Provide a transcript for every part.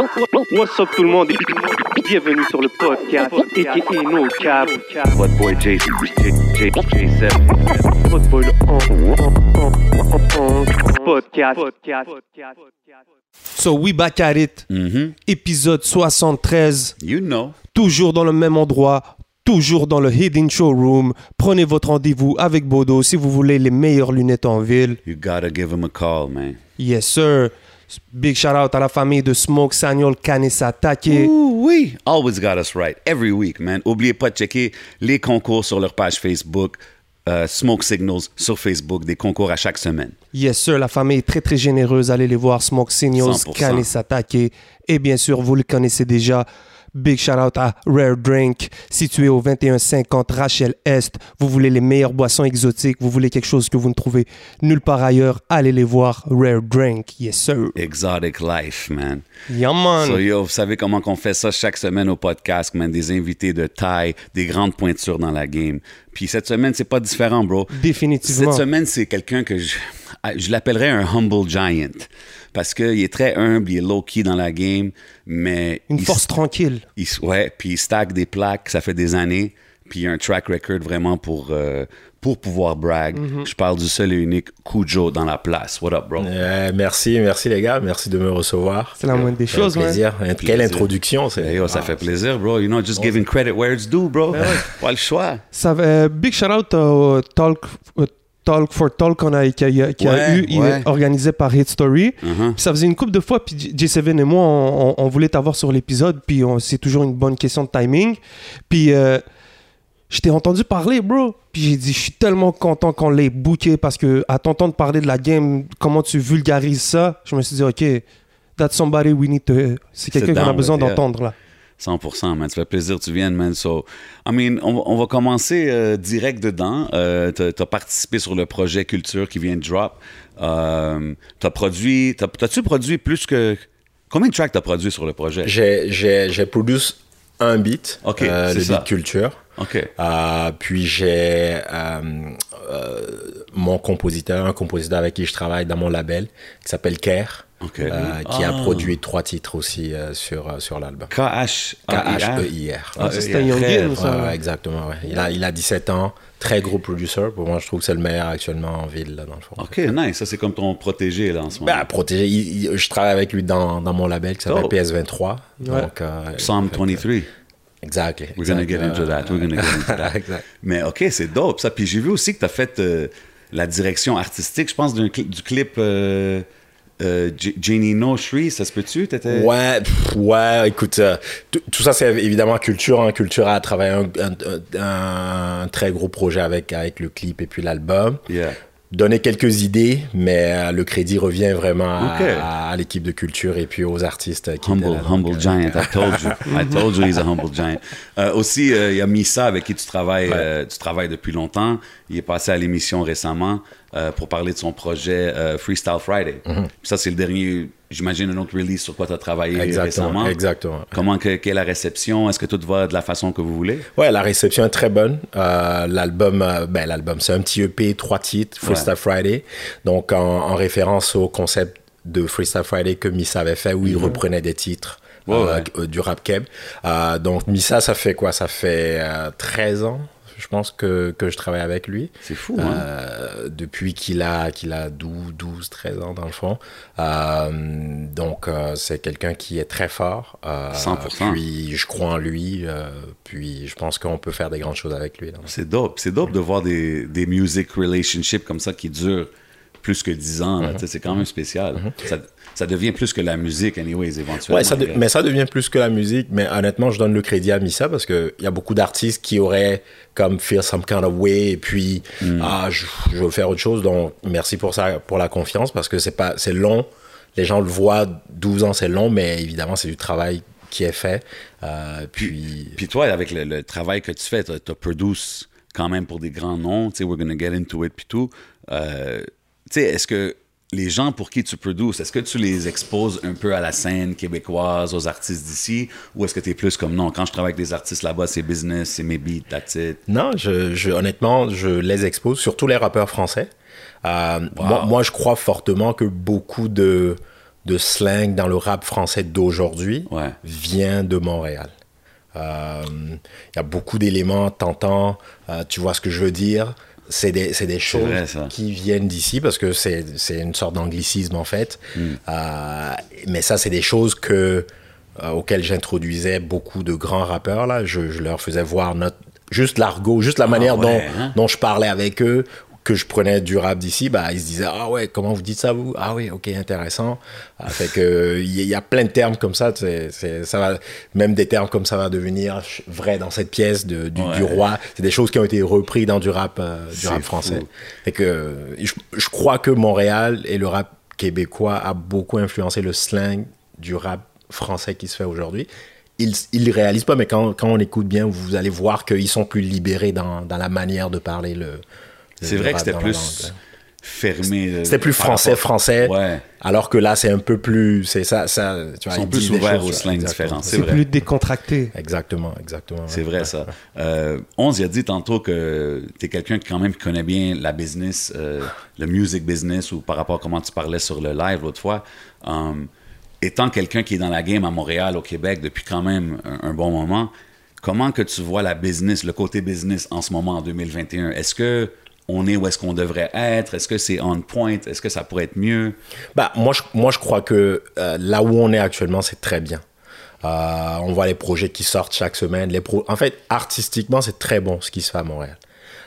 What's up tout le monde? Bienvenue sur le podcast aka No Cap. What boy Jason, J, J, J7. Votre boy le podcast. So we back at it. Mm-hmm. Épisode 73. You know. Toujours dans le même endroit. Toujours dans le Hidden Showroom. Prenez votre rendez-vous avec Bodo si vous voulez les meilleures lunettes en ville. You gotta give him a call, man. Yes, sir. Big shout out à la famille de Smoke Sagnol Kanessa Take. Ooh, oui. Always got us right. Every week, man. Oubliez pas de checker les concours sur leur page Facebook. euh, Smoke Signals sur Facebook, des concours à chaque semaine. Yes, sir. La famille est très, très généreuse. Allez les voir. Smoke Signals, 100%. Kanessa Take. Et bien sûr, vous le connaissez déjà. Big shout out à Rare Drink, situé au 2150 Rachel Est. Vous voulez les meilleures boissons exotiques, vous voulez quelque chose que vous ne trouvez nulle part ailleurs, allez les voir. Rare Drink, yes sir. Exotic Life, man. Yeah man. So, yo, vous savez comment qu'on fait ça chaque semaine au podcast, man. Des invités de taille, des grandes pointures dans la game. Puis cette semaine, c'est pas différent, bro. Définitivement. Cette semaine, c'est quelqu'un que je, je l'appellerais un humble giant. Parce qu'il est très humble, il est low-key dans la game, mais... Une il force tranquille. il ouais, puis il stack des plaques, ça fait des années, puis il a un track record vraiment pour, euh, pour pouvoir brag. Mm-hmm. Je parle du seul et unique Cujo dans la place. What up, bro? Euh, merci, merci les gars, merci de me recevoir. C'est la moindre des choses, plaisir. Quelle Plaisir. introduction, Hey, c'est. yo, ça fait plaisir, bro. You know, just giving credit where it's due, bro. Ben Pas le choix. Ça, euh, big shout out au Talk, Talk for Talk qu'on a, qui a, qui a Ouais, eu, il ouais. est organisé par Hit Story. Puis ça faisait une couple de fois, puis J- J7 et moi, on, on- on voulait t'avoir sur l'épisode, puis on- c'est toujours une bonne question de timing. Puis euh, je t'ai entendu parler, bro. Puis j'ai dit, je suis tellement content qu'on l'ait booké parce que à t'entendre parler de la game, comment tu vulgarises ça, je me suis dit, OK, that's somebody we need to. C'est quelqu'un qu'on a besoin d'entendre, là. 100%, man. Ça fait plaisir que tu viennes, man. So, I mean, on, va- on va commencer euh, direct dedans. Euh, t'as, t'as participé sur le projet Culture qui vient de drop. Euh, t'as produit... T'as, t'as-tu produit plus que... Combien de tracks t'as produit sur le projet? J'ai, produit un beat, Ok, euh, le ça. beat culture. OK. Euh, puis j'ai mon compositeur, un compositeur avec qui je travaille dans mon label, qui s'appelle Kerr, Euh, qui Ah. a produit trois titres aussi euh, sur, euh, sur l'album. K-H... K-H-E-I-R. Ah, ou ça? Ouais, ouais, exactement, ouais. Il a, il a 17 ans, très gros producer. Pour moi, je trouve que c'est le meilleur actuellement en ville, là, dans le fond. OK, nice. Ça, c'est comme ton protégé, là, en ce moment. Ben, protégé. Il- il- je travaille avec lui dans, dans mon label qui s'appelle Oh. PS23. Donc, euh, Psalm fait que- 23. Exactly. We're gonna exact. get into that. We're gonna get into that. Exact. Mais OK, c'est dope, ça. Puis j'ai vu aussi que tu as fait euh, la direction artistique, je pense, du clip euh, J- Janie No Shri, ça se peut-tu? T'étais- Ouais, pff, ouais, écoute, euh, tout ça, c'est évidemment culture. Hein. Culture a travaillé un, un- un- un très gros projet avec, avec le clip et puis l'album. Yeah. Donner quelques idées, mais euh, le crédit revient vraiment à, l'équipe de culture et puis aux artistes qui Humble, là. Humble giant, I told you. I told you he's a humble giant. Euh, aussi, euh, il y a Misa avec qui tu travailles, euh, tu travailles depuis longtemps. Il est passé à l'émission récemment euh, pour parler de son projet euh, Freestyle Friday. Puis Ça, c'est le dernier, j'imagine, un autre release sur quoi tu as travaillé Exactement, récemment. exactement. Comment que, quelle est la réception? Est-ce que tout va de la façon que vous voulez? Ouais, la réception est très bonne. Euh, l'album, ben l'album, c'est un petit EP, trois titres, Freestyle Friday. Donc en, en référence au concept de Freestyle Friday que Missa avait fait, où il reprenait des titres. Mhm. Ouais, ouais. du rap keb. Donc Missa, ça fait quoi? Ça fait euh, 13 ans, je pense, que, que je travaille avec lui. C'est fou, hein? Euh, depuis qu'il a, qu'il a 12, 12, 13 ans dans le fond. Euh, donc, euh, c'est quelqu'un qui est très fort. Euh, 100%. Puis, je crois en lui. puis, je pense qu'on peut faire des grandes choses avec lui. C'est dope. C'est dope de voir des, des music relationships comme ça qui durent plus que 10 ans. Mhm. sais, C'est quand même spécial. ça, ça devient plus que la musique, anyways, éventuellement. Ouais, ça de- mais ça devient plus que la musique. Mais honnêtement, je donne le crédit à Missa parce qu'il y a beaucoup d'artistes qui auraient comme feel some kind of way et puis ah, je, je veux faire autre chose. Donc, merci pour ça, pour la confiance parce que c'est pas, c'est long. Les gens le voient, 12 ans, c'est long, mais évidemment, c'est du travail qui est fait. Euh, puis, Puis toi, avec le, le travail que tu fais, tu as produce quand même pour des grands noms. Tu sais, we're gonna get into it, puis tout. Euh, tu sais, est-ce que les gens pour qui tu produces, est-ce que tu les exposes un peu à la scène québécoise, aux artistes d'ici, ou est-ce que tu es plus comme non, quand je travaille avec des artistes là-bas, c'est business, c'est mes beats, that's it? Non, je, je- honnêtement, je les expose, surtout les rappeurs français. Euh, moi, moi, je crois fortement que beaucoup de, de slang dans le rap français d'aujourd'hui Ouais. vient de Montréal. Euh, Il y a beaucoup d'éléments, t'entends, euh, tu vois ce que je veux dire? C'est des, c'est des choses vrai, qui viennent d'ici parce que c'est c'est une sorte d'anglicisme en fait. Hmm. Euh, mais ça, c'est des choses que, euh, auxquelles j'introduisais beaucoup de grands rappeurs. Là. Je, je leur faisais voir notre, juste l'argot, juste la manière ouais, dont, hein? dont je parlais avec eux, que je prenais du rap d'ici, bah, ils se disaient Ah ouais, comment vous dites ça vous? Ah oui, ok, intéressant. Ah, fait que il y, a plein de termes comme ça, c'est, ça va, même des termes comme ça va devenir vrai dans cette pièce de, du, Ouais. du roi. C'est des choses qui ont été reprises dans du rap, euh, du rap fou. français. Fait que euh, je, je crois que Montréal et le rap québécois a beaucoup influencé le slang du rap français qui se fait aujourd'hui. Ils ne réalisent pas, mais quand, quand on écoute bien, vous allez voir qu'ils sont plus libérés dans, dans la manière de parler le. C'est vrai que c'était plus langue. fermé. euh, C'était plus français, rapport- français. Ouais. Alors que là, c'est un peu plus. C'est ça, ça. Tu vois, Ils sont ils plus ouverts aux slangs exactement. différents, c'est plus décontracté. Exactement, exactement. C'est ouais. vrai, ça. Euh, Onze, il a dit tantôt que tu es quelqu'un qui, quand même, connaît bien la business, euh, le music business, ou par rapport à comment tu parlais sur le live l'autre fois. Um, étant quelqu'un qui est dans la game à Montréal, au Québec, depuis quand même un, un bon moment, comment que tu vois la business, le côté business en ce moment, en 2021? Est-ce que on est où est-ce qu'on devrait être? Est-ce que c'est on point? Est-ce que ça pourrait être mieux? Bah, moi, je, moi, je crois que euh, là où on est actuellement, c'est très bien. Euh, on voit les projets qui sortent chaque semaine. Les pro... En fait, artistiquement, c'est très bon ce qui se fait à Montréal.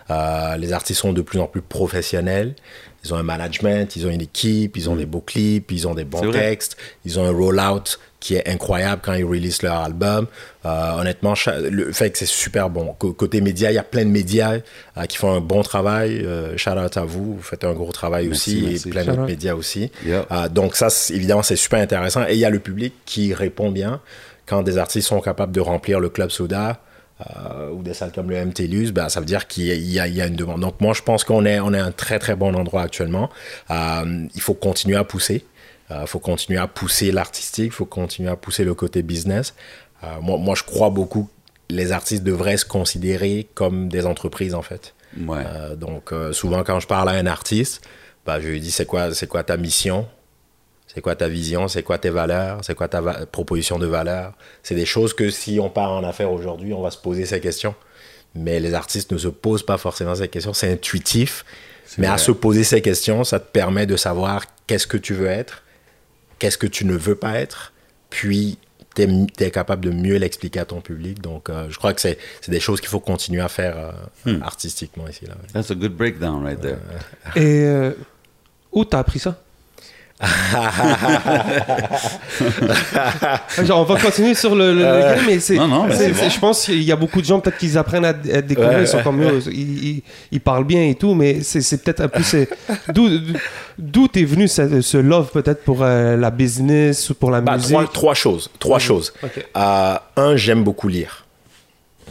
Euh, les artistes sont de plus en plus professionnels. Ils ont un management, ils ont une équipe, ils ont des beaux clips, ils ont des bons textes, ils ont un rollout qui est incroyable quand ils release leur album. Euh, honnêtement, le fait que c'est super bon. Côté médias, il y a plein de médias euh, qui font un bon travail. Euh, shout out à vous, vous faites un gros travail Merci, aussi merci. et plein d'autres médias aussi. Yeah. Euh, donc ça, évidemment, c'est super intéressant. Et il y a le public qui répond bien quand des artistes sont capables de remplir le Club Soda euh, ou des salles comme le MTLUS, ben, ça veut dire qu'il y, a- y une demande. Donc moi, je pense qu'on est, on est à un très très bon endroit actuellement. Euh, il faut continuer à pousser. Il faut continuer à pousser l'artistique, il faut continuer à pousser le côté business. Euh, moi, moi, je crois beaucoup que les artistes devraient se considérer comme des entreprises, en fait. Ouais. Euh, donc, euh, souvent, quand je parle à un artiste, bah, je lui dis c'est quoi, c'est quoi ta mission? C'est quoi ta vision? C'est quoi tes valeurs? C'est quoi ta va- proposition de valeur? C'est des choses que si on part en affaires aujourd'hui, on va se poser ces questions. Mais les artistes ne se posent pas forcément ces questions. C'est intuitif. Mais à se poser ces questions, ça te permet de savoir qu'est-ce que tu veux être, qu'est-ce que tu ne veux pas être, puis tu es, capable de mieux l'expliquer à ton public. Donc, euh, je crois que c'est des choses qu'il faut continuer à faire euh, artistiquement ici. Là. That's a good breakdown right there. Et euh, où t'as appris ça? Genre, on va continuer sur le, le- le game, mais c'est, Non, non, mais c'est- c'est c'est- bon. je pense qu'il y a beaucoup de gens peut-être qu'ils apprennent à, à découvrir, Ouais, ils sont comme eux, ils, ils- ils parlent bien et tout, mais c'est, c'est peut-être un peu c'est- d'où d'où t'es venu ce, ce love peut-être pour euh, la business ou pour la Bah, musique? trois, trois choses. Trois choses. Ok. Euh, un, j'aime beaucoup lire.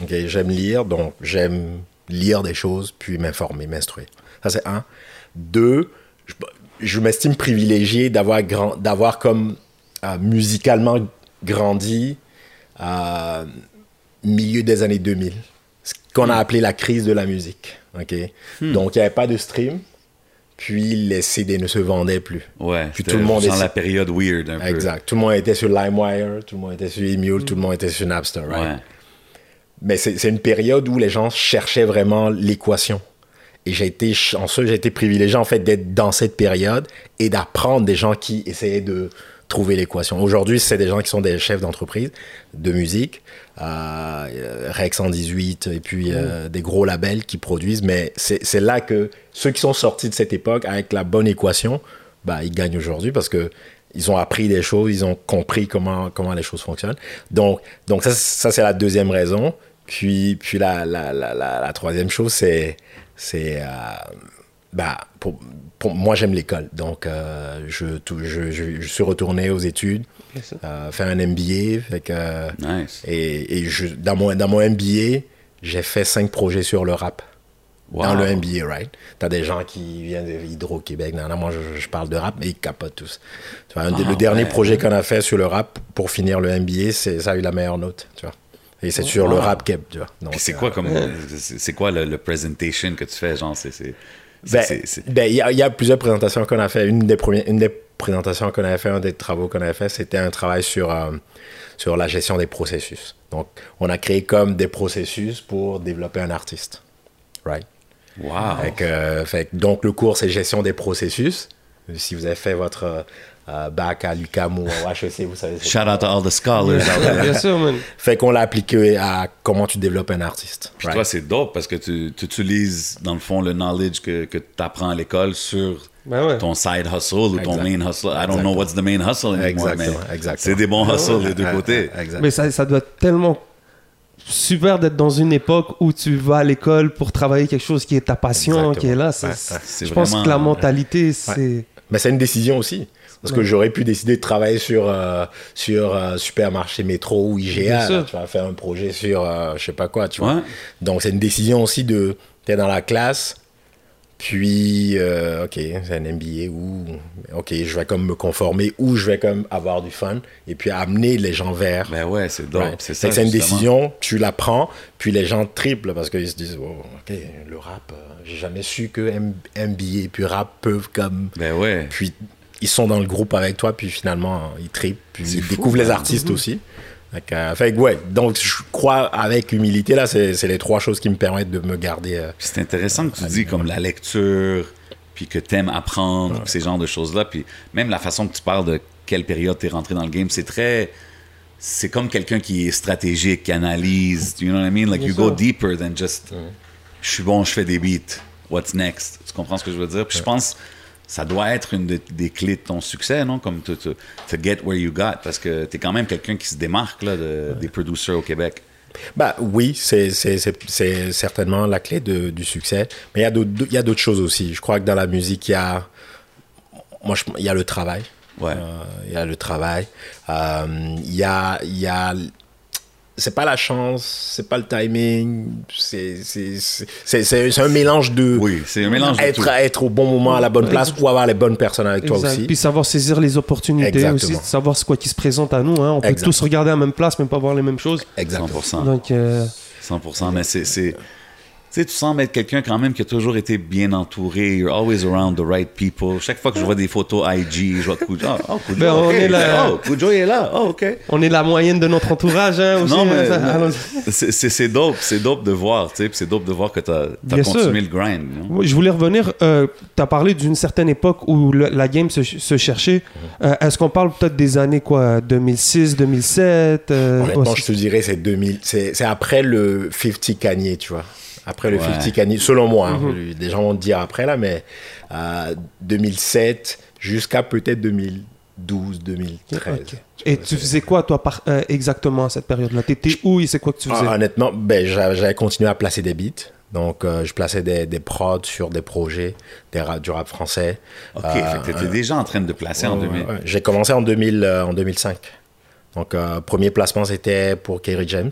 J'aime lire, donc j'aime lire des choses, puis m'informer, m'instruire. Ça, c'est un. Deux, je, je m'estime privilégié d'avoir, grand, d'avoir comme euh, musicalement grandi euh, milieu des années 2000. Ce qu'on a appelé la crise de la musique. ok? Donc, il n'y avait pas de stream, puis les CD ne se vendaient plus. Ouais. Puis c'était tout le monde dans la période weird un peu. Exact. Tout le monde était sur LimeWire, tout le monde était sur Emule, tout le monde était sur Napster, right? Ouais. Mais c'est c'est une période où les gens cherchaient vraiment l'équation. Et j'ai été chanceux, j'ai été privilégié en fait d'être dans cette période et d'apprendre des gens qui essayaient de trouver l'équation. Aujourd'hui, c'est des gens qui sont des chefs d'entreprise de musique, euh, Rex 118 et puis euh, des gros labels qui produisent. Mais c'est c'est là que ceux qui sont sortis de cette époque avec la bonne équation, bah, ils gagnent aujourd'hui parce que ils ont appris des choses, ils ont compris comment, comment les choses fonctionnent. Donc, donc ça, ça c'est la deuxième raison. Puis, puis la, la, la, la, la troisième chose, c'est, c'est euh, bah, pour, pour moi, j'aime l'école. Donc, euh, je, tout- je, je, je suis retourné aux études, euh, faire un MBA. Fait que, Nice. et et je, dans, mon, dans mon MBA, j'ai fait cinq projets sur le rap. Wow. Dans le MBA, right? T'as des gens qui viennent de Hydro-Québec. Non, non, moi, je, je parle de rap, mais ils capotent tous. Tu vois, un des- Ah, le dernier projet qu'on a fait sur le rap pour finir le MBA, c'est, ça a eu la meilleure note, tu vois. Et c'est sur le rap keb, tu vois. Donc, Puis c'est euh, quoi comme c'est quoi le, le presentation que tu fais genre c'est c'est Ben, ben, il y, a- il y a plusieurs présentations qu'on a fait. Une des premières, une des présentations qu'on avait fait, un des travaux qu'on avait fait, c'était un travail sur, euh, sur la gestion des processus. Donc, on a créé comme des processus pour développer un artiste. Right? Wow. Fait que, euh, fait que- donc, le cours, c'est gestion des processus. Si vous avez fait votre euh, euh, bac à l'UQAM ou au HEC, vous savez. c'est Shout out to all the scholars out Bien there. sûr, man. Fait qu'on l'a appliqué à comment tu développes un artiste. Puis right? toi, c'est dope parce que tu, tu utilises, dans le fond, le knowledge que, que tu apprends à l'école sur Ben ouais. ton side hustle ou ton main hustle. I don't know Exactement. what's the main hustle anymore, Exactement, mais exactement. c'est des bons hustles des deux côtés. ouais, exact. Mais ça, ça doit être tellement super d'être dans une époque où tu vas à l'école pour travailler quelque chose qui est ta passion, Exactement. qui est là. C'est- Ouais, Je pense que la mentalité, c'est... Mais c'est une décision aussi. Parce que j'aurais pu décider de travailler sur, euh, sur euh, supermarché métro ou IGA. là. tu vas faire un projet sur euh, je sais pas quoi, tu vois. Donc c'est une décision aussi de. Tu es dans la classe, puis, euh, ok, c'est un MBA ou. Ok, je vais comme me conformer ou je vais comme avoir du fun et puis amener les gens vers. Ben ouais, c'est. Right. C'est ça. c'est une décision, tu la prends, puis les gens triplent parce qu'ils se disent, oh, ok, le rap, euh, j'ai jamais su que M- MBA puis rap peuvent comme. Ben ouais. Puis ils sont dans le groupe avec toi, puis finalement ils trippent, puis ils fou, découvrent les artistes aussi. Fait que, euh, fait ouais, donc je crois avec humilité, là, c'est les trois choses qui me permettent de me garder. euh, Puis c'est intéressant que tu dis comme la lecture, puis que t'aimes apprendre, puis ces genres de choses-là. Puis même la façon que tu parles de quelle période t'es rentré dans le game, c'est très. C'est comme quelqu'un qui est stratégique, qui analyse. You know what I mean? Like you go deeper than just. Je suis bon, je fais des beats. What's next? Tu comprends ce que je veux dire? Puis je pense ça doit être une de- des clés de ton succès, non? Comme to, to, to get where you got. Parce que t'es quand même quelqu'un qui se démarque là, de- des producers au Québec. Bah oui, c'est certainement la clé de- du succès. Mais il y a d'autres il y a d'autres choses aussi. Je crois que dans la musique, il y a, moi, je- il y a le travail. Ouais. Euh, Il y a le travail. Euh, Il y a, il y a, c'est pas la chance, c'est pas le timing. C'est un mélange de. Oui, c'est un mélange de être, tout. être au bon moment à la bonne place ou avoir les bonnes personnes avec toi aussi. Puis savoir saisir les opportunités Exactement. aussi, savoir ce quoi qui se présente à nous. hein. On peut tous regarder à la même place, mais pas voir les mêmes choses. Exactement. 100%. Donc, euh, 100%, mais c'est... sais, tu sembles être quelqu'un quand même qui a toujours été bien entouré. You're always around the right people. Chaque fois que je vois des photos IG, je vois Kujo. Oh, oh, Kujo, Ben, on est là. Oh, Kujo est là. Oh, OK. on est la moyenne de notre entourage hein, aussi. non, mais, hein, ça- mais c'est- dope. C'est dope de voir, tu sais. puis c'est dope de voir que tu as, Bien sûr. continué le grind. you know. Oui, Je voulais revenir, tu as parlé d'une certaine époque où le- la game se, se cherchait. Euh, Est-ce qu'on parle peut-être des années quoi 2006, 2007 euh, Honnêtement, ouais, je te dirais, c'est 2000. C'est c'est après le 50 Kanye, tu vois. Après le Ouais. 50 Kanye, selon moi. hein. Mhm. Les gens vont te dire après, là, mais euh, 2007 jusqu'à peut-être 2012, 2013. Ok. Et tu faisais quoi, toi, par- euh, exactement à cette période-là? T'étais où et c'est quoi que tu faisais? Ah, honnêtement, ben, j'a- j'avais continué à placer des beats. Donc, euh, je plaçais des, des prods sur des projets, des rap, du rap français. OK, Euh, tu étais déjà en train de placer en Ouais, 2000. ouais. J'ai commencé en, 2000, euh, en 2005. Donc, euh, premier placement, c'était pour Kerry James.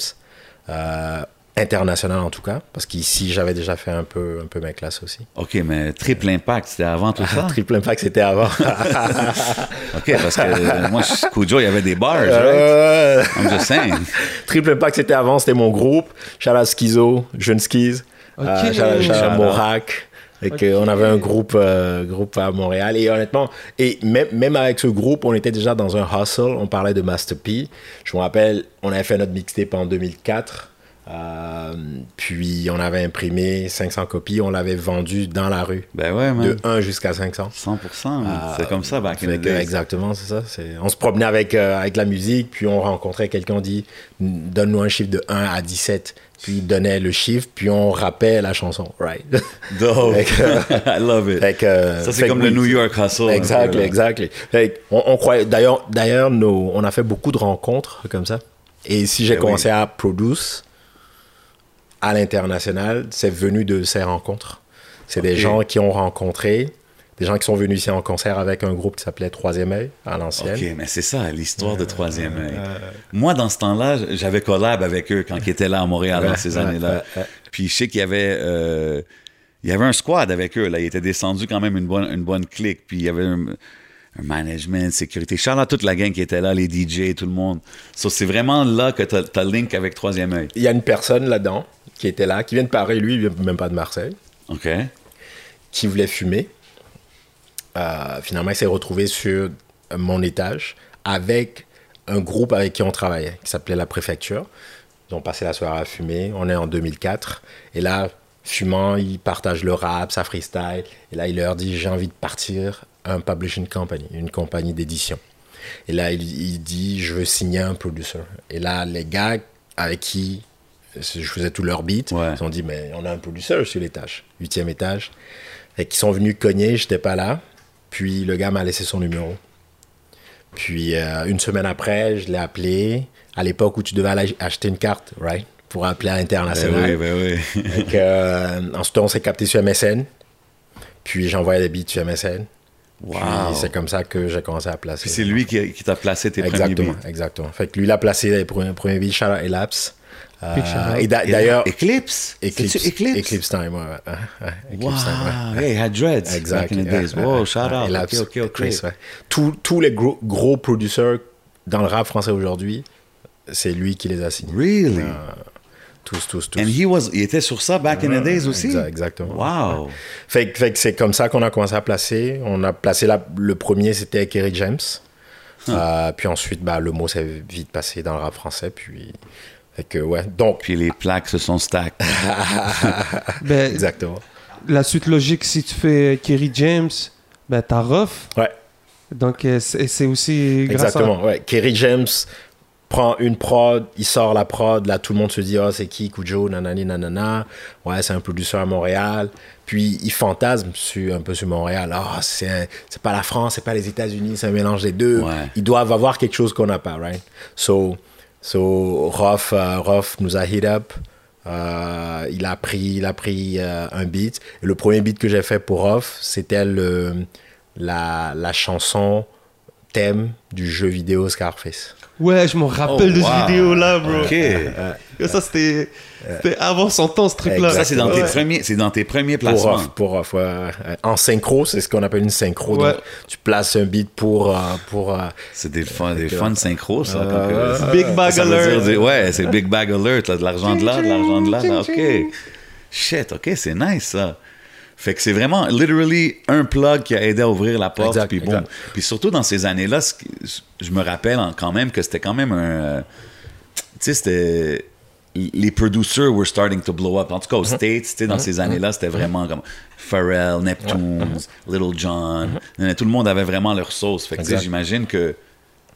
Euh, international en tout cas, parce qu'ici, j'avais déjà fait un peu, un peu mes classes aussi. OK, mais Triple Impact, c'était avant tout ça? Triple Impact, c'était avant. OK, parce que euh, moi, je- Kujo, il y avait des bars, right? Euh, I'm just saying. Triple Impact, c'était avant, c'était mon groupe. Out Schizo, Jeune Skis, Ok. euh, shout out- shout out Shout out. Morac. Et que on avait un groupe, euh, groupe à Montréal. Et honnêtement, et même, même avec ce groupe, on était déjà dans un hustle. On parlait de Master P. Je me rappelle, on avait fait notre mixtape en 2004. Euh, puis on avait imprimé 500 copies. On l'avait vendu dans la rue. Ben ouais, man. De 1 jusqu'à 500. 100%. man. c'est comme ça, back in Fait the que, days. exactement, c'est ça. On se promenait avec, euh, avec la musique, puis on rencontrait quelqu'un, on dit donne-nous un chiffre de 1 à 17. Puis il donnait le chiffre, puis on rappait la chanson, right? Dope. I love it. Que, euh, ça, c'est comme que le New York Hustle. Exact, exact. On, on croyait, d'ailleurs, on a fait beaucoup de rencontres comme ça. Et si j'ai Ben commencé oui. à produce à l'international, c'est venu de ces rencontres. C'est des gens qui ont rencontré, des gens qui sont venus ici en concert avec un groupe qui s'appelait Troisième œil à l'ancienne. OK, mais c'est ça, l'histoire de Troisième œil. Moi, dans ce temps-là, j'avais collab avec eux quand ils étaient là à Montréal dans ces années-là. Puis je sais qu'il y avait... euh, il y avait un squad avec eux, là. Ils étaient descendus quand même une bonne, une bonne clique. Puis il y avait un, un management, sécurité. Charles toute la gang qui était là, les DJ, tout le monde. So, c'est vraiment là que tu as, link avec Troisième œil. Il y a une personne là-dedans qui était là, qui vient de Paris, lui, il vient même pas de Marseille, OK? qui voulait fumer. euh, finalement, il s'est retrouvé sur mon étage avec un groupe avec qui on travaillait, qui s'appelait La Préfecture. Ils ont passé la soirée à fumer. On est en 2004. Et là, fumant, ils partagent le rap, sa freestyle. Et là, il leur dit J'ai envie de partir un publishing company, une compagnie d'édition. Et là, il, il dit Je veux signer un producer. Et là, les gars avec qui je faisais tous leurs beats, Ouais. ils ont dit Mais on a un producer sur l'étage, huitième étage. Et qui sont venus cogner, j'étais pas là. Puis le gars m'a laissé son numéro. Puis euh, une semaine après, je l'ai appelé. À l'époque où tu devais aller acheter une carte, right? Pour appeler à Ben l'international. oui, ben oui. Fait que, euh, ensuite, on s'est capté sur MSN. Puis envoyé des beats sur MSN. Wow. Puis c'est comme ça que j'ai commencé à placer. Puis c'est lui qui, qui t'a placé tes premiers Exactement, beats. exactement. Fait que lui, il a placé les premiers, premiers beats, Shout out Euh, et d'a- d'ailleurs, Eclipse? Eclipse, C'est-tu Eclipse. Eclipse? Time, ouais, ouais, ouais, Wow. Eclipse Time, ouais. Hey, had dreads Exact. back in the yeah, days. ouais, Wow, ouais, shout ouais, out. Elaps, Ok, ok, ok. Chris, ouais. Tous, tous les gros, gros producers dans le rap français aujourd'hui, c'est lui qui les a signés. Really? Tous, tous, tous. And he was, il était sur ça back in the days aussi? Exact- exactement. Wow. Fait, que- fait que c'est comme ça qu'on a commencé à placer. On a placé la- le premier, c'était Kerry James. Euh, puis ensuite, bah, le mot s'est vite passé dans le rap français. Puis, fait que, ouais. Donc, Puis les plaques se sont stack. Ben, exactement. la suite logique, si tu fais Kerry James, ben t'as Ruff. Ouais, Donc euh, c'est aussi grâce exactement. Ouais. Kerry James prend une prod, il sort la prod. Là, tout le monde se dit, oh, c'est qui Kujo, nanani, nanana. Ouais, c'est un producteur à Montréal. Puis, il fantasme sur, un peu sur Montréal. Ah, c'est c'est pas la France, c'est pas les États-Unis, c'est un mélange des deux. Ouais. Ils doivent avoir quelque chose qu'on n'a pas, right? So, so Rof, euh, Rof nous a hit up. Euh, il a pris, il a pris euh, un beat. Et le premier beat que j'ai fait pour Rof, c'était la, la chanson thème du jeu vidéo Scarface. Ouais, je me rappelle Oh, de wow. cette vidéo-là, bro. OK. Ça, c'était avant son temps, ce truc-là. Ça, c'est dans, tes Ouais. premiers- c'est dans tes premiers Pour placements. off, pour off, ouais, ouais. En synchro, c'est ce qu'on appelle une synchro. Ouais. Donc, tu places un beat pour. euh, pour euh, C'est des fun, des fun synchro, ça. quand Euh, que- Big Bag ça Alert. dire- ouais, c'est Big Bag Alert, là, de l'argent de là, de l'argent de là. là, OK. Shit, OK, c'est nice, ça. Fait que c'est vraiment, literally, un plug qui a aidé à ouvrir la porte, Exact, puis boum. Puis surtout dans ces années-là, je me rappelle quand même que c'était quand même un... euh, Tu sais, c'était... Les producers were starting to blow up. En tout cas, aux Uh-huh. States, tu sais, dans ces années-là, c'était vraiment comme Pharrell, Neptunes, Little John. Tout le monde avait vraiment leur sauce. Fait que, tu sais. Exact. j'imagine que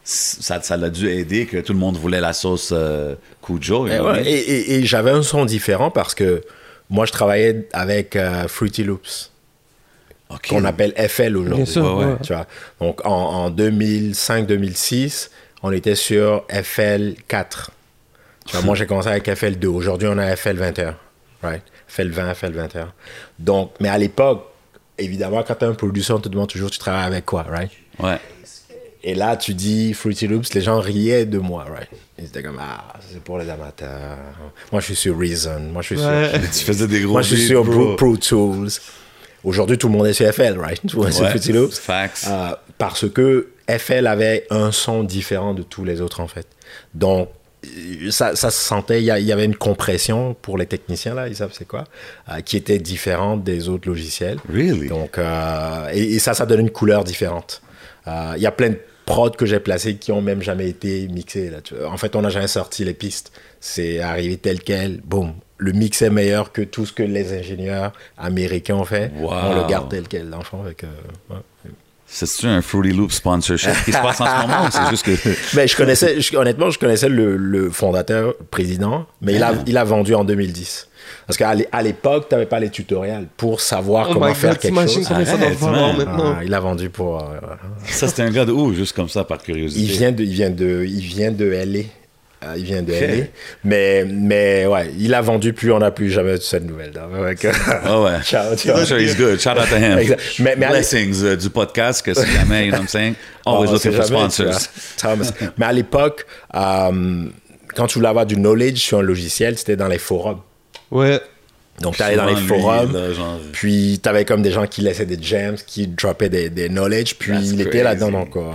ça, ça l'a dû aider que tout le monde voulait la sauce euh, Cujo. Et, ouais, et, et- et j'avais un son différent parce que moi, je travaillais avec euh, Fruity Loops, Ok. qu'on appelle FL aujourd'hui. Ouais, ouais. Tu vois. Donc, en, en 2005-2006, on était sur FL4. Tu vois, moi, j'ai commencé avec FL2. Aujourd'hui, on a FL21. Right? FL20, FL21. Donc, mais à l'époque, évidemment, quand tu es un producteur, on te demande toujours tu travailles avec quoi, right? Ouais. Et là, tu dis Fruity Loops, les gens riaient de moi, right? Ils étaient comme, ah, c'est pour les amateurs. Moi, je suis sur Reason. Moi, je suis Ouais. sur... Tu faisais des gros Moi, je suis sur. Pro, Pro Tools. Aujourd'hui, tout le monde est sur FL, right? Tout le monde est sur Fruity Loops. facts. Euh, parce que FL avait un son différent de tous les autres, en fait. Donc, ça, ça se sentait, il y, avait une compression pour les techniciens, là, ils savent c'est quoi, euh, qui était différente des autres logiciels. Really? Donc, euh, et, et ça, ça donne une couleur différente. Euh, Il y a plein de prods que j'ai placés qui ont même jamais été mixés. Là, tu vois. En fait, on n'a jamais sorti les pistes. C'est arrivé tel quel. Boum. Le mix est meilleur que tout ce que les ingénieurs américains ont fait. Wow. On le garde tel quel, l'enfant. Avec, euh, ouais. C'est-tu un Fruity Loop sponsorship qui se passe en ce moment c'est juste que. Mais je connaissais, je- honnêtement, je connaissais le, le fondateur, président, mais il a, il a vendu en 2010. Parce qu'à l'époque, tu n'avais pas les tutoriels pour savoir Oh comment faire god, quelque chose. ça doit maintenant? Ah, il a vendu pour. euh, Ça, c'était un gars de où, juste comme ça, par curiosité? Il vient de, il vient de, il vient de LA. Euh, il vient de Ok. LA. Mais, mais ouais, il a vendu plus, on n'a plus jamais de cette nouvelle. Donc, Ah ouais. Ciao, ciao. I'm sure he's good. Shout out to him. Mais- mais Blessings euh, du podcast, que si jamais, you know what I'm saying? Always Oh, looking c'est for sponsors. mais- mais à l'époque, euh, quand tu voulais avoir du knowledge sur un logiciel, c'était dans les forums. Ouais. Donc, tu allais dans les lui, forums. là, genre- Puis, tu avais comme des gens qui laissaient des gems, qui droppaient des, des knowledge. Puis, That's il était là-dedans. Donc, euh,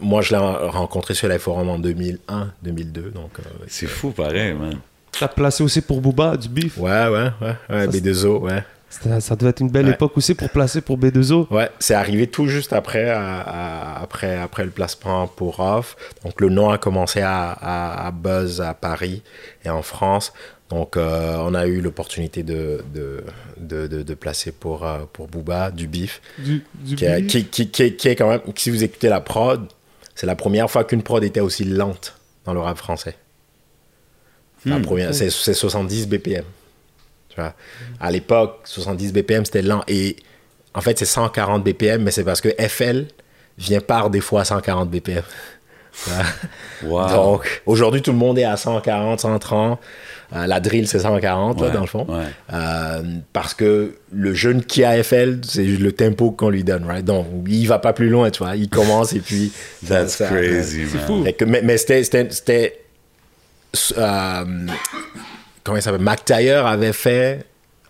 moi, je l'ai rencontré sur les forums en 2001, 2002. Donc, euh, C'est fou, pareil, man. T'as placé aussi pour Booba du beef? ouais, ouais, ouais. ouais B2O, ouais. Ça, ça devait être une belle Ouais. époque aussi pour placer pour B2O. Ouais, c'est arrivé tout juste après, à- à- après, après le placement pour Off. Donc le nom a commencé à, à- à buzz à Paris et en France. Donc euh, on a eu l'opportunité de, de, de, de- de placer pour, euh, pour Booba du bif. Du, du Qui, est- qui, qui, qui est- qui est quand même, si vous écoutez la prod, c'est la première fois qu'une prod était aussi lente dans le rap français. La Hmm. première, c'est, c'est 70 BPM. Tu vois. À l'époque, 70 BPM, c'était lent. Et en fait, c'est 140 BPM, mais c'est parce que FL vient par des fois à 140 BPM. Wow. Donc, aujourd'hui, tout le monde est à 140, 130. Euh, la drill, c'est 140, là, Ouais, dans le fond. ouais. Euh, parce que le jeune qui a FL, c'est le tempo qu'on lui donne, right? Donc, il va pas plus loin, tu vois. Il commence et puis... That's ça- crazy, man. Fait que- mais mais c'était... c'était- c'était, euh, comment il s'appelle? Mac Taylor avait fait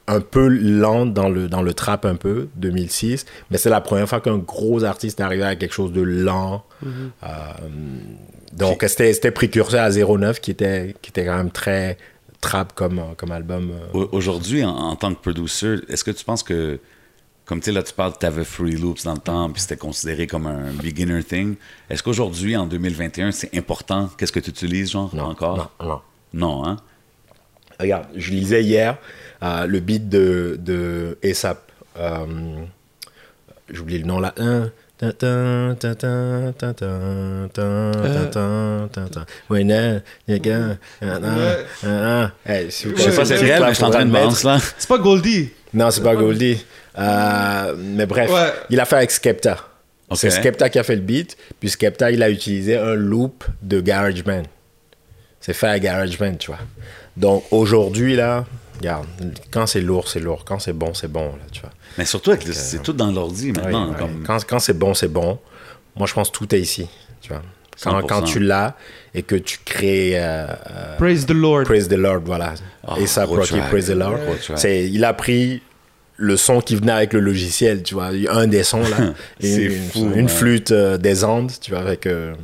un peu lent dans le, dans le trap un peu, 2006, mais c'est la première fois qu'un gros artiste est arrivé à quelque chose de lent. Euh, donc c'était c'était précurseur à 09 qui était, qui était quand même très trap comme, comme album. euh. Au- Aujourd'hui, en, en tant que producer, est-ce que tu penses que, comme tu sais, là, tu parles, tu avais Free Loops dans le temps, puis c'était considéré comme un beginner thing. Est-ce qu'aujourd'hui, en 2021, c'est important? Qu'est-ce que tu utilises, genre, Non, encore? non, non. Non, hein? Regarde, je lisais hier euh, le beat de, de ASAP. Euh, J'oublie le nom là. Hey, si vous Je sais pas c'est réel, mais je suis en train de mettre. là. C'est pas Goldie. Non, c'est pas Goldie. Euh, mais bref, il a fait avec Skepta. C'est Skepta qui a fait le beat, puis Skepta, il a utilisé un loop de GarageBand. C'est fait à GarageBand, tu vois. Donc aujourd'hui, là, regarde, quand c'est lourd, c'est lourd. Quand c'est bon, c'est bon, là, tu vois. Mais surtout, avec le- c'est tout dans l'ordi maintenant. Comme- Quand, quand c'est bon, c'est bon. Moi, je pense que tout est ici, tu vois. Quand, 100%. quand tu l'as et que tu crées... euh, euh, Praise the Lord. Praise the Lord, voilà. Ah, et ça, Rocky. Praise the Lord. C'est, il a pris le son qui venait avec le logiciel, tu vois, un des sons là, C'est une, fou, une flûte euh, des Andes, tu vois, avec euh,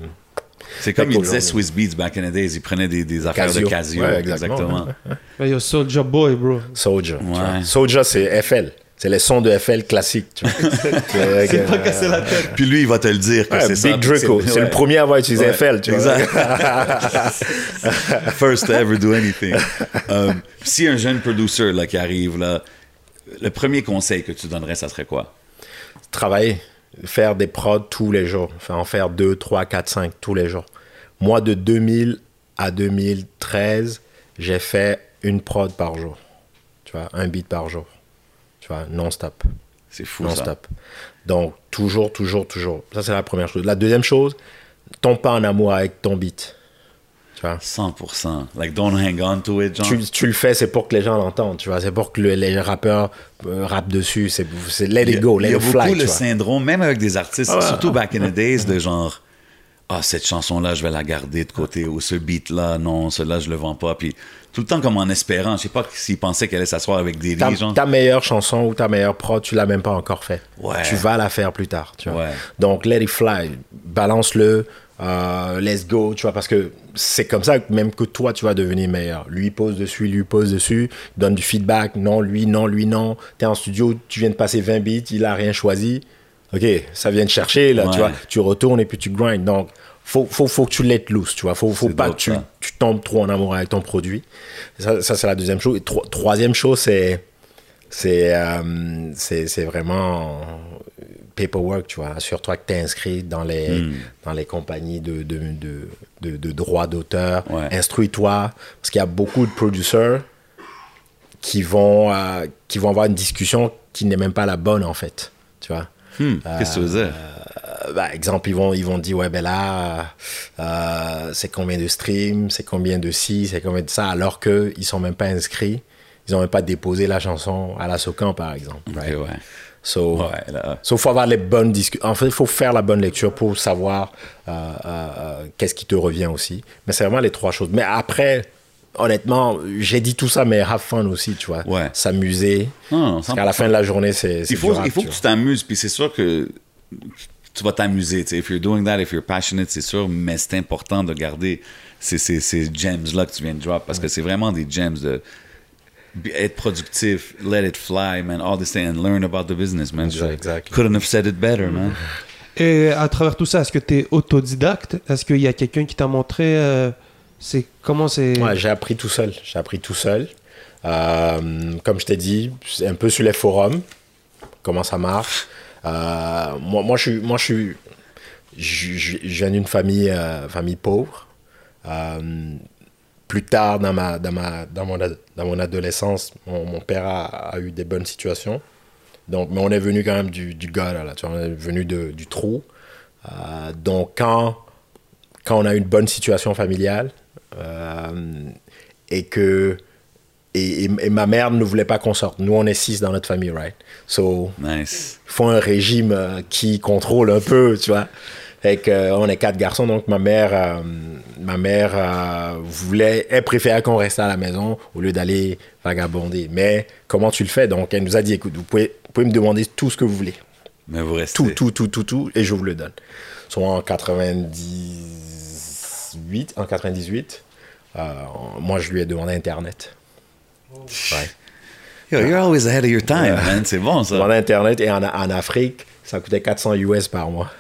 C'est comme il disait Swiss Beats back in the days. Ils prenaient des, des affaires Casio. de Casio. Ouais, exactement. exactement, Mais yo, Soulja Boy, bro. Tu Ouais. Soulja, c'est FL. C'est les sons de FL vois. c'est pas casser la tête. Puis lui, il va te le dire que Ouais, c'est Big ça. Draco, c'est le premier à avoir utilisé Ouais, FL, tu vois. Exact. First to ever do anything. Um, si un jeune producer là, qui arrive, là, le premier conseil que tu donnerais, ça serait quoi? travailler, faire des prods tous les jours, enfin, en faire 2, 3, 4, 5 tous les jours. Moi, de 2000 à 2013, j'ai fait une prod par jour. Tu vois, un beat par jour. Tu vois, non-stop. C'est fou, ça. Non-stop. Donc, toujours, toujours, toujours. Ça, c'est la première chose. La deuxième chose, tombe pas en amour avec ton beat. Tu vois. 100%. Like, don't hang on to it, genre. Tu, tu le fais, c'est pour que les gens l'entendent, tu vois. C'est pour que le- les rappeurs euh, rappent dessus. C'est c'est let Il y it a- go, il let y a it beaucoup fly, le syndrome, même avec des artistes, Ah surtout back in the days, de genre, ah, cette chanson-là, je vais la garder de côté, ou ce beat-là, non, celui-là, je le vends pas. Puis tout le temps, comme en espérant, je sais pas s'ils pensaient qu'elle allait s'asseoir avec des ta, genre. ta meilleure chanson ou ta meilleure prod, tu l'as même pas encore fait. Ouais. Tu vas la faire plus tard. Tu vois. Ouais. Donc, let it fly. Balance-le. Euh, let's go. Tu vois, parce que c'est comme ça que même que toi, tu vas devenir meilleur. Lui pose dessus, lui pose dessus, donne du feedback. Non, lui, non, lui, non. Tu es en studio, tu viens de passer 20 beats, il a rien choisi. OK, ça vient de chercher, là, Ouais. tu vois. Tu retournes et puis tu grindes. Donc, faut, faut, faut que tu let loose, tu vois. Faut, faut pas que tu, tu tombes trop en amour avec ton produit. Ça, ça, c'est la deuxième chose. Et tro- troisième chose, c'est c'est euh, c'est vraiment paperwork, tu vois. Assure-toi que tu es inscrit dans les, Hmm. dans les compagnies de, de, de, de, de droits d'auteur. Ouais. Instruis-toi, parce qu'il y a beaucoup de producers qui vont, euh, qui vont avoir une discussion qui n'est même pas la bonne, en fait, tu vois. Hmm, Qu'est-ce que dire? Euh, bah, exemple, ils vont, ils vont dire, ouais, ben là, euh, c'est combien de streams, c'est combien de ci, c'est combien de ça, alors qu'ils ne sont même pas inscrits. Ils n'ont même pas déposé la chanson à la Socan, par exemple. Ok, right? ouais. So, Ouais, là. so, faut avoir les bonnes discussions. En fait, il faut faire la bonne lecture pour savoir euh, euh, euh, qu'est-ce qui te revient aussi. Mais c'est vraiment les trois choses. Mais après, honnêtement, j'ai dit tout ça, mais have fun aussi, tu vois. Ouais. S'amuser. Non, Parce qu'à la fin de la journée, c'est. Il faut, il faut que tu t'amuses, puis c'est sûr que tu vas t'amuser. If you're doing that, if you're passionate, c'est sûr, mais c'est important de garder ces, ces, ces gems-là que tu viens de drop, parce que c'est vraiment des gems de... be- être productif, let it fly, man, all this thing, and learn about the business, man. Exact, exact. Couldn't have said it better, man. Et à travers tout ça, est-ce que tu es autodidacte? Est-ce qu'il y a quelqu'un qui t'a montré euh, c'est comment c'est? Ouais, j'ai appris tout seul. J'ai appris tout seul. Euh, comme je t'ai dit, c'est un peu sur les forums, comment ça marche. Euh, moi, moi, je suis, moi, je suis, je, je- je viens d'une famille, euh, famille pauvre. Plus tard dans ma, dans ma, dans mon, dans mon adolescence, mon, mon père a, a eu des bonnes situations. Donc, mais on est venu quand même du, du gars là, tu vois, on est venu de, du trou. Euh, donc, quand, quand on a une bonne situation familiale euh, et que et, et- et ma mère ne voulait pas qu'on sorte. Nous, on est six dans notre famille, right? So, Nice. font un régime euh, qui contrôle un peu, tu vois. Fait que, euh, on est quatre garçons, donc ma mère, euh, ma mère euh, voulait, elle préférait qu'on reste à la maison au lieu d'aller vagabonder. Mais comment tu le fais? Donc, elle nous a dit, écoute, vous pouvez, vous pouvez me demander tout ce que vous voulez. Mais vous restez. Tout, tout, tout, tout, tout, et je vous le donne. Soit en 98, en 98, euh, moi, je lui ai demandé Internet. Ouais. Yo, you're always ahead of your time, man. C'est bon, ça. Demandé Internet, et en, en Afrique, ça coûtait 400 US par mois.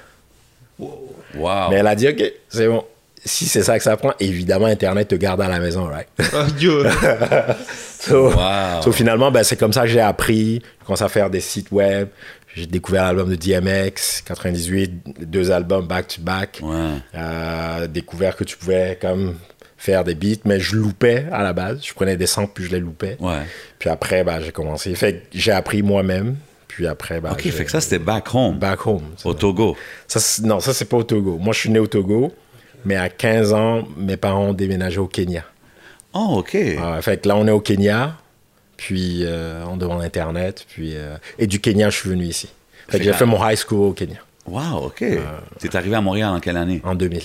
Wow. Mais elle a dit, OK, c'est bon. Si c'est ça que ça prend, évidemment, Internet te garde à la maison, right? Ah, so, Wow. so, finalement, ben, c'est comme ça que j'ai appris. J'ai commencé à faire des sites web. J'ai découvert l'album de DMX, 98, deux albums back-to-back. Ouais. Euh, découvert que tu pouvais comme faire des beats, mais je loupais à la base. Je prenais des samples, puis je les loupais. Ouais. Puis après, ben, j'ai commencé. Fait j'ai appris moi-même. Puis après, ben, Ok, j'ai- fait que ça, c'était back home, back home. au Togo. Ça, non, ça, c'est pas au Togo. Moi, je suis né au Togo, mais à 15 ans, mes parents ont déménagé au Kenya. Oh, ok. Ah, fait que là, on est au Kenya, puis euh, on demande Internet, puis... euh, et du Kenya, je suis venu ici. Fait que Fait j'ai que- fait mon high school au Kenya, Wow, ok. Euh, T'es arrivé à Montréal en quelle année? en 2000.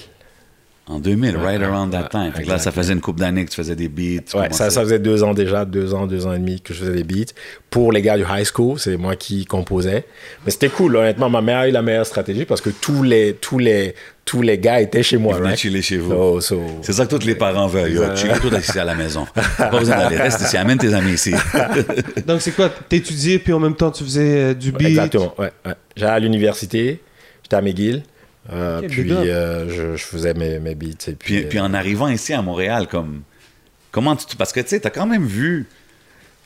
En 2000, right around that ouais, time. Fait que là, ça faisait une couple d'années que tu faisais des beats. tu Ouais, ça, ça faisait deux ans déjà, deux ans, deux ans et demi que je faisais des beats. Pour les gars du high school, c'est moi qui composais. Mais c'était cool, honnêtement. Ma mère a eu la meilleure stratégie parce que tous les, tous les, tous les gars étaient chez moi, Ils chiller chez vous. So- so- C'est ça que tous les parents veulent. Ouais. chill toi ici à la maison. Pas besoin d'aller. Reste ici. Amène tes amis ici. Donc c'est quoi? T'étudiais puis en même temps tu faisais euh, du beat? Exactement, ouais. ouais. J'allais à l'université, j'étais à McGill, euh, puis euh, je, je faisais mes, mes beats. Et puis, Puis, puis en arrivant ici à Montréal, comme comment tu parce que tu sais, t'as quand même vu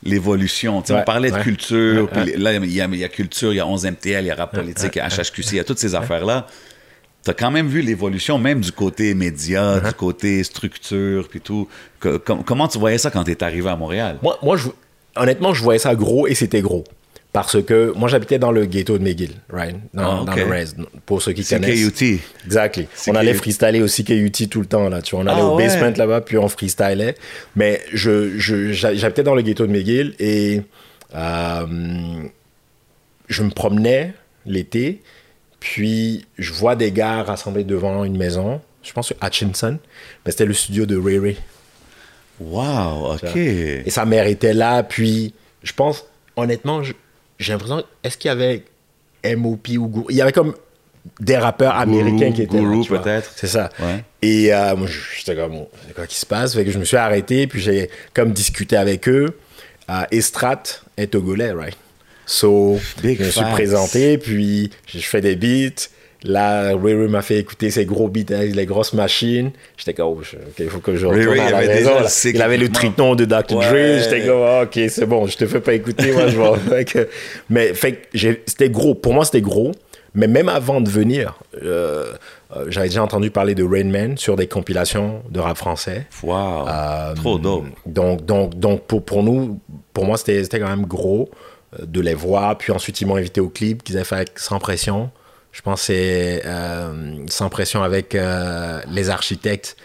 l'évolution. Ouais, on parlait de ouais. culture, Ouais, puis là il y, a, il y a culture, il y a 11 MTL, il y a rap politique, il y a HHQC, il y a toutes ces affaires là. T'as quand même vu l'évolution, même du côté média, Uh-huh. du côté structure, puis tout. Que- com- comment tu voyais ça quand t'es arrivé à Montréal? Moi, moi je, honnêtement, je voyais ça gros et c'était gros. Parce que moi, j'habitais dans le ghetto de McGill, right? Dans, Ah, dans le Res, pour ceux qui connaissent. KUT. Exactly. On allait freestyler au CKUT tout le temps, là. Tu vois, on allait Ah au ouais. basement là-bas, puis on freestylait. Mais je, j'habitais dans le ghetto de McGill et euh, je me promenais l'été, puis je vois des gars rassemblés devant une maison. Je pense que Hutchinson, mais c'était le studio de Ray Ray. Wow, ok. Et sa mère était là, puis je pense, honnêtement, je- j'ai l'impression, est-ce qu'il y avait MOP ou Guru? Il y avait comme des rappeurs américains qui étaient Guru, là. peut-être. C'est ça. Ouais. Et euh, moi, j'étais comme, bon, c'est quoi qui se passe? Fait que je me suis arrêté, puis j'ai comme discuté avec eux. Euh, Estrat est togolais, right? So, Big je me suis facts. présenté, puis je fais des beats. Là, Ray Ray m'a fait écouter ses gros beats avec les grosses machines. J'étais comme, oh, ok, il faut que je retourne Ray à la avait maison. déjà Il avait le triton de Dr. Ouais. Dre. J'étais comme, ah, ok, c'est bon, je te fais pas écouter, moi je Mais fait c'était gros. Pour moi, c'était gros. Mais même avant de venir, euh, euh, j'avais déjà entendu parler de Rain Man sur des compilations de rap français. Wow. Euh, Trop dope. Donc, donc, donc pour, pour nous, pour moi, c'était quand même gros de les voir. Puis ensuite, ils m'ont invité au clip qu'ils avaient fait avec Sans Pression. Je pense c'est euh, Sans Pression avec euh, les architectes.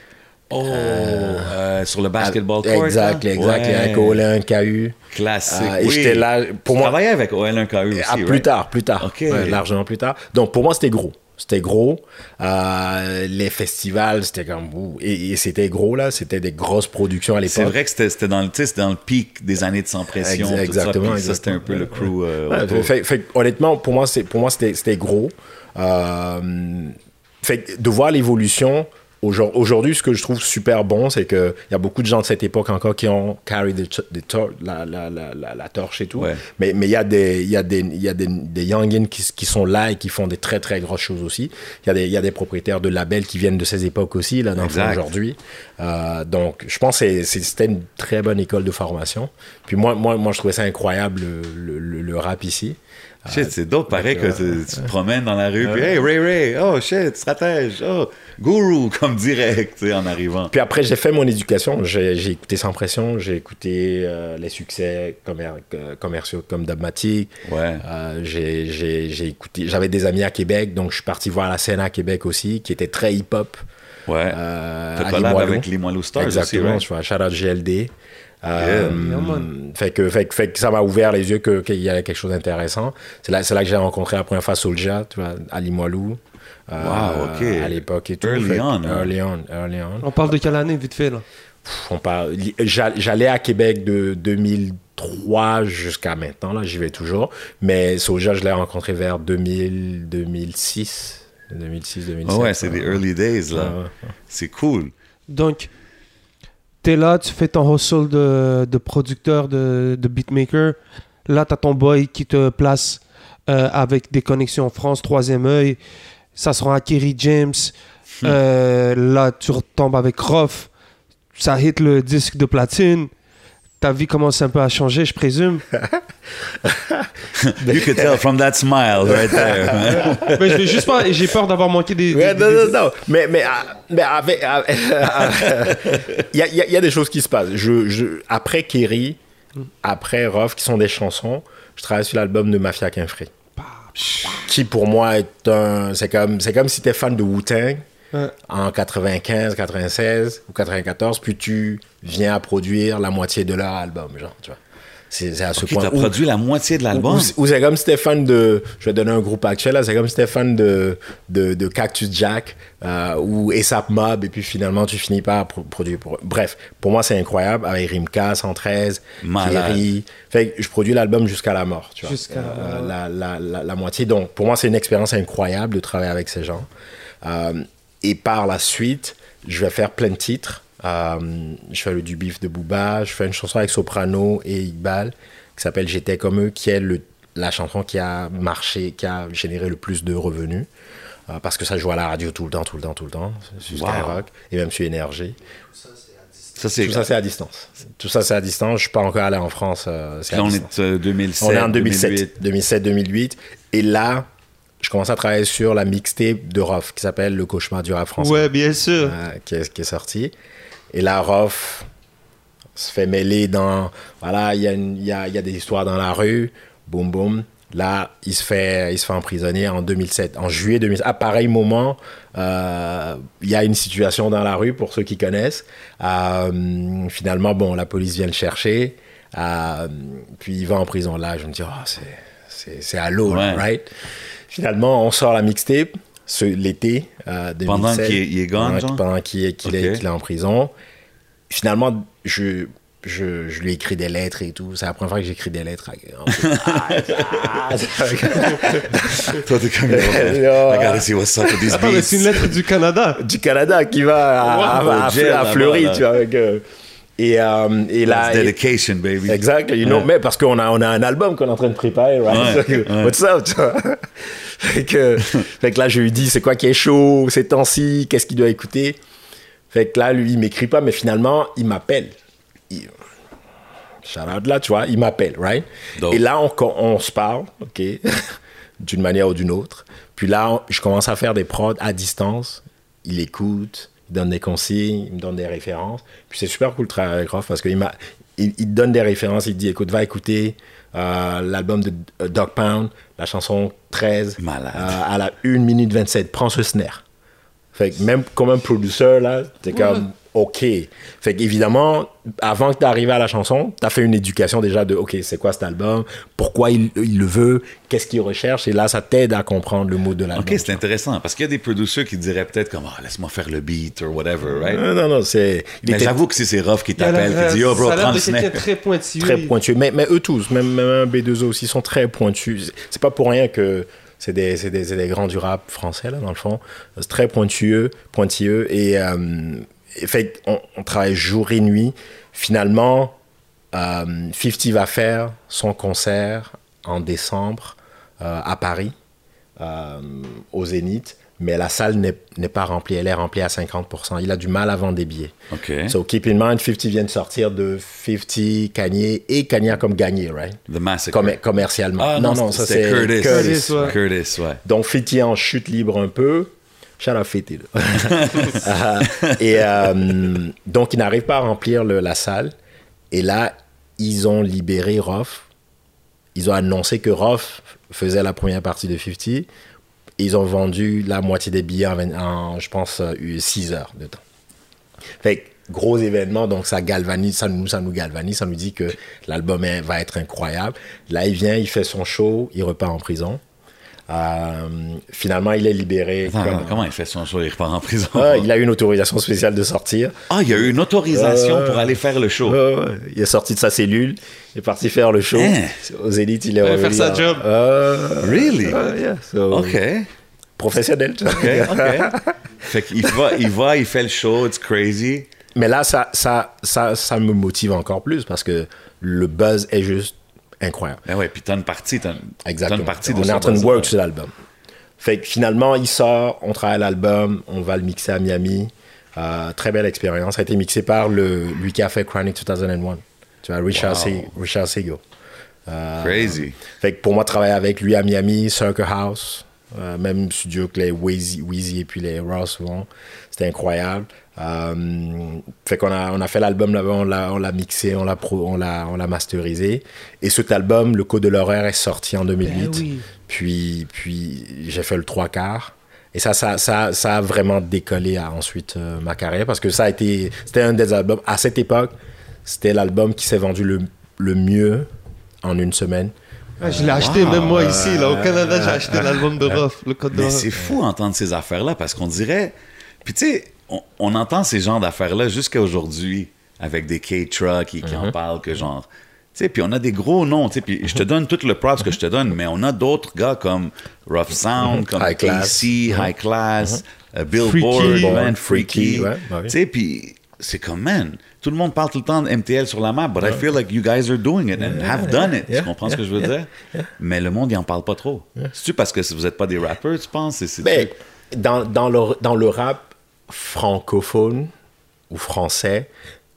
Oh, euh, sur le basketball court. Exact, là? exact. Ouais. Avec OL1 KU. Classique. Euh, et oui. j'étais là. Pour Tu moi, travaillais avec OL1KU aussi, ah, plus right? tard, plus tard. Ouais, largement plus tard. Donc pour moi, c'était gros. C'était gros. Euh, les festivals, c'était comme. Et, et c'était gros, là. C'était des grosses productions à l'époque. C'est vrai que c'était c'était dans, le- dans le pic des années de sans pression. Ex- tout exactement, ça, c'était un peu le crew. euh, Ouais, fait- fait- honnêtement, pour moi, c'est pour moi c'était c'était gros. Euh, fait de voir l'évolution aujourd- aujourd'hui, ce que je trouve super bon, c'est qu'il y a beaucoup de gens de cette époque encore qui ont carry the ch- the tor- la, la, la, la, la torche et tout. Ouais. Mais mais il y a des il y a des il y a des, des youngins qui, qui sont là et qui font des très très grosses choses aussi. Il y a des il y a des propriétaires de labels qui viennent de ces époques aussi là dans aujourd'hui. Euh, donc je pense que c'était une très bonne école de formation. Puis moi moi moi je trouvais ça incroyable le, le, le- le rap ici. Shit, c'est dope, pareil que tu, tu te promènes dans la rue, puis hey, Ray Ray, oh shit, stratège, oh, guru, comme direct, tu sais, en arrivant. Puis après, j'ai fait mon éducation. J'ai écouté Sans Pression, j'ai écouté euh, les succès commer- euh, commerciaux comme Dogmatic. Ouais. Euh, j'ai- écouté. J'avais des amis à Québec, donc je suis parti voir la scène à Québec aussi, qui était très hip-hop. Ouais. Euh, T'as collab avec les Moilou Stars Exactement, aussi, je fais un shout-out GLD. Euh, Yeah, fait, que, fait, que- fait que ça m'a ouvert les yeux que- qu'il y avait quelque chose d'intéressant. C'est là, c'est là que j'ai rencontré la première fois Soulja, tu vois, à Limoilou. euh, Wow, ok. À l'époque et tout. Early Fait on, hein. Early on, early on. On parle de quelle année, vite fait, là? J'allais à Québec de 2003 jusqu'à maintenant, là, j'y vais toujours. Mais Soulja, je l'ai rencontré vers 2000, 2006. 2006, 2007. Ah ouais, c'est des early days, là. Ouais. C'est cool. Donc, t'es là, tu fais ton hustle de, de producteur, de, de beatmaker. Là, t'as ton boy qui te place euh, avec des connexions en France, troisième œil. Ça se rend à Kerry James. Euh, là, tu retombes avec Roth. Ça hit le disque de platine. Ta vie commence un peu à changer, je présume. You could tell from that smile right there. Mais je vais juste pas. J'ai peur d'avoir manqué des. Ouais, des- non, des- non, non. Mais, mais, ah, mais avec. ah, Il y, a, il y a- y a des choses qui se passent. Je, je, après Kerry, après Ruff, qui sont des chansons, je travaille sur l'album de Mafia Kinfree. Qui pour moi est un. C'est comme, c'est comme si tu es fan de Wu-Tang Ouais. en 95, 96 ou 94, puis tu viens à produire la moitié de leur album, genre, tu vois. C'est c'est à ce Ok, point. t'as où- produit la moitié de l'album? ou, c'est comme fan de. Je vais donner un groupe actuel, là. C'est comme fan de, de, de Cactus Jack euh, ou ASAP Mob, et puis finalement, tu finis par pro- produire. Pour... Bref, pour moi, c'est incroyable. Avec Rimka, 113, Malade. Kerry. Fait que je produis l'album jusqu'à la mort, tu vois. Jusqu'à la Euh, mort. la, la, la, la moitié. Donc, pour moi, c'est une expérience incroyable de travailler avec ces gens. Euh, et par la suite, je vais faire plein de titres. Euh, je fais le du bif de Booba, je fais une chanson avec Soprano et Iqbal qui s'appelle J'étais comme eux, qui est le, la chanson qui a marché, qui a généré le plus de revenus. Euh, parce que ça joue à la radio tout le temps, tout le temps, tout le temps, sur Wow. Skyrock et même sur Énergie. Ça, c'est. Tout ça, c'est à distance. Tout ça, c'est à distance. Je suis pas encore allé en France. euh, c'est Là, à on distance. est euh, 2007. On est en 2008. 2007, 2007, 2008. Et là, je commence à travailler sur la mixtape de Rof qui s'appelle Le cauchemar du rap français. Ouais, bien sûr. euh, qui, est, qui est sorti. Et là, Rof se fait mêler dans. Voilà, il y, a y a, y a des histoires dans la rue. Boum, boum. Là, il se fait, il se fait emprisonner en 2007. En juillet 2007. À pareil moment, euh, il y a une situation dans la rue, pour ceux qui connaissent. Euh, finalement, bon, la police vient le chercher. Euh, puis il va en prison. Là, je me dis, oh, c'est- à l'eau, Ouais. right? Finalement, on sort la mixtape ce- l'été euh, 2007. Pendant qu'il est- il est gone, Pendant- genre? Pendant qu'il est, qu'il est- Ok. qu'il est en prison. Finalement, je, je, je lui écris des lettres et tout. C'est la première fois que j'écris des lettres. Ah, Toi, t'es comme. Yo, I gotta see what's up with these Attends, mais c'est une lettre du Canada. du Canada qui va à, à- Wow, à- à- Fleury, tu vois. Avec, euh, et, euh, et là, That's et- dedication, baby. Exact, you know, Ouais. mais parce qu'on a, on a un album qu'on est en train de préparer, right? Ouais, So, ouais. What's up, tu vois? fait, que, fait que là, je lui dis, c'est quoi qui est chaud ces temps-ci, qu'est-ce qu'il doit écouter? Fait que là, lui, il m'écrit pas, mais finalement, il m'appelle. Il... Shout out là, tu vois, il m'appelle, right? Et là, on, on se parle, OK? D'une manière ou d'une autre. Puis là, je commence à faire des prods à distance. Il écoute, il donne des consignes, il me donne des références. Puis c'est super cool de travailler avec Rof parce qu'il m'a, il, donne des références. Il te dit, écoute, va écouter euh, l'album de euh, Dog Pound, la chanson 13, Malade. euh, à la 1 minute 27. Prends ce snare. Fait que même comme un producer, là, t'es comme, OK. Fait qu'évidemment, avant que tu arrives à la chanson, tu as fait une éducation déjà de, OK, c'est quoi cet album? Pourquoi il, il le veut? Qu'est-ce qu'il recherche? Et là, ça t'aide à comprendre le mot de l'album. Ok, c'est intéressant. Parce qu'il y a des producers qui diraient peut-être comme, Ah, laisse-moi faire le beat or whatever, right? Non, non, non, c'est... Mais était j'avoue que si c'est Ruff qui t'appelle, qui dit, oh bro, ça a l'air prends le très pointilleux. très pointu. Mais, mais eux tous, même, même un B2O aussi, sont très pointus. C'est pas pour rien que C'est des, c'est des, c'est des grands du rap français, là, dans le fond. C'est très pointueux, pointilleux. Et, euh, et fait, on, on travaille jour et nuit. Finalement, euh, 50 va faire son concert en décembre euh, à Paris, euh, au Zénith. Mais la salle n'est pas remplie. Elle est remplie à 50%. Il a du mal à vendre des billets. OK. So keep in mind, 50 vient de sortir de 50, Kanye et Kanye comme gagné, right? The Massacre. Commer- commercialement. Ah, non, non, ça c'est Curtis. Curtis, ouais. Curtis, ouais. Donc 50 est en chute libre un peu. Shout out 50, là. Ah, et euh, donc ils n'arrivent pas à remplir la salle. Et là, ils ont libéré Roth. Ils ont annoncé que Roth faisait la première partie de 50. Ils ont vendu la moitié des billets en, je pense, 6 heures de temps. Fait gros événement, donc ça galvanise, ça nous, ça nous galvanise, ça nous dit que l'album va être incroyable. Là, il vient, il fait son show, il repart en prison. Euh, finalement, il est libéré. Attends, comme- attends, comment il fait son show? Il repart en prison? Ah, il a eu une autorisation spéciale de sortir. Ah, il y a eu une autorisation Euh, pour aller faire le show. Il est sorti de sa cellule, il est parti faire le show. Hein? Aux élites, il est revenu faire sa job. Euh, Really? yeah. So, OK. Professionnel. OK, OK. fait qu'il va, il va, il fait le show, it's crazy. Mais là, ça, ça, ça, ça me motive encore plus parce que le buzz est juste incroyable. Ben ouais, puis t'as une partie, t'as, une partie de on est en train de work sur l'album. Fait que finalement, il sort, on travaille l'album, on va le mixer à Miami. Euh, très belle expérience. Ça a été mixé par le, lui qui a fait Chronic 2001. Tu vois, Richard, Wow. Richard Sego. Euh, Crazy. Fait que pour moi, travailler avec lui à Miami, Circle House, euh, même studio que les Weezy et puis les Ross vont, c'était incroyable. Euh, fait qu'on a, on a fait l'album là-bas, on l'a, on l'a mixé, on l'a, pro- on l'a, on l'a masterisé. Et cet album, Le Code de l'horaire, est sorti en 2008. Ben oui. Puis, puis j'ai fait le trois quarts. Et ça, ça, ça, ça a vraiment décollé à, ensuite euh, ma carrière parce que ça a été, c'était un des albums, à cette époque, c'était l'album qui s'est vendu le, le mieux en une semaine. Ah, je l'ai acheté, Wow. même moi ici, là, au Canada, j'ai acheté l'album de Ruff, le code de Mais c'est fou entendre ces affaires-là parce qu'on dirait. Puis tu sais, on, on entend ces genres d'affaires-là jusqu'à aujourd'hui avec des K-Truck qui, qui Mm-hmm. en parlent que genre. Tu sais, puis on a des gros noms, tu sais, puis je te donne tout le props que je te donne, mais on a d'autres gars comme Rough Sound, comme. High Class. Mm-hmm. KC, High Class, euh, Billboard, Freaky. man, Freaky. Freaky, ouais, bah oui. Tu sais, puis c'est comme, man, tout le monde parle tout le temps de MTL sur la map, but I feel like you guys are doing it and have done it. yeah, tu comprends ce que je veux dire? Mais le monde, il en parle pas trop. C'est-tu parce que vous n'êtes pas des rappers, tu penses? C'est- c'est- Ben, dans, dans, le, dans le rap francophone ou français,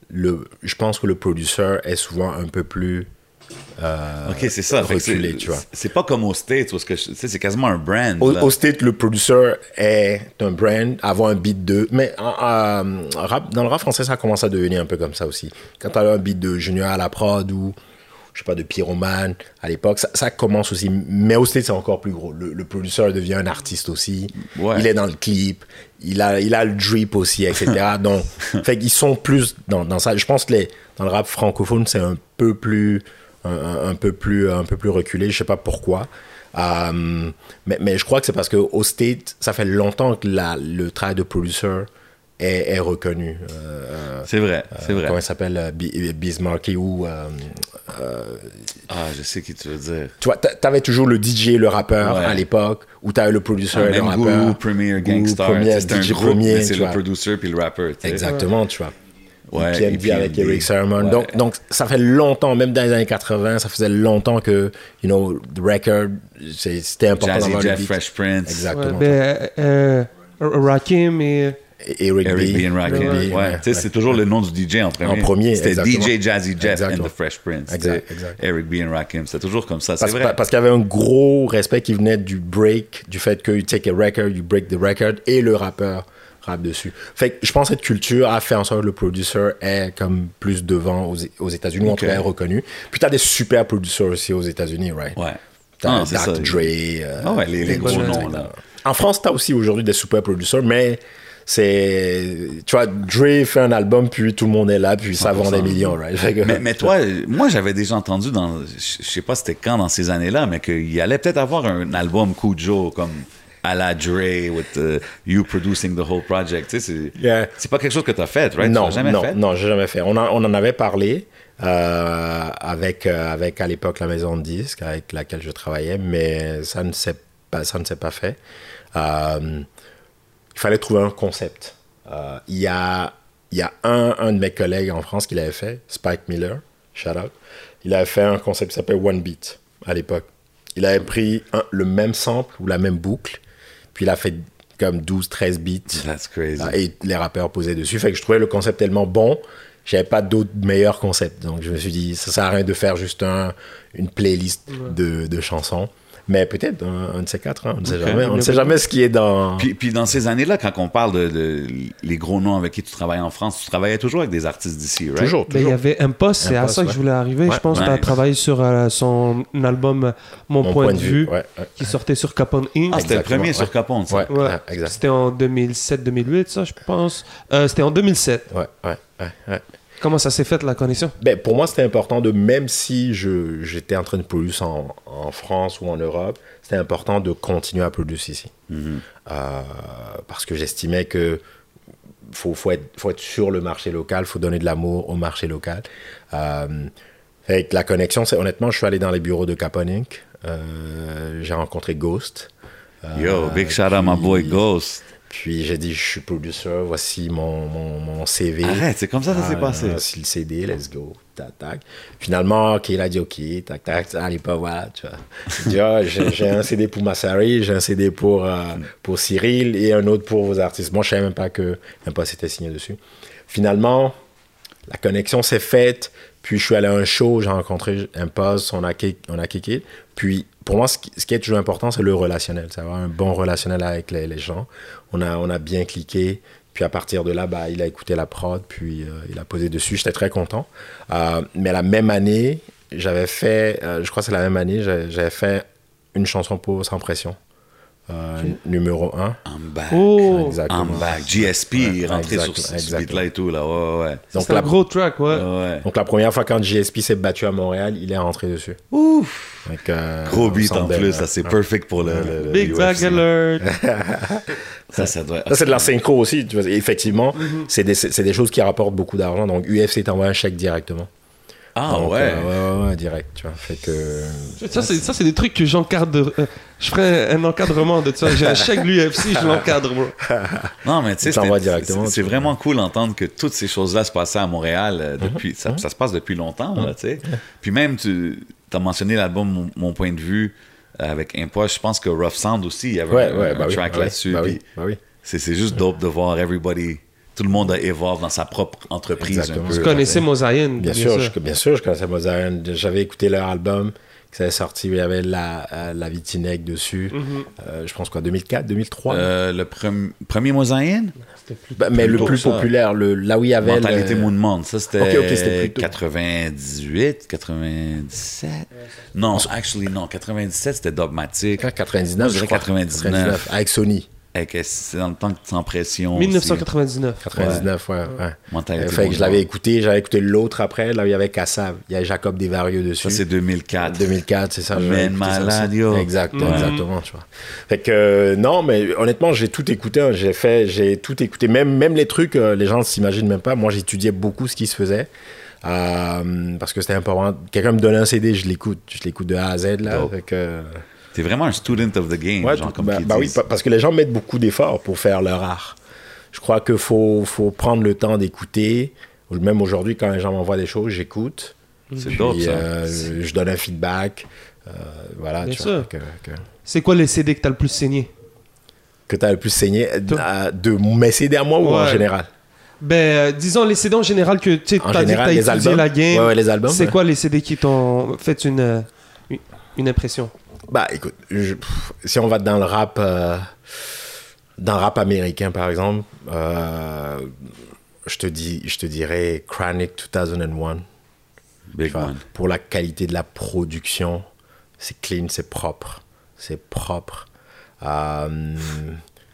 le, je pense que le producteur est souvent un peu plus. euh, Ok, c'est ça. Reculé, tu vois. C'est pas comme aux States, est-ce que c'est quasiment un brand. Au, là. au State, le producteur est un brand, avoir un beat de. Mais rap, dans le rap français, ça commence à devenir un peu comme ça aussi. Quand tu as un beat de Junior à la prod ou, je sais pas, de Pyroman à l'époque, ça, ça commence aussi. Mais au State, c'est encore plus gros. Le, le producteur devient un artiste aussi. Ouais. Il est dans le clip. Il a, il a le drip aussi, etc. Donc, fait qu'ils sont plus dans, dans ça. Je pense que les, dans le rap francophone, c'est un peu plus. Un, peu plus un peu plus reculé je sais pas pourquoi euh, mais, mais je crois que c'est parce qu'au State, ça fait longtemps que la, le travail de producer est, est reconnu. Euh, C'est vrai, c'est euh, vrai. Comment il s'appelle euh, Bi- Bismarcky ou. euh, Ah, je sais qui tu veux dire. tu vois, t'a- t'avais toujours le DJ, le rappeur Ouais. à l'époque, ou t'avais le producer, le Même rappeur. Guru, Premier, Gangstar. Premier, c'est un DJ groupe, Premier, c'est le producer puis le sais. Exactement, tu vois. Ouais, PNB et puis avec. Eric Sermon. Ouais. Donc, donc, ça fait longtemps, même dans les années 80, ça faisait longtemps que, you know, the record, c'est- c'était important Jazzy d'avoir le Jeff. Fresh Prince. Ouais, Exactement. ben, euh, euh, Rakim et. Eric, Eric B. B. and Rakim. Ouais, c'est toujours le nom du DJ en premier. En premier, C'était. DJ Jazzy Jeff Exactement. and the Fresh Prince. Exact. Eric B. and Rakim. C'était toujours comme ça. C'est Parce, vrai. parce qu'il y avait un gros respect qui venait du break, du fait que you take a record, you break the record, et le rappeur rappe dessus. Fait que je pense que cette culture a fait en sorte que le producer est comme plus devant aux, aux États-Unis, en tout cas est reconnu. Puis t'as des super producers aussi aux États-Unis, right? Ouais. T'as Ah, Dr. Dre. euh, Ah ouais, les, les gros noms, là. En France, t'as aussi aujourd'hui des super producers, mais c'est. Tu vois, Dre fait un album, puis tout le monde est là, puis ça vend des millions, right? Que- Mais, mais toi, moi, j'avais déjà entendu dans, je sais pas c'était quand dans ces années-là, mais qu'il allait peut-être avoir un album Cujo comme à la Dre with uh, you producing the whole project. Tu sais, c'est Yeah. c'est pas quelque chose que tu as fait, right? Non, tu jamais non, fait? non, j'ai jamais fait. On, en- on en avait parlé euh, avec, euh, avec à l'époque la maison de disques avec laquelle je travaillais, mais ça ne s'est pas, ça ne s'est pas fait. Euh, fallait trouver un concept. Euh, il y a, il y a un, un de mes collègues en France qui l'avait fait, Spike Miller, shout out. Il avait fait un concept qui s'appelle One Beat à l'époque. Il avait pris un- le même sample ou la même boucle, puis il a fait comme 12, 13 beats. That's crazy. Et les rappeurs posaient dessus. Fait que je trouvais le concept tellement bon, j'avais pas d'autres meilleurs concepts. Donc je me suis dit, ça sert à rien de faire juste un, une playlist de, de chansons. Mais peut-être un, un de ces quatre, hein, on ne sait jamais. On ne sait jamais ce qui est dans. Puis, puis dans ces années-là, quand on parle de, de les gros noms avec qui tu travailles en France, tu travaillais toujours avec des artistes d'ici, right? Toujours, Ben, il y toujours. avait un poste, c'est à ça que je voulais arriver. Ouais. je pense que tu as travaillé sur euh, son album Mon, point, de vue, Ouais, qui sortait sur Capone Inc. Ah, c'était le premier ouais. sur Capone, ça. Ouais, Ouais. ouais, exact. C'était en 2007-2008, ça, je pense. Euh, c'était en 2007. Ouais, ouais, ouais, ouais. Comment ça s'est fait, la connexion? Ben, pour moi, c'était important de, même si je, j'étais en train de produire en, en France ou en Europe, c'était important de continuer à produire ici. Euh, parce que j'estimais que faut, faut, être, faut être sur le marché local, faut donner de l'amour au marché local. Euh, que la connexion, c'est honnêtement, je suis allé dans les bureaux de Capone Inc. Euh, j'ai rencontré Ghost. Euh, Yo, big shout out my boy Ghost. Puis j'ai dit, je suis producer, voici mon, mon, mon CV. Arrête, c'est comme ça que ça s'est Ah, passé. C'est le CD, let's go. Tac, tac. Finalement, ok, il a dit ok, tac, tac, allez pas voilà, tu vois. Dit, Ah, j'ai un CD pour Massari, j'ai un CD pour, euh, pour Cyril et un autre pour vos artistes. Moi, je savais même pas que même pas c'était signé dessus. Finalement, la connexion s'est faite. Puis je suis allé à un show, j'ai rencontré un poste, on a, on a kické. Puis pour moi, ce qui, est toujours important, c'est le relationnel. C'est avoir un bon relationnel avec les, gens. On a, on a bien cliqué. Puis à partir de là, bah, il a écouté la prod, puis euh, il a posé dessus. J'étais très content. Euh, mais la même année, j'avais fait, euh, je crois que c'est la même année, j'avais fait une chanson pour Sans Pression. Euh, Numéro 1. I'm back. Oh, Exactement. I'm back. GSP est rentré exact- sur ce beat-là et tout, là. Ouais, ouais. Donc c'est un la, gros track, ouais. ouais. ouais. donc la première fois quand GSP s'est battu à Montréal, il est rentré dessus. Ouf! Donc, euh, Gros on beat en plus, ouais. ça c'est perfect pour le, le- le Big. Bag Alert. Ça, ça doit Ça, c'est de la synchro aussi. tu vois. Effectivement, c'est des, c'est des choses qui rapportent beaucoup d'argent. Donc, UFC t'envoie un chèque directement. Ah Donc, ouais. euh, ouais, ouais, ouais, direct. Tu vois. Fait que. Ça, c'est, ça, c'est des trucs que j'encadre. euh, je ferais un encadrement de ça. J'ai un chèque de l'UFC, je l'encadre, bro. Non, mais tu sais, c'est- vraiment cool d'entendre que toutes ces choses-là se passaient à Montréal euh, Mhm. depuis. ça, ça se passe depuis longtemps, là, tu sais. Puis même, tu as mentionné l'album Mon, Mon point de vue avec Impoche. Je pense que Rough Sound aussi, il y avait Ouais, un, ouais, un bah oui, track bah oui, là-dessus. bah oui, bah oui. c'est, c'est juste dope de voir everybody. Tout le monde a évolve dans sa propre entreprise Exactement. un peu. Vous connaissez Mosaïen, Bien, sûr, je, bien sûr, je connaissais Mozart. J'avais écouté leur album qui s'est sorti. Il y avait la, euh, la Vitinec dessus. Mhm. Euh, je pense quoi, 2004, 2003 Euh, le prem- premier Mosaïen, Bah, Mais le plus ça. populaire, le, là où il y avait. Mentalité le- Moon Monde. Ça, c'était Ok, ok, c'était plus tôt. 98, 97. Non, actually, non. 97, c'était Dogmatic. 99, Moi, je je dirais crois. 99. Avec Sony. Et que c'est dans le temps que sans pression. aussi. 1999. 99, ouais. ouais. Mentalité fait que je l'avais écouté, j'avais écouté l'autre après, là où il y avait Kassav. Il y avait Jacob Desvarieux dessus. Ça, c'est 2004. 2004, c'est ça. Ça malade, yo. Exact, exactement, tu vois. Fait que, euh, non, mais honnêtement, j'ai tout écouté. hein. J'ai fait, j'ai tout écouté. Même, même les trucs, euh, les gens ne s'imaginent même pas. Moi, j'étudiais beaucoup ce qui se faisait. Euh, parce que c'était important. Quelqu'un me donnait un CD, je l'écoute. Je l'écoute de A à Z, là. Dope. Fait que, T'es vraiment un student of the game, Ouais, genre tout- comme bah, bah oui, parce que les gens mettent beaucoup d'efforts pour faire leur art. Je crois qu'il faut, faut prendre le temps d'écouter. Même aujourd'hui, quand les gens m'envoient des choses, j'écoute. C'est dope, ça. euh, je, donne un feedback. Euh, voilà, Bien tu vois, sûr. que, que, C'est quoi les CD que t'as le plus saigné? Que tu as le plus saigné. Euh, de mes CD à moi ou en général? Ben, euh, disons les CD en général que tu t'as dit que t'as les albums? la game. Ouais, ouais, les albums. C'est ouais. quoi les CD qui t'ont fait une, une impression? Bah écoute, je- pff, si on va dans le rap, euh, dans le rap américain par exemple, euh, je, te dis, je te dirais Chronic 2001. Big Enfin, one. pour la qualité de la production, c'est clean, c'est propre. C'est propre. Euh,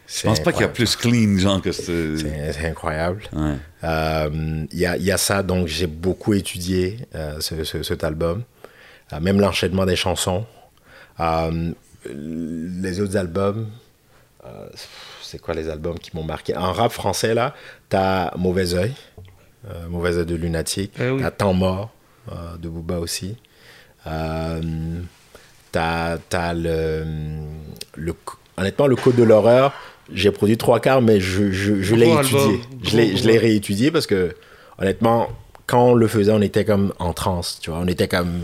Je pense pas qu'il y a plus clean, genre, que ce... C'est incroyable. Ouais. Euh, Il y, a, y a ça, donc j'ai beaucoup étudié euh, ce- ce- cet album. Euh, même l'enchaînement des chansons. Euh, les autres albums, euh, c'est quoi les albums qui m'ont marqué? En rap français, là, t'as Mauvais Oeil, euh, Mauvais Oeil de Lunatique. Eh oui. T'as Temps Mort euh, de Booba aussi. T'as le, le, honnêtement, le code de l'horreur, j'ai produit trois quarts, mais je, je, je l'ai étudié. Je l'ai, je l'ai réétudié parce que, honnêtement, quand on le faisait, on était comme en transe, tu vois. On était comme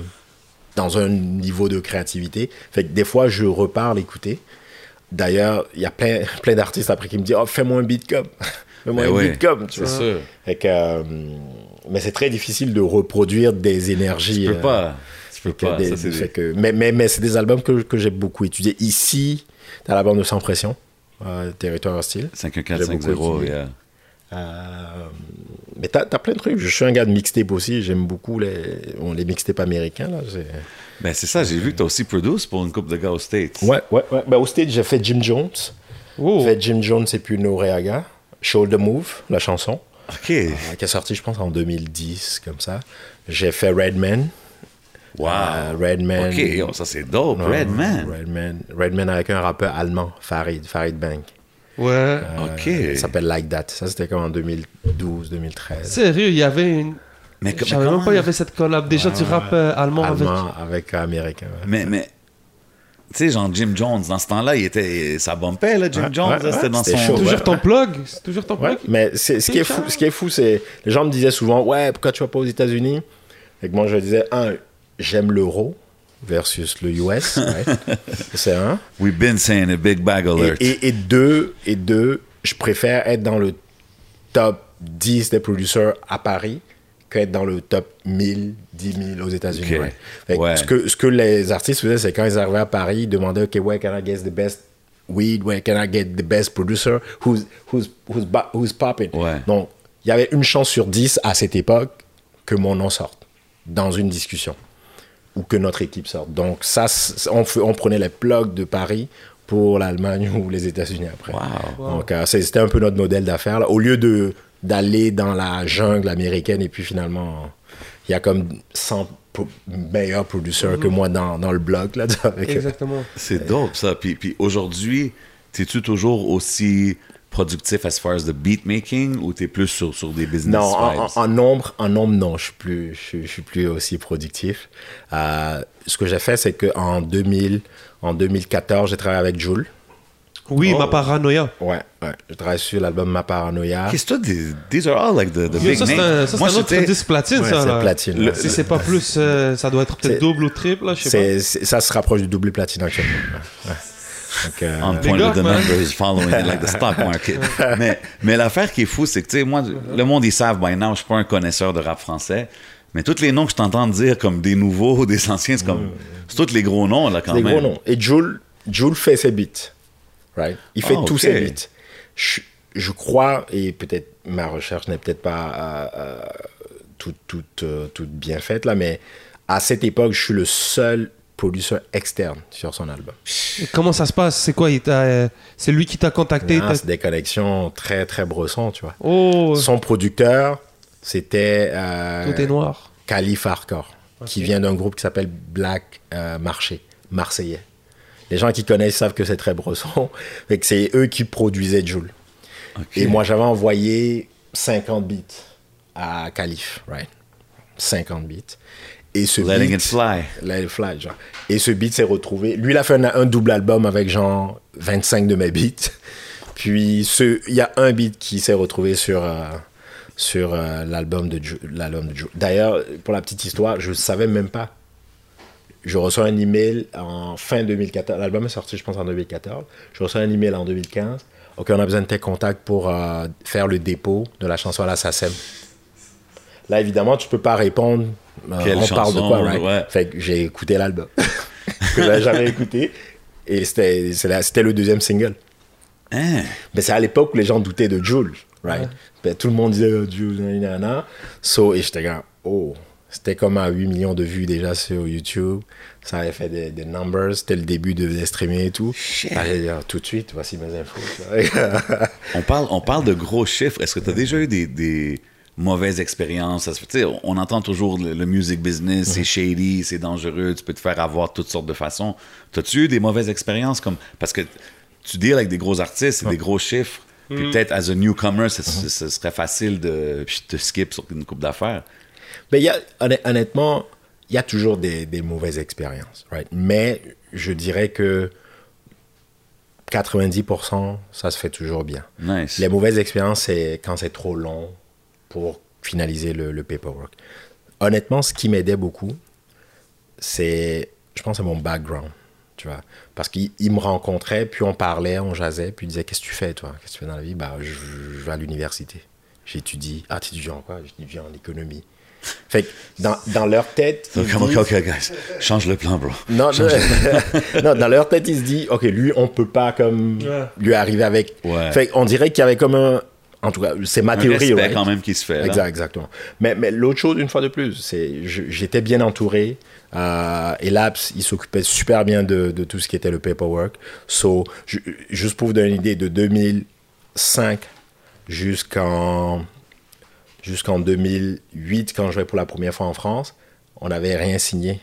dans un niveau de créativité. Fait que des fois, je repars l'écouter. D'ailleurs, il y a plein, plein d'artistes après qui me disent Oh, fais-moi un beat comme. fais-moi Ben un oui, beat comme. Tu C'est vois. sûr. Fait que, euh, mais c'est très difficile de reproduire des énergies. Tu peux euh, pas. Tu peux pas. des- Ça, c'est des- fait que- mais mais, mais c'est des albums que, que j'ai beaucoup étudiés. Ici, t'as l'album de Sans Pression, euh, Territoire Hostile. 51450, J'ai beaucoup étudié. yeah. Euh, mais t'as as plein de trucs. Je suis un gars de mixtape aussi. J'aime beaucoup les, bon, les mixtapes américains. Là. C'est- Ben, c'est ça, j'ai vu que t'as aussi produit pour une coupe de gars aux States. Ouais, ouais, ouais. Ben, au stage, j'ai fait Jim Jones. Oh. J'ai fait Jim Jones et puis Noreaga. Shoulder Move, la chanson. OK. euh, qui est sortie, je pense, en 2010, comme ça. J'ai fait Redman. Wow. Euh, Redman. OK, yo, ça c'est dope. Ouais, Redman. Redman. Redman avec un rappeur allemand, Farid, Farid Bank. Ouais. Euh, OK. Ça s'appelle Like That. Ça, c'était comme en 2012, 2013. Sérieux, il y avait une. Mais, Je savais même pas il y avait cette collab. Déjà, tu rappes euh, allemand, avec. Allemand avec américain. ouais. mais, mais tu sais, genre Jim Jones, dans ce temps-là, il était, ça bumpait, là, Jim Ouais, Jones. ouais, c'était ouais, dans son. chaud, Toujours ouais. ton plug. C'est toujours ton Ouais, plug? mais c'est, ce, qui est fou, ce qui est fou, c'est. Les gens me disaient souvent, ouais, pourquoi tu vas pas aux États-Unis? Et que moi, je disais, un, j'aime l'euro versus le US. c'est un. We've been saying a big bag alert. et, et deux, et deux, je préfère être dans le top 10 des producers à Paris qu'être dans le top 1000, 10 000 aux États-Unis. Fait Ouais. Ce, que, ce que les artistes faisaient, c'est quand ils arrivaient à Paris, ils demandaient, OK, where can I get the best weed? Where can I get the best producer? Who's, who's, who's, who's popping? Ouais. Donc, il y avait une chance sur 10 à cette époque que mon nom sorte dans une discussion ou que notre équipe sorte. Donc, ça, on, prenait les plugs de Paris pour l'Allemagne ou les États-Unis après. Wow. Donc, euh, c'était un peu notre modèle d'affaires. là. Au lieu de d'aller dans la jungle américaine et puis finalement, il y a comme 100 pro- meilleurs producers que moi dans, dans le blog. Là, avec- Exactement. C'est dope, ça. Puis, puis aujourd'hui, t'es-tu toujours aussi productif as far as the beat making ou t'es plus sur, sur des business Non, en, vibes? en- en nombre, en nombre, non, je suis plus, je, suis- je suis plus aussi productif. Euh, ce que j'ai fait, c'est qu'en 2000, en 2014, j'ai travaillé avec Jules. Oui, Oh. ma paranoïa. Ouais, ouais. Je travaille sur l'album Ma Paranoia. Qu'est-ce que des- these are all like the, the Yo, big ça, c'est names. un, ça, c'est Moi, un autre disque platine, Ouais, ça. c'est platine, Le- si c'est pas plus, euh, ça doit être peut-être double ou triple, là, je sais c'est- ça se rapproche du double platine actuellement. Ouais. Donc, euh, On Big point with the numbers, following it like the stock market. mais mais l'affaire qui est fou, c'est que, tu sais, moi, le monde, ils savent by now, je suis pas un connaisseur de rap français. Mais tous les noms que je t'entends dire comme des nouveaux, des anciens, c'est comme. C'est tous les gros noms, là, quand des même. gros noms. Et Jules, Jules fait ses beats. Right? Il fait Ah, tous ses beats. Je, je crois, et peut-être ma recherche n'est peut-être pas euh, euh, toute, toute, euh, toute bien faite, là, mais à cette époque, je suis le seul producteur externe sur son album. Et Comment ça se passe? C'est quoi? Euh, C'est lui qui t'a contacté? C'est des connexions très, très bressons, tu vois. Oh, Son producteur, c'était euh, tout est noir. Calif Hardcore, qui vient d'un groupe qui s'appelle Black euh, Marché, marseillais. Les gens qui connaissent savent que c'est très bresson. Fait que c'est eux qui produisaient Joule. Et moi, j'avais envoyé 50 bits à Calif, right? 50 bits. Et ce Letting beat, it fly. Let It Fly, genre. Et ce beat s'est retrouvé. Lui, il a fait un, un double album avec genre 25 de mes beats. Puis il y a un beat qui s'est retrouvé sur, euh, sur euh, l'album de Ju- l'album de Ju- D'ailleurs, pour la petite histoire, je ne savais même pas. Je reçois un email en fin 2014. L'album est sorti, je pense, en 2014. Je reçois un email en 2015. Ok, on a besoin de tes contacts pour euh, faire le dépôt de la chanson à la SACEM. Là, évidemment, tu peux pas répondre. euh, Quelle on parle de quoi, right? ouais. Fait que j'ai écouté l'album. que j'avais jamais écouté. Et c'était le deuxième single. Hein? Mais c'est à l'époque où les gens doutaient de Jules, right? Ben, tout le monde disait oh, Jules, nanana. So, et j'étais comme, oh, c'était comme à 8 millions de vues déjà sur YouTube. Ça avait fait des, des numbers. C'était le début de, streamer et tout. J'allais dire, tout de suite, voici mes infos. On parle, on parle de gros chiffres. Est-ce que tu as déjà eu des, des mauvaises expériences? Ça se fait- tu sais, on, on entend toujours le, le music business, c'est shady, c'est dangereux, tu peux te faire avoir toutes sortes de façons. As-tu eu des mauvaises expériences? comme Parce que tu deals avec des gros artistes, des gros chiffres. Puis peut-être, as a newcomer, ce, ce- ce serait facile de te skip sur une coupe d'affaires. Mais il y a, honn- honnêtement, il y a toujours des, des mauvaises expériences, right? Mais je dirais que 90%, ça se fait toujours bien. Nice. Les mauvaises expériences, c'est quand c'est trop long pour finaliser le, le paperwork. Honnêtement, ce qui m'aidait beaucoup, c'est, je pense, c'est mon background. Tu vois, parce qu'il il me rencontrait, puis on parlait, on jasait, puis il disait Qu'est-ce que tu fais, toi? Qu'est-ce que tu fais dans la vie? Bah, je, je vais à l'université. J'étudie. Ah, tu étudies en quoi? J'étudie en économie. Fait que dans, dans leur tête. ils Ok, ok, disent- ok, guys. Change le plan, bro. non, non, non, dans leur tête, ils se disent, OK, lui, on peut pas comme Ouais. lui arriver avec. Ouais. Fait qu'on dirait qu'il y avait comme un. En tout cas, c'est ma Un théorie. right? quand même qui se fait. là. Exact, exactement. Mais, mais l'autre chose, une fois de plus, c'est j'étais bien entouré. Euh, et Labs, il s'occupait super bien de, de tout ce qui était le paperwork. So, ju- juste pour vous donner une idée, de 2005 jusqu'en jusqu'en 2008, quand je jouais pour la première fois en France, on n'avait rien signé.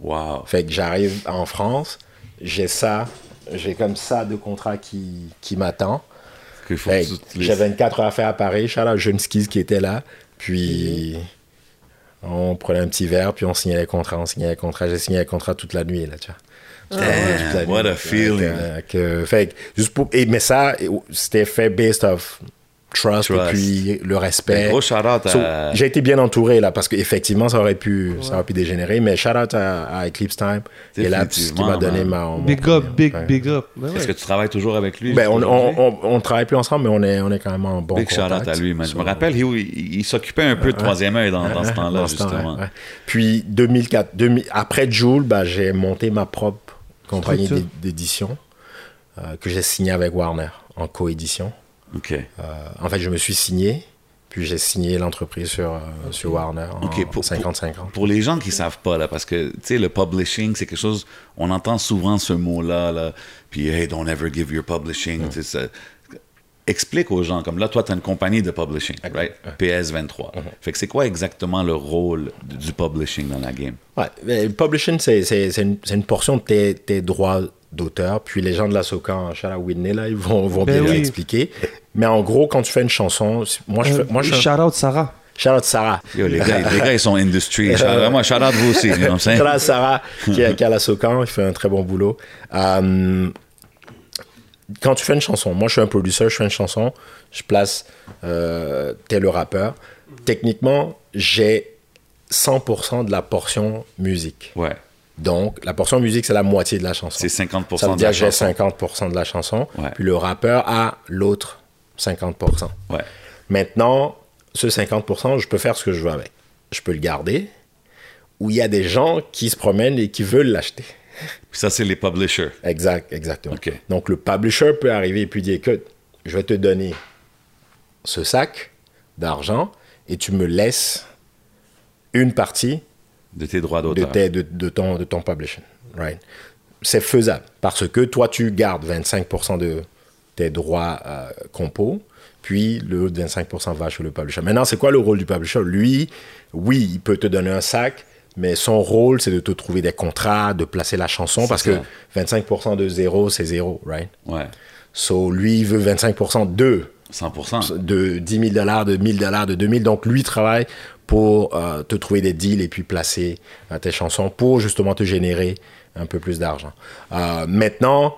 Wow. Fait que j'arrive en France, j'ai ça, j'ai comme ça de contrat qui, qui m'attend. Qu'il faut Fait que que tu te laisses- J'ai 24 heures à faire à Paris, shout out Jeune Skis qui était là. Puis on prenait un petit verre, puis on signait les contrats, on signait les contrats. J'ai signé les contrats toute la nuit, là, tu vois. Damn, what a feeling. Fait que, juste pour, et, mais ça, c'était fait based of trust, Trust. et puis le respect. Gros shout-out So, à- J'ai été bien entouré là parce qu'effectivement ça aurait pu ça aurait pu dégénérer mais shout out à, à Eclipse Time et là qui Définitivement, m'a donné ma mon Big up, big, ouais. big up. Ben ouais. Est-ce que tu travailles toujours avec lui? ben, on, aujourd'hui? on, on, on travaille plus ensemble mais on est on est quand même en bon Big shout contact. out à lui, man. Je me So, rappelle, il, il- il s'occupait un peu de troisième œil dans, dans ce temps-là, ce temps, justement. Puis 2004 2000 après Joule bah, j'ai monté ma propre compagnie d'édition euh, que j'ai signée avec Warner en coédition. OK. Euh, en fait je me suis signé puis j'ai signé l'entreprise sur, euh, sur Warner en Ok, pour- 50-50. Pour les gens qui savent pas, là, parce que, tu sais, le publishing, c'est quelque chose, on entend souvent ce mot-là, là, puis, hey, don't ever give your publishing, Mm. ça- Explique aux gens, comme là, toi, tu as une compagnie de publishing, right? PS23. Mm-hmm. Fait que c'est quoi exactement le rôle du publishing dans la game? Ouais, le publishing, c'est, une, une portion de tes, tes droits d'auteur. Puis les gens de la Socan, Charles Whitney, là, ils vont, vont Ben bien oui. l'expliquer. Mais en gros, quand tu fais une chanson, moi, je fais, moi, je Shout out Sarah. Shout out Sarah. Yo, les gars, les gars ils sont industry. Shout- Vraiment, shout out vous aussi, you know what I'm saying? Shout out Sarah, qui, est- qui est à la Socan, il fait un très bon boulot. Euh, quand tu fais une chanson, moi je suis un producteur, je fais une chanson, je place euh, tel le rappeur. Techniquement, j'ai 100% de la portion musique. Ouais. Donc, la portion musique, c'est la moitié de la chanson. C'est 50% Ça veut de dire la que j'ai chanson. 50% de la chanson, Ouais. puis le rappeur a l'autre 50%. Ouais. Maintenant, ce 50%, je peux faire ce que je veux avec. Je peux le garder, ou il y a des gens qui se promènent et qui veulent l'acheter. Ça, c'est les publishers. Exact, exactement. Donc, le publisher peut arriver et puis dire, écoute, je vais te donner ce sac d'argent et tu me laisses une partie De tes droits de, d'auteur. tes- de, de ton, de ton publishing. Right? C'est faisable parce que toi, tu gardes 25% de tes droits euh, compos, puis le autre 25% va chez le publisher. Maintenant, c'est quoi le rôle du publisher? Lui, oui, il peut te donner un sac, mais son rôle, c'est de te trouver des contrats, de placer la chanson, parce ça. que 25% de zéro, c'est zéro, right Ouais. So, lui, il veut 25% de 100%. de 10 000 dollars, de 1000 dollars, de 2000. Donc, lui travaille pour euh, te trouver des deals et puis placer euh, tes chansons pour justement te générer un peu plus d'argent. Euh, maintenant,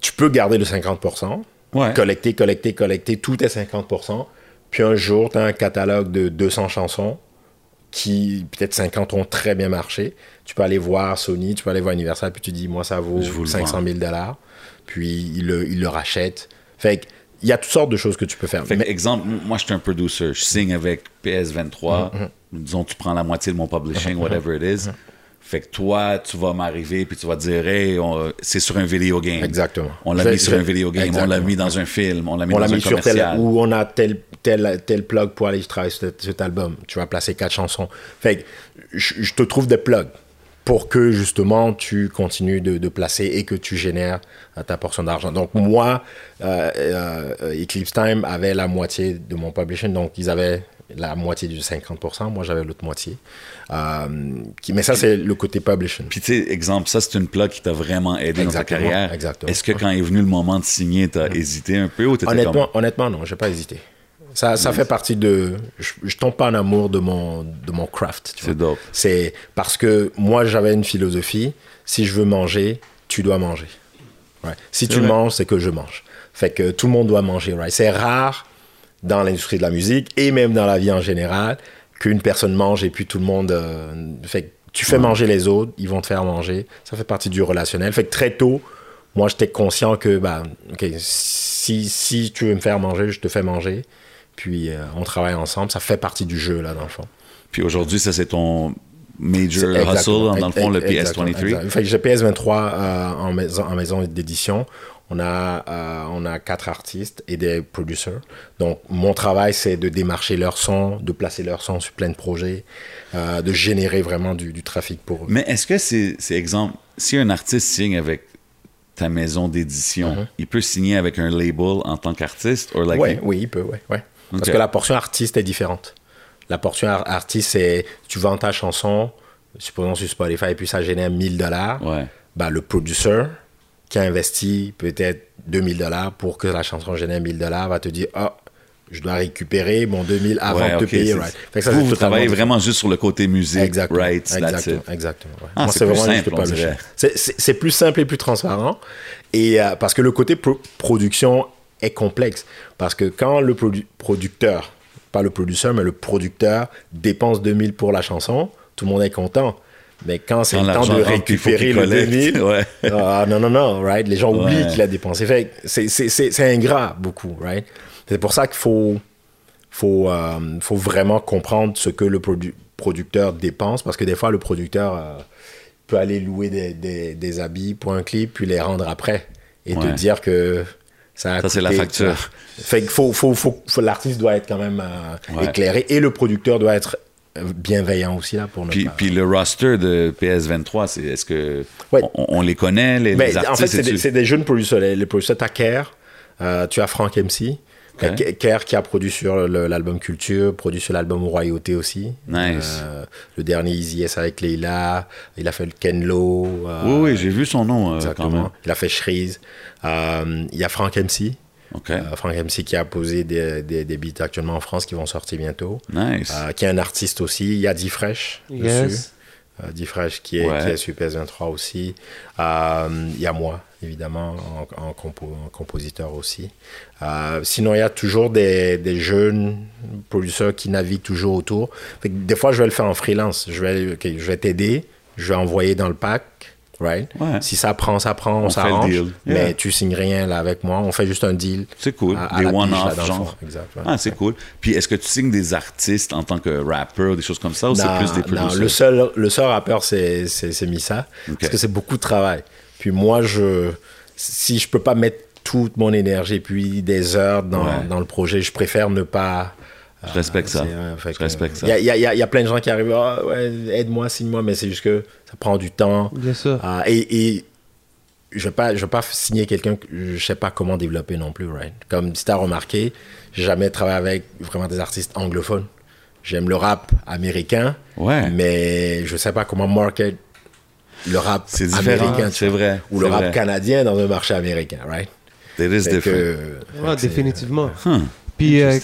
tu peux garder le 50%, Ouais. collecter, collecter, collecter, tout est 50%. Puis un jour, tu as un catalogue de 200 chansons qui, peut-être 50 ont très bien marché. Tu peux aller voir Sony, tu peux aller voir Universal, puis tu dis, moi, ça vaut Je vous le 500 vends. 000 dollars. Puis il le, il le rachète. Fait que, il y a toutes sortes de choses que tu peux faire. Fait Mais- exemple, moi, je suis un producer. Je signe avec PS23. Mm-hmm. Disons, tu prends la moitié de mon publishing, whatever it is. Fait que toi, tu vas m'arriver puis tu vas dire, hey, c'est sur un video game. Exactement. On l'a mis sur un video game, on l'a mis dans un film, on l'a mis on dans l'a un mis sur tel, ou on a tel, tel, tel plug pour aller travailler sur cet, cet album. Tu vas placer quatre chansons. Fait que je te trouve des plugs pour que justement tu continues de, de placer et que tu génères euh, ta portion d'argent. Donc moi, euh, euh, Eclipse Time avait la moitié de mon publishing, donc ils avaient la moitié du 50%, moi j'avais l'autre moitié. Euh, qui, mais ça c'est le côté publishing. Puis, tu sais, exemple, ça, c'est une plug qui t'a vraiment aidé dans ta carrière. exactement. Est-ce que quand est venu le moment de signer, t'as hésité un peu ou t'étais Honnêtement, comme... honnêtement, non, j'ai pas hésité. Ça, ça fait partie de. Je, je tombe pas en amour de mon, de mon craft. C'est dope. C'est parce que moi, j'avais une philosophie. Si je veux manger, tu dois manger. Si tu vrai. manges, c'est que je mange. Fait que tout le monde doit manger, right? C'est rare dans l'industrie de la musique et même dans la vie en général qu'une personne mange et puis tout le monde. euh, fait que tu fais manger les autres, ils vont te faire manger. Ça fait partie du relationnel. Fait que très tôt, moi, j'étais conscient que, bah, si, si tu veux me faire manger, je te fais manger. Puis euh, on travaille ensemble. Ça fait partie du jeu, là, dans le fond. Puis aujourd'hui, ça, c'est ton major hustle, exactement. dans le fond, le Exactement, PS23. exact. Fait que j'ai PS23 euh, en, maison, en maison d'édition. On a, euh, on a quatre artistes et des producers. Donc, mon travail, c'est de démarcher leur son, de placer leur son sur plein de projets, euh, de générer vraiment du, du trafic pour eux. Mais est-ce que c'est, c'est exemple, si un artiste signe avec ta maison d'édition, il peut signer avec un label en tant qu'artiste? Or like, Ouais, oui, il peut, ouais. Parce que la portion artiste est différente. La portion ar- artiste, c'est tu vends ta chanson, supposons sur Spotify, et puis ça génère 1000 dollars. Ouais. bah, le producer qui a investi peut-être 2000 dollars pour que la chanson génère 1000 dollars va te dire ah je dois récupérer mon 2000 avant Ouais, de te payer right. Fait que ça, vous, travaillez différent. vraiment juste sur le côté musique, exactement that's exactement, ouais. Ah, vraiment simple, c'est plus simple et plus transparent et euh, parce que le côté pro- production est complexe parce que quand le produ- producteur pas le producteur mais le producteur dépense 2000 pour la chanson tout le monde est content mais quand c'est le temps de récupérer le collecte. 2000 Ouais. ah non, non, non, right? Les gens oublient Ouais. qu'il a dépensé. Fait c'est- c'est c'est- c'est ingrat, beaucoup, right? C'est pour ça qu'il faut, faut, euh, faut vraiment comprendre ce que le produ- producteur dépense, parce que des fois, le producteur euh, peut aller louer des, des, des habits pour un clip, puis les rendre après, et te dire que ça c'est la facture. Fait que faut, faut, faut, faut- l'artiste doit être quand même euh, Ouais. éclairé, et le producteur doit être euh, bienveillant aussi, là, pour ne Puis, pas... puis le roster de PS23, c'est, est-ce que Ouais. on, on les connaît, les, Ben, les artistes? en fait, c'est des, jeunes producteurs. Les, les producteurs, Kerr, euh, tu as Frank MC. Ke- Kerr qui a produit sur l'album Culture, produit sur l'album Royauté aussi. Nice. Euh, le dernier Easy S avec Leila. Il a fait le Ken Lo. euh, Oui, oui, j'ai vu son nom euh, quand Exactement. même. Il a fait Shreeze. Euh, il y a Frank MC. OK. Euh, Frank MC qui a posé des, des, des beats actuellement en France qui vont sortir bientôt. nice. Euh, qui est un artiste aussi. Il y a D-Fresh dessus. Yes. Euh, D-Fresh qui est, Ouais. qui est sur PS23 aussi. Euh, Il y a moi, évidemment, en, en compo- en compositeur aussi. Euh, sinon, il y a toujours des, des jeunes producteurs qui naviguent toujours autour. Fait que des fois, je vais le faire en freelance. Je vais, je vais t'aider, je vais envoyer dans le pack. Right? Ouais. Si ça prend, ça prend, on, On s'arrange. deal. Mais Yeah. tu signes rien là avec moi. On fait juste un deal. C'est cool. à- à des one-off, genre. fond. Exact, ouais. Ah, c'est cool. Puis est-ce que tu signes des artistes en tant que rapper, des choses comme ça, ou c'est plus des non, producers? le seul, le seul rappeur, c'est, Missa. Parce que c'est beaucoup de travail. Puis moi, je, si je peux pas mettre toute mon énergie puis des heures dans, Ouais. dans le projet, je préfère ne pas. Je respecte ça. c'est, euh, fait Je que, respecte ça. Il y a, il y a- il y a- plein de gens qui arrivent, Ah, ouais, aide-moi, signe-moi, mais c'est juste que ça prend du temps. Bien sûr. Ah, et, et je vais pas, je vais pas signer quelqu'un que je sais pas comment développer non plus, right? Comme si tu as remarqué, j'ai jamais travaillé avec vraiment des artistes anglophones. J'aime le rap américain, Ouais. mais je sais pas comment market le rap C'est différent, américain. c'est vrai, Ou le rap vrai. canadien dans un marché américain, right? It is different. que- Ouais, définitivement. Puis, euh,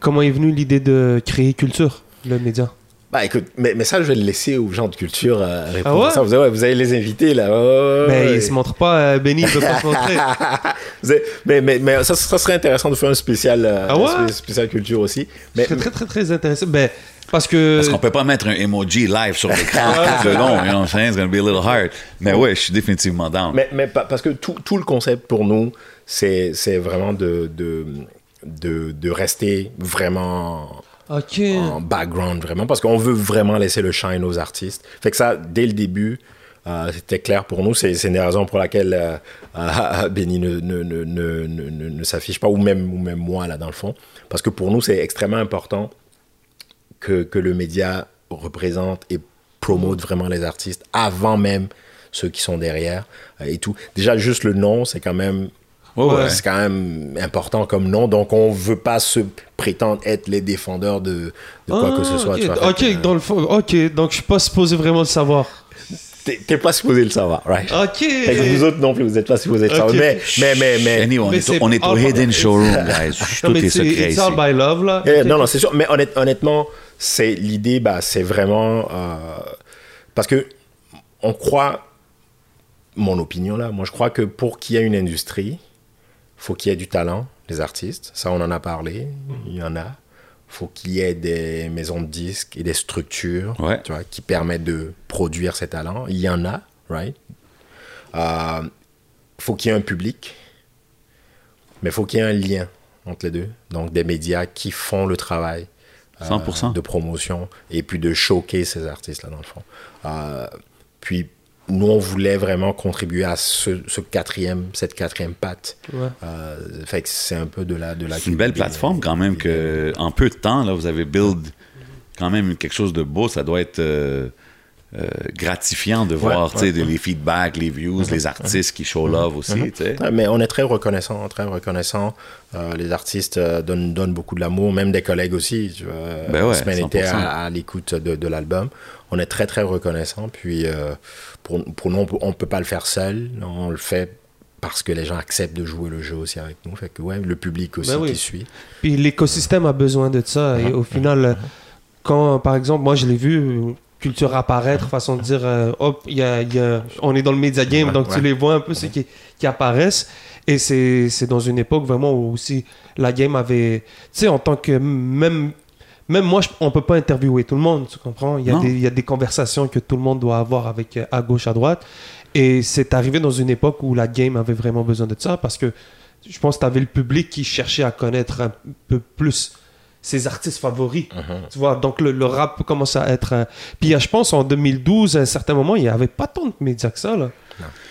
comment est venue l'idée de créer Culture, le média? Bah écoute, mais, mais ça, je vais le laisser aux gens de culture euh, répondre Ah ouais? à ça. Vous, avez- vous allez les inviter, là. Ouais, Ben, ouais. il se montre pas, euh, Benny, il peut pas se montrer. Avez- mais, mais, mais ça, ça serait intéressant de faire un spécial, euh, Ah ouais? un spé- spécial culture aussi. Mais, C'est très, très, très intéressant. Ben, parce que. Parce qu'on peut pas mettre un emoji live sur l'écran tout le long, you know what I'm saying? It's gonna be a little hard. Mais ouais, je suis définitivement down. Mais, mais pa- parce que tout, tout le concept pour nous, c'est c'est vraiment de, de, de, de rester vraiment en background, vraiment, parce qu'on veut vraiment laisser le shine aux artistes. Fait que ça, dès le début, euh, c'était clair pour nous. C'est c'est une des raisons pour laquelle euh, euh, Benny ne, ne, ne, ne, ne, ne- ne s'affiche pas, ou même, ou même moi, là, dans le fond. Parce que pour nous, c'est extrêmement important que, que le média représente et promote vraiment les artistes avant même ceux qui sont derrière euh, et tout. Déjà, juste le nom, c'est quand même Ouais, ouais. c'est quand même important comme nom, donc on veut pas se prétendre être les défendeurs de, de quoi que ce Ah, soit. Ok, tu vois. ok, Fait que, dans le fond. Ok, donc je suis pas supposé vraiment le savoir. T'es pas supposé le savoir, right? Ok. Fait que vous autres non plus, vous êtes pas supposé le Ok. savoir. Mais, mais, mais, mais. Anyway, on, Mais est, c'est on est au Hidden Showroom, guys. Tout mais est c'est secret it's ici. all by love, là. Eh, non, non, c'est sûr. Mais honnête- honnêtement, c'est l'idée, bah, c'est vraiment euh, parce que on croit mon opinion là. Moi, je crois que pour qu'il y ait une industrie, faut qu'il y ait du talent, des artistes. Ça, on en a parlé. Il y en a. faut qu'il y ait des maisons de disques et des structures Ouais. tu vois, qui permettent de produire ces talents. Il y en a, right? Euh, faut qu'il y ait un public, mais faut qu'il y ait un lien entre les deux. Donc, des médias qui font le travail 100%. de promotion et puis de choquer ces artistes-là, dans le fond. Euh, puis, nous, on voulait vraiment contribuer à ce, ce quatrième, cette quatrième patte. Ouais. Euh, fait que c'est un peu de la... De la C'est une belle plateforme quand même que en peu de temps là vous avez build quand même quelque chose de beau. Ça doit être euh, euh, gratifiant de voir tu sais, ouais, de- les feedbacks, les views, les artistes qui show love aussi. Ouais, mais on est très reconnaissant, très reconnaissant. Euh, les artistes euh, donnent, donnent beaucoup de l'amour, même des collègues aussi. Tu vois. Ben ouais, La semaine était 100%. à, à l'écoute de, de l'album. On est très très reconnaissant. Puis euh, pour, pour nous, on peut- on peut pas le faire seul. On le fait parce que les gens acceptent de jouer le jeu aussi avec nous. Fait que ouais, le public aussi Ben oui. qui suit. Puis l'écosystème a besoin de ça. Et au final, euh, quand, par exemple, moi, je l'ai vu, culture apparaître, façon de dire, euh, hop, y a, il y a- on est dans le media game, Ouais, donc ouais. tu les vois un peu, ceux qui, qui apparaissent. Et c'est dans une époque vraiment où aussi la game avait. Tu sais, en tant que. Même, même moi, je- on peut pas interviewer tout le monde, tu comprends? Il y, a des, il y a des conversations que tout le monde doit avoir avec euh, à gauche, à droite. Et c'est arrivé dans une époque où la game avait vraiment besoin de ça parce que je pense que tu avais le public qui cherchait à connaître un peu plus ses artistes favoris. Tu vois, donc le, le rap commence à être. euh, Puis je pense en 2012, à un certain moment, il n'y avait pas tant de médias que ça. Là.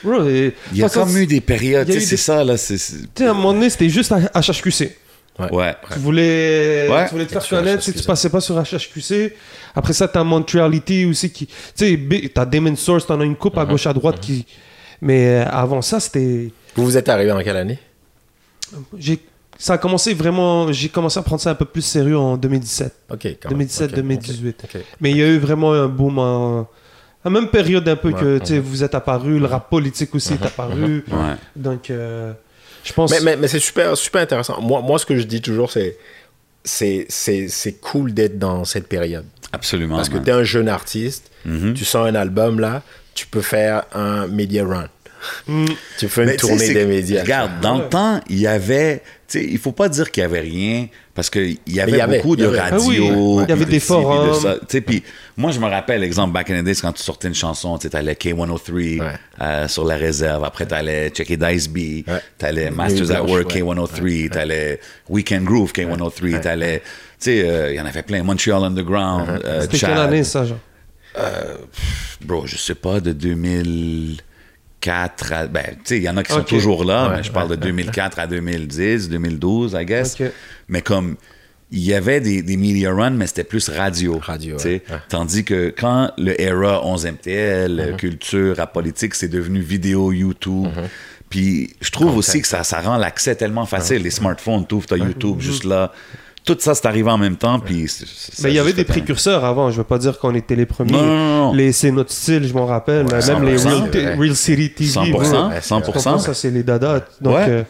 Bro, et- Il y a façon, comme eu des périodes, tu sais, c'est des- ça là. c'est- c'est- Tu sais, à un moment donné, c'était juste à HHQC. Ouais. Tu voulais, Ouais. tu voulais te faire Sur connaître, si tu passais pas sur HHQC. Après ça, t'as Montreality aussi qui. Tu sais, t'as Demon Source, t'en as une coupe à gauche, à droite qui. Mais euh, avant ça, c'était. Vous vous êtes arrivé en quelle année? J'ai Ça a commencé vraiment. J'ai commencé à prendre ça un peu plus sérieux en 2017. Ok. quand même. 2017, Ok, 2018. ok, ok. Mais il y a eu vraiment un boom en. À la même période un peu Ouais, que ouais. vous êtes apparu, le rap politique aussi est apparu. Ouais. Donc, euh, je pense. Mais, mais, mais c'est super, super intéressant. Moi, moi, ce que je dis toujours, c'est c'est c'est c'est cool d'être dans cette période. Absolument. Parce que tu es un jeune artiste, Mhm. tu sens un album là, tu peux faire un media run. Mm. Tu fais une Mais tournée des médias. Regarde, dans Ouais. le temps, il y avait. Sais, il faut pas dire qu'il y avait rien, parce qu'il y avait il y avait, beaucoup il y de. Ah radios. il y avait puis des forums. puis moi, je me rappelle, exemple, back in the days, quand tu sortais une chanson, tu allais K103 Ouais. euh, sur la réserve, après tu allais checker Dice B, Ouais. tu allais Masters at Work ouais. K103, tu allais Weekend Groove K103, tu allais. Tu sais, euh, il y en avait plein. Montreal Underground, euh, C'était quelle année ça, genre? Bro, je sais pas, de 2004 à. Ben, tu sais, il y en a qui sont toujours là, Ouais, mais je parle de 2004 à 2010, 2012, I guess. Mais comme. Il y avait des, des media runs, mais c'était plus radio. Tandis que quand le era 11MTL, Mhm. euh, culture, à politique, c'est devenu vidéo, YouTube. Mhm. Puis je trouve aussi que ça, ça rend l'accès tellement facile. Les smartphones, tu as YouTube juste là. Tout ça, c'est arrivé en même temps. Puis c'est- c'est- Mais il y avait des précurseurs avant, je veux pas dire qu'on était les premiers. Non, non, non. Les C'est notre style, je m'en rappelle. Ouais, Même les 100%, Real. Real City TV. 100%, bro. Ouais, 100%. Ça, c'est les dadas. Donc, Ouais. euh,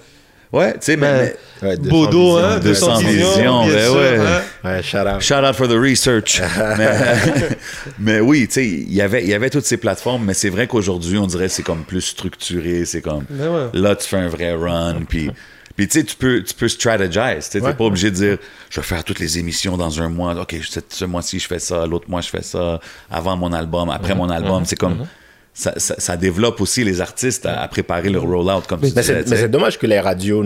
Ouais, tu sais, mais- ben, mais Ouais, 200 Bodo, hein, 200 200 visions, ben ouais. hein. Ouais, shout out. Shout out for the research. mais, mais oui, tu sais, il y avait- il y avait toutes ces plateformes, mais c'est vrai qu'aujourd'hui, on dirait que c'est comme plus structuré. C'est comme Ben ouais. là, tu fais un vrai run. Puis, puis tu sais, tu peux, tu peux strategize. Tu n'es Ouais. pas obligé de dire je vais faire toutes les émissions dans un mois. OK, ce, ce mois-ci, je fais ça. L'autre mois, je fais ça. Avant mon album, après mon album. C'est comme. Ça, ça- ça développe aussi les artistes à, à préparer leur rollout, comme tu Mais disais. c'est, tu mais sais. c'est dommage que les radios,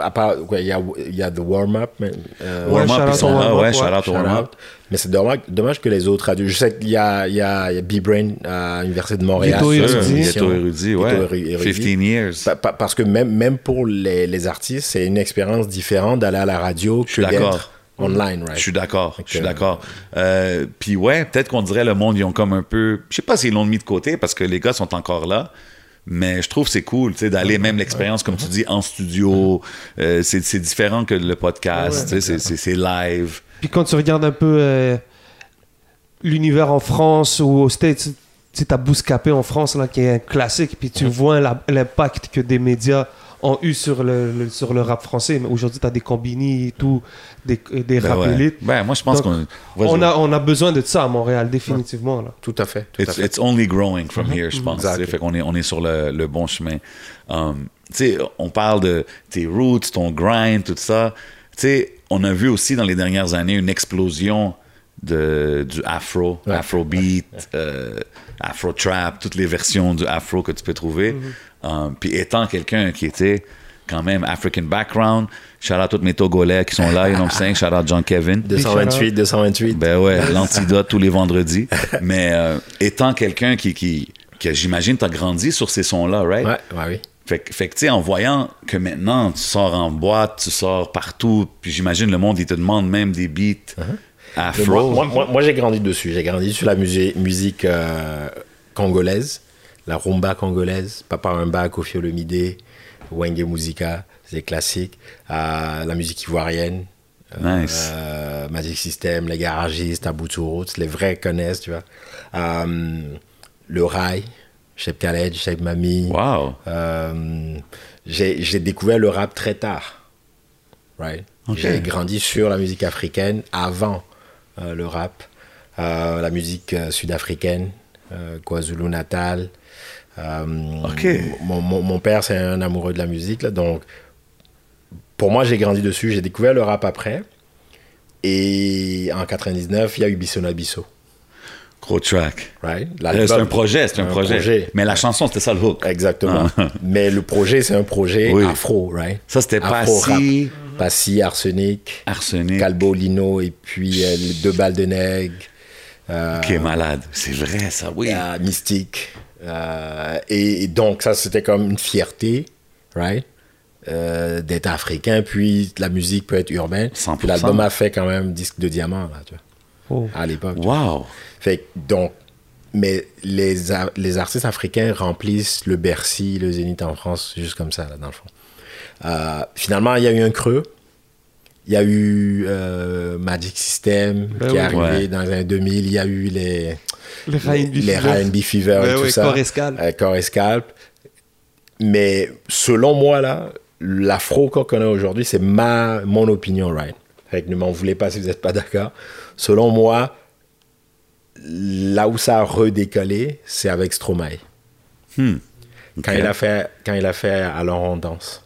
à part, il y a, y a The Warm-Up, mais, euh, Warm Up, ils sont là, Warm Up, ouais, shout out Warm Up. Mais c'est dommage, dommage que les autres radios. Je sais qu'il y a, il y a, y a B-Brain à l'Université de Montréal. Ghetto sur Érudit. Érudit, ouais. Éru- Érudit. 15 years. Pa- pa- Parce que même, même pour les, les artistes, c'est une expérience différente d'aller à la radio que suis d'accord. d'être online, right? Je suis d'accord, je suis d'accord. Euh, Puis ouais, peut-être qu'on dirait le monde, ils ont comme un peu... Je sais pas s'ils l'ont mis de côté parce que les gars sont encore là, mais je trouve que c'est cool, tu sais, d'aller même l'expérience, comme tu dis, en studio. Euh, c'est c'est différent que le podcast, tu sais, c'est- live. Puis quand tu regardes un peu euh, l'univers en France ou aux States, tu t'as Bouscapé en France, là, qui est un classique, puis tu vois la- l'impact que des médias ont eu sur le, le- sur le rap français. Mais aujourd'hui, tu as des combini et tout, des, des Ben rap ouais. élites. Ben, moi, je pense qu'on. On a, on a besoin de ça à Montréal, définitivement. Là. Tout à fait. Tout à It's, fait. it's only growing from here, je pense. Exactly. Fait qu'on est, on est sur le, le bon chemin. Um, tu sais, on parle de tes roots, ton grind, tout ça. Tu sais, on a vu aussi dans les dernières années une explosion de, du afro, Ouais. afrobeat, euh, afro trap, toutes les versions du afro que tu peux trouver. Um, puis étant quelqu'un qui était quand même African background, shout out tous mes Togolais qui sont là, you know what I'm saying? Shout out John Kevin. 228, 228. Ben ouais, l'antidote tous les vendredis. Mais euh, étant quelqu'un qui, qui, que j'imagine, t'as grandi sur ces sons-là, right? Ouais, ouais, oui. Fait, que- fait que, tu sais, en voyant que maintenant, tu sors en boîte, tu sors partout, puis j'imagine le monde, il te demande même des beats Mais afro. Moi, moi, moi- moi, j'ai grandi dessus. J'ai grandi sur la musique euh, congolaise, la rumba congolaise, Papa Rumba, Kofi Olomide, Wenge Musica, c'est classique. La musique ivoirienne. Nice. euh, Magic System, les garagistes, Abutu Roots, les vrais connaissent, tu vois. Euh, le rail, Chef Khaled, Chef Mami. Wow. Euh, j'ai découvert le rap très tard. Right? J'ai grandi sur la musique africaine avant euh, le rap. La musique sud-africaine, euh, Euh, Ok. mon, mon- mon père, c'est un amoureux de la musique. Là, donc, pour moi, j'ai grandi dessus. J'ai découvert le rap après. Et en 99, il y a eu Bissona Bisso. Gros track. Right? Euh, C'est un projet, c'est un, Un projet. projet. Mais la chanson, c'était ça le hook. Exactement. Ah. Mais le projet, c'est un projet Oui. afro, right? Ça, c'était. Passy, Passy, Arsenic, Arsenic. Calbo, Lino, et puis euh, les deux balles de nègre. euh, Qui est malade. C'est vrai, ça, oui. euh, Mystique. Euh, et, et donc, ça, c'était comme une fierté, right? Euh, d'être africain, puis la musique peut être urbaine. 100%. Puis l'album a fait quand même disque de diamant, là, tu vois, Oh. à l'époque. Wow. Fait que, donc, mais les, les artistes africains remplissent le Bercy, le Zénith en France, juste comme ça, là, dans le fond. Euh, finalement, il y a eu un creux. Il y a eu euh, Magic System Ben qui oui. est arrivé Ouais. dans les années 2000. Il y a eu les, Les R&B les Fever. R&B Fever Ben et tout oui, ça. Corps et Scalp. Euh, Corps et Scalp. Mais selon moi, là, l'afro qu'on connaît aujourd'hui, c'est ma, mon opinion, right? Fait que ne m'en voulez pas si vous n'êtes pas d'accord. Selon moi, là où ça a redécollé, c'est avec Stromae. Hmm. Quand, il a fait, quand il a fait Alors on danse.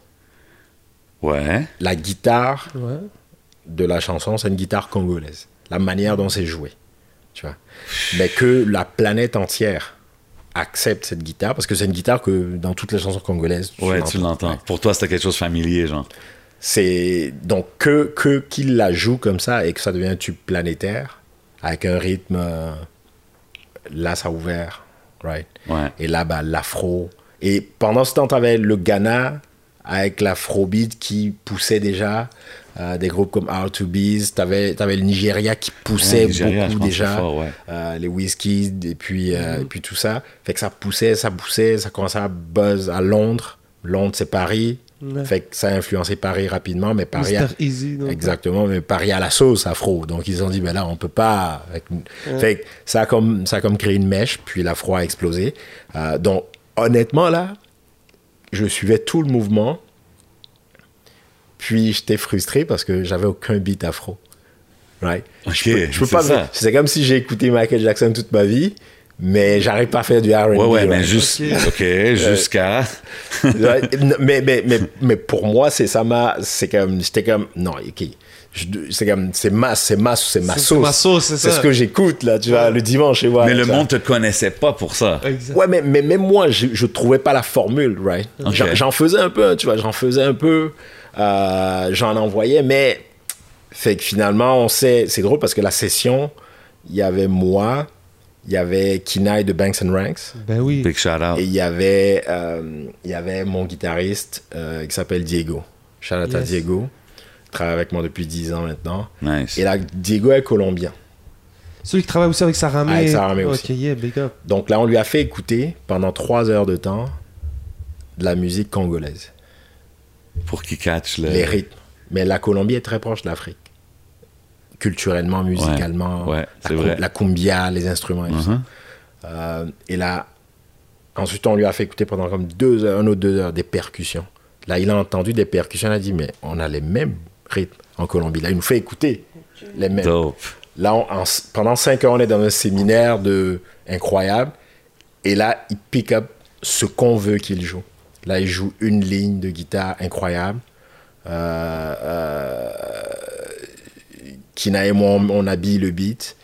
Ouais. La guitare Ouais. de la chanson, c'est une guitare congolaise. La manière dont c'est joué. Tu vois. Mais que la planète entière accepte cette guitare, parce que c'est une guitare que dans toutes les chansons congolaises, Ouais, tu l'entends. Pour toi, c'était quelque chose de familier, genre. C'est donc que que qu'il la joue comme ça et que ça devient un tube planétaire avec un rythme euh, là ça a ouvert, right? Ouais. Et là bah l'afro et pendant ce temps tu avais le Ghana avec l'afrobeat qui poussait déjà euh, des groupes comme R2B's, tu avais, le Nigeria qui poussait Ouais, Nigeria, je beaucoup déjà, fort, ouais. euh, les whisky et puis, euh, et puis tout ça. Fait que ça poussait, ça poussait, ça commençait à buzz à Londres. Londres, c'est Paris. Ouais. Fait que ça a influencé Paris rapidement, mais Paris a- Mr. Easy. donc. Exactement, mais Paris à la sauce afro. Donc ils ont dit, ben là, on peut pas. Fait que ça a comme, ça a comme créé une mèche, puis l'afro a explosé. Euh, donc honnêtement, là, je suivais tout le mouvement. Puis j'étais frustré parce que j'avais aucun beat afro. Right? Ok, je peux, je peux c'est pas. ça. C'est comme si j'ai écouté Michael Jackson toute ma vie, mais j'arrive pas à faire du R&B. Ouais, ouais, mais juste. Ok. Jusqu'à. Mais, mais, mais, mais pour moi, c'est ça m'a. C'est comme. J'étais comme. Non, ok. C'est comme. C'est ma, c'est ma, c'est ma C'est sauce. ma sauce, c'est ça. ce que j'écoute, là, tu vois, le dimanche, et voilà. Mais le vois. monde te connaissait pas pour ça. Exact. Ouais, mais, mais même moi, je, je trouvais pas la formule, right? J'en- J'en faisais un peu, tu vois, j'en faisais un peu. euh, j'en envoyais, mais. Fait que finalement, on sait. C'est drôle parce que la session, il y avait moi, il y avait Kinaï de Banks and Ranks. Ben oui. Big shout out. Et il y avait, euh, il y avait mon guitariste euh, qui s'appelle Diego. Shout out à. Diego. Il travaille avec moi depuis 10 ans maintenant. Nice. Et là, Diego est colombien. Celui qui travaille aussi avec Saramé. Avec Saramé aussi. yeah, big up. Donc là, on lui a fait écouter pendant 3 heures de temps de la musique congolaise, Pour qu'il catch le. les rythmes. Mais la Colombie est très proche de l'Afrique. Culturellement, musicalement, ouais, la, c'est cu- vrai. la cumbia, les instruments et tout ça. Mhm. Euh, et là, ensuite, on lui a fait écouter pendant comme deux heures, un ou deux heures, des percussions, Là, il a entendu des percussions, il a dit, mais on a les mêmes rythmes en Colombie. Là, il nous fait écouter les mêmes. Dope. Là, on- en- pendant cinq ans, on est dans un séminaire de incroyable. Et là, il pick up ce qu'on veut qu'il joue. Là, il joue une ligne de guitare incroyable. Euh, euh, Kina et moi, on, on habille le beat.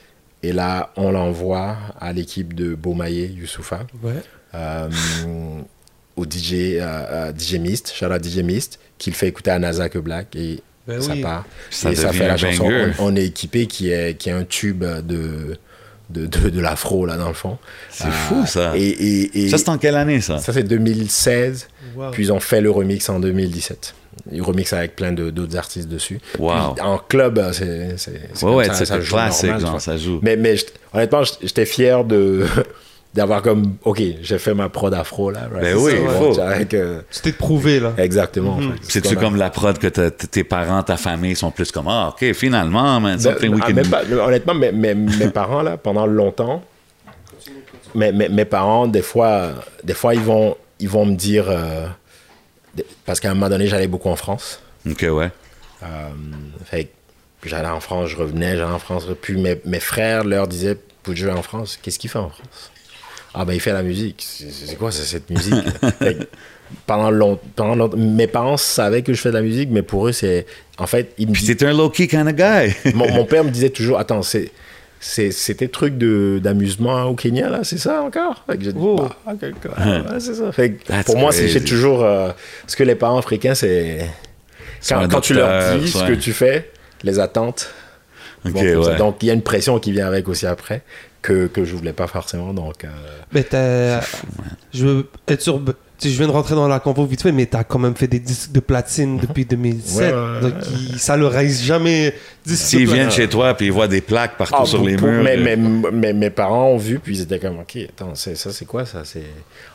Et là, on l'envoie à l'équipe de Beaumaye, Youssoufa, Ouais. euh, au DJ, euh, euh, DJ Mist, shout out DJ Mist, qu'il fait écouter à Nazak Black. Et Ben ça oui. part. Ça et ça devient fait la chanson. On, on est équipé qui est, qui est un tube de, de, de, de l'afro, là, dans le fond. C'est fou, ça. Et, et, et Ça, c'est en quelle année, ça? ça, c'est 2016. Wow. Puis ils ont fait le remix en 2017. Ils remixent avec plein d'autres artistes dessus. Wow. Puis en club, euh, c'est Ouais, ouais, ça, c'est ça joue classique, normal, genre, ça joue. Mais, mais honnêtement, j'étais fier de d'avoir comme, ok, j'ai fait ma prod afro là. right? Ben oui, C'est il bon, faut. avec, euh, Tu t'es prouvé, là. exactement. Mhm. C'est-tu comme la prod que tes parents, ta famille sont plus comme Ah, ok, finalement, man, Ben, ah, can même pas- honnêtement, mes, mes- mes parents, là, pendant longtemps, mes, mes, mes parents, des fois, des fois ils, vont, ils vont me dire. euh, parce qu'à un moment donné, j'allais beaucoup en France. Ok, ouais. Euh, fait j'allais en France, je revenais, j'allais en France. Puis mes, mes frères leur disaient Pour jouer en France, qu'est-ce qu'il fait en France? Ah, ben il fait la musique. C'est quoi cette musique? Pendant long- pendant long- mes parents savaient que je fais de la musique, mais pour eux, c'est. En fait, ils me Puis disaient t'es un low-key kind of guy. mon, mon père me disait toujours Attends, c'est. C'était truc de- d'amusement au Kenya, là, c'est ça encore? Fait que j'ai dit, Oh. Bah, ok, quoi. Ouais, c'est ça. Fait que That's pour moi, c'est toujours. euh, parce que les parents africains, c'est. Quand, un quand tu leur dis ce ouais. que tu fais, les attentes. Ouais. Donc, il y a une pression qui vient avec aussi après, que, que je voulais pas forcément. Donc, euh, Mais t'as. Je veux être sais, je viens de rentrer dans la compo vite fait, mais t'as quand même fait des disques de platine depuis 2007. Ouais, ouais, donc, il- ça le reste jamais. S'ils viennent chez toi puis ils voient des plaques partout ah, sur pour- les murs. mais, euh, mais- mais- mes parents ont vu, puis ils étaient comme, OK, attends, c'est- ça, c'est quoi ça c'est...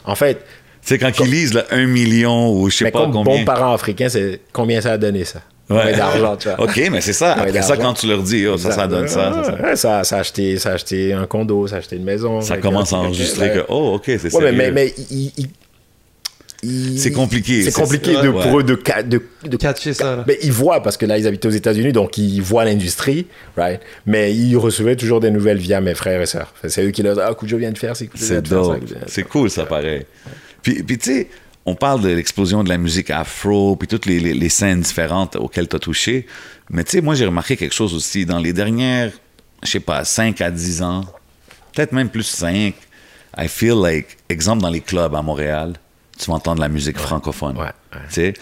En fait, Tu sais, quand ils lisent là, un million ou je sais mais pas comme combien. bon parent africain, c'est combien ça a donné ça? Ouais. D'argent, tu vois OK, mais c'est ça. Après ça, quand tu leur dis, oh, ça, ça donne ça. ça, ça. Ouais, ça, ça a acheté, ça a acheté un condo, ça a acheté une maison. Ça commence à enregistrer ouais. que, oh, OK, c'est Ouais, mais, mais, mais il- il- il- C'est compliqué. C'est compliqué c'est- de, ouais. pour eux de, de, de Catcher ça, là. Mais ils voient, parce que là, ils habitaient aux États-Unis, donc ils voient l'industrie, right? Mais ils recevaient toujours des nouvelles via mes frères et sœurs. C'est eux qui leur disent Ah, Kujo vient de faire, c'est vient C'est ça. cool, ça, pareil. Puis, puis tu sais, on parle de l'explosion de la musique afro, puis toutes les, les- les scènes différentes auxquelles tu as touché. Mais tu sais, moi, j'ai remarqué quelque chose aussi. Dans les dernières, je sais pas, 5 à 10 ans, peut-être même plus 5, I feel like, exemple, dans les clubs à Montréal, tu vas entendre la musique francophone. Ouais, ouais. Tu sais,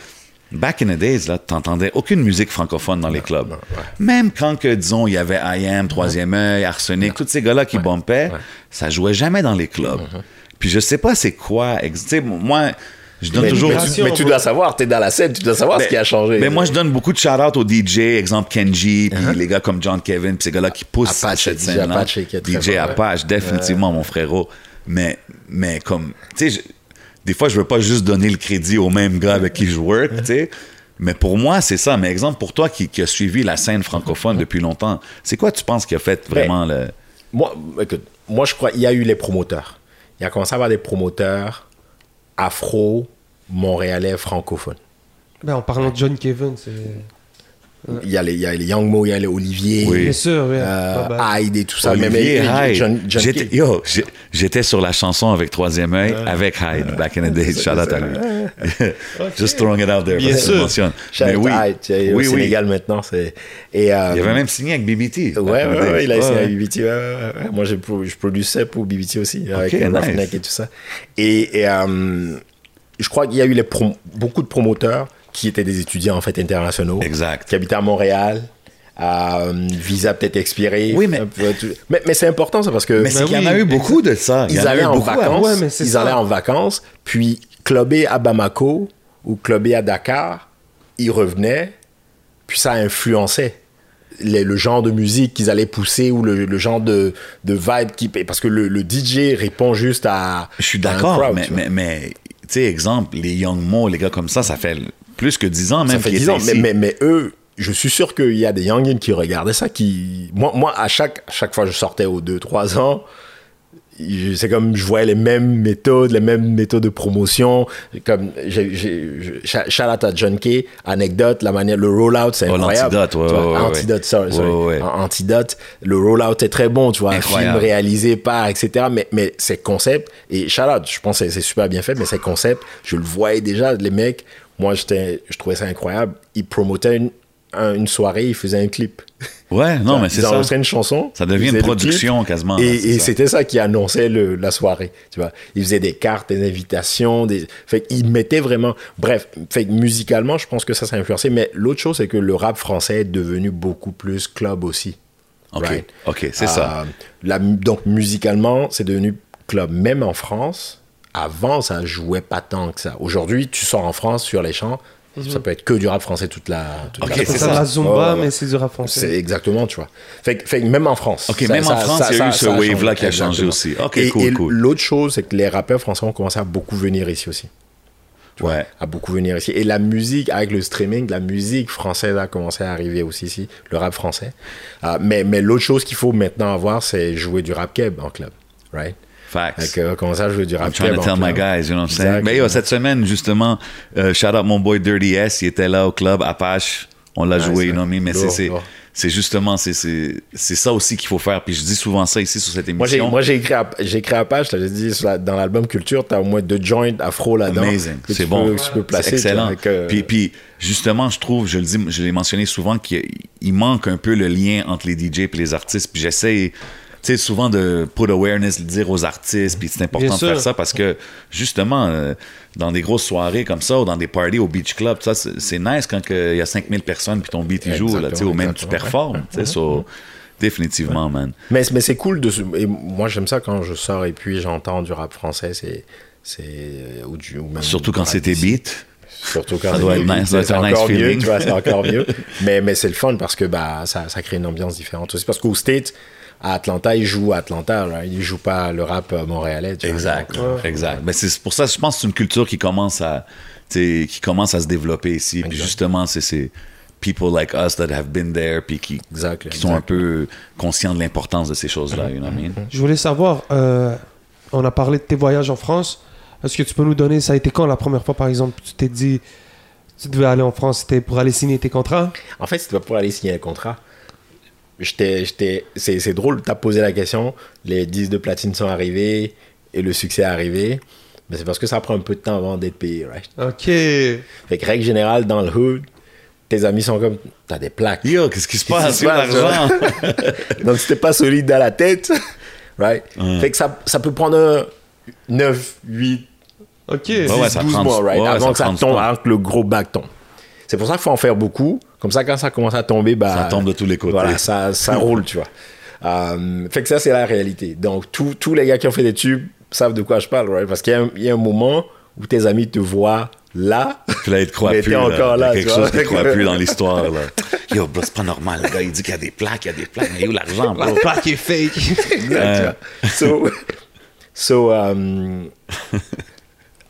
back in the days, là, tu n'entendais aucune musique francophone dans les clubs. Même quand, que, disons, il y avait I Am, Troisième œil, Arsenic, tous ces gars-là qui bumpaient, ça jouait jamais dans les clubs. Puis je sais pas c'est quoi. Tu sais, moi, je donne Mais, toujours... mais du- tu, mais tu dois savoir, t'es dans la scène, tu dois savoir ce qui a changé. mais moi, je donne beaucoup de shout-out aux DJ, exemple Kenji, puis les gars comme John Kevin, puis ces gars-là qui poussent Uh-huh. Apache, cette DJ scène-là. Apache qui est très DJ. Apache, définitivement mon frérot. Mais, mais comme, tu sais, des fois, je veux pas juste donner le crédit au même gars avec qui je work, tu sais. Mais pour moi, c'est ça. Mais exemple, pour toi qui, qui a suivi la scène francophone depuis longtemps, c'est quoi tu penses qui a fait vraiment le... Moi, écoute, moi, je crois qu'il y a eu les promoteurs. Il y a commencé à avoir des promoteurs afro, montréalais, francophones. Ben, en parlant de John Kevin, c'est. Il y, a les, il y a les Young Mo, il y a les Olivier, Oui. Bien sûr, oui. euh, Hyde et tout ça. Olivier mais, mais- Hyde. John, John J'étais- yo, j'étais sur la chanson avec Troisième œil, avec Hyde, back in the days. Shout out à lui. Just throwing it out there. Bien sûr. mentionnes. Shout Mais out oui, Hyde, au oui, oui. Sénégal maintenant. C'est, et, euh, Il avait même signé avec BBT. Ouais, ouais, ouais, il a à ouais. BBT. ouais, ouais, ouais. Moi, j'ai pro- je produisais pour BBT aussi, avec Ok, un nice. Et tout ça. Et, et, euh, je crois qu'il y a eu les prom- beaucoup de promoteurs qui étaient des étudiants en fait internationaux, Exact. qui habitaient à Montréal. euh, visa peut-être expiré. Oui, mais- Un peu tout- mais, mais c'est important ça parce que Mais c'est qu'il y en a eu beaucoup de ça. Ils allaient en vacances, Ouais, mais c'est ils ça. allaient en vacances, puis clubber à Bamako ou clubber à Dakar, ils revenaient, puis ça influençait les- le genre de musique qu'ils allaient pousser ou le, le genre de, de vibe qui parce que le, le DJ répond juste à Je suis à d'accord, mais, mais, mais tu sais, exemple, les Young Mo, les gars comme ça, ça fait plus que 10 ans même ça fait qu'ils 10 ans mais, mais, mais eux je suis sûr qu'il y a des youngins qui regardaient ça qui moi moi à chaque à chaque fois que je sortais aux 2 3 ans c'est comme je voyais les mêmes méthodes, les mêmes méthodes de promotion. Comme j'ai, out à John Kay, anecdote, la manière, le rollout, c'est Oh, incroyable. ouais, Tu vois, ouais, ouais, antidote, sorry, sorry. Ouais. An- Antidote, le rollout est très bon, tu vois, un film réalisé par, etc. Mais, mais ces concepts, et out, je pense que c'est super bien fait, mais ces concepts, je le voyais déjà, les mecs, moi, je trouvais ça incroyable. Ils promotaient une, un- une soirée, ils faisaient un clip. Ouais, non, mais c'est Ils ça. enregistraient une chanson. Ça devient ils une production quasiment, Et, c'était ça qui annonçait le- la soirée. Tu vois, ils faisaient des cartes, des invitations, des. Fait qu'ils mettaient vraiment. Bref, fait musicalement, je pense que ça, ça a influencé. Mais l'autre chose, c'est que le rap français est devenu beaucoup plus club aussi. OK, Right? OK, c'est ça. Euh, la donc musicalement, c'est devenu club. Même en France, avant, ça jouait pas tant que ça. Aujourd'hui, tu sors en France sur les champs, ça peut être que du rap français toute la. toute la c'est C'est journée. ça, ça. la Zumba, ouais, mais c'est du rap C'est français. exactement, tu vois. Fait, que- fait même en France. Ok, même en France, il y a eu ce wave-là qui a changé Exactement. aussi. Ok, et, cool, et cool. L'autre chose, c'est que les rappeurs français ont commencé à beaucoup venir ici aussi. Tu vois, Ouais. À beaucoup venir ici. Et la musique, avec le streaming, la musique française a commencé à arriver aussi ici, le rap français. Euh, mais mais l'autre chose qu'il faut maintenant avoir, c'est jouer du rap keb en club. Right? Facts. Fait commencer à jouer du rap I'm trying to tell my guys, you know what I'm saying? Mais yo, cette semaine, justement, euh, shout out mon boy Dirty S, il était là au club Apache. On l'a Nice, joué, you know what I mean? Mais c'est- c'est justement, c'est- ça aussi qu'il faut faire. Puis je dis souvent ça ici sur cette émission. moi, j'ai écrit, j'ai écrit à page, j'ai dit, la- dans l'album Culture, t'as au moins deux joints afro là-dedans. Amazing, c'est bon. peux- tu placer. excellent. avec, euh, Puis, puis justement, je trouve, je le dis, je l'ai mentionné souvent, qu'il il manque un peu le lien entre les DJ et les artistes. Puis j'essaie, sais, souvent de put awareness, le dire aux artistes. Puis c'est important Bien de faire ça parce que justement, euh, dans des grosses soirées comme ça ou dans des parties au beach club, ça, c'est nice quand il y a 5000 personnes puis ton beat il joue, là, tu sais, ou même tu performes. tu sais, so, définitivement, man. Mais, mais c'est cool de et moi j'aime ça quand je sors et puis j'entends du rap français c'est c'est euh, ou du ou même Surtout quand c'est tes beats. surtout quand Ça c'est doit être nice, ça doit c'est être un nice encore mieux feeling. tu vois c'est encore mieux mais mais c'est le fun parce que bah ça, ça crée une ambiance différente aussi parce qu'au States à Atlanta ils jouent à Atlanta là. ils jouent pas le rap euh, montréalais tu vois. Exact, Donc, exact. Mais c'est pour ça, je pense que c'est une culture qui commence à, tu sais, qui commence à se développer ici. Puis Exact. justement, c'est ces people like us that have been there, puis qui, Exact, qui sont un exact. peu conscients de l'importance de ces choses-là. You know what I mean? Je voulais savoir, euh, on a parlé de tes voyages en France. Est-ce que tu peux nous donner, ça a été quand la première fois, par exemple, tu t'es dit, tu devais aller en France, c'était pour aller signer tes contrats? En fait, c'était pas pour aller signer un contrat. J'étais, j'étais, c'est, c'est drôle, t'as posé la question, les 10 de platine sont arrivés et le succès est arrivé. Mais c'est parce que ça prend un peu de temps avant d'être payé, right? Ok. Fait que règle générale, dans le hood, tes amis sont comme, t'as des plaques. Yo, qu'est-ce qui se passe? l'argent! Donc, si t'es pas solide dans la tête, right? Fait que ça, ça peut prendre un 9, 8, Ok. Ouais, ouais, ça 12 prend du- mois, right? ouais, avant ça que ça tombe, avant que le gros bac tombe. C'est pour ça qu'il faut en faire beaucoup. Comme ça, quand ça commence à tomber, bah, Ça tombe de tous les côtés. Voilà, ça, ça roule, tu vois. Euh, fait que ça, c'est la réalité. Donc, tous les gars qui ont fait des tubes savent de quoi je parle, right? Parce qu'il y, a un- il y a un moment où tes amis te voient là. Puis là, il te Mais plus. t'es là. encore Il y a là, quelque chose vois. qu'il ne croit plus dans l'histoire. là. Yo, bro, c'est pas normal. Le gars, il dit qu'il y a des plaques, il y a des plaques. Mais où l'argent, bro? La plaque est fake. So, so, euh,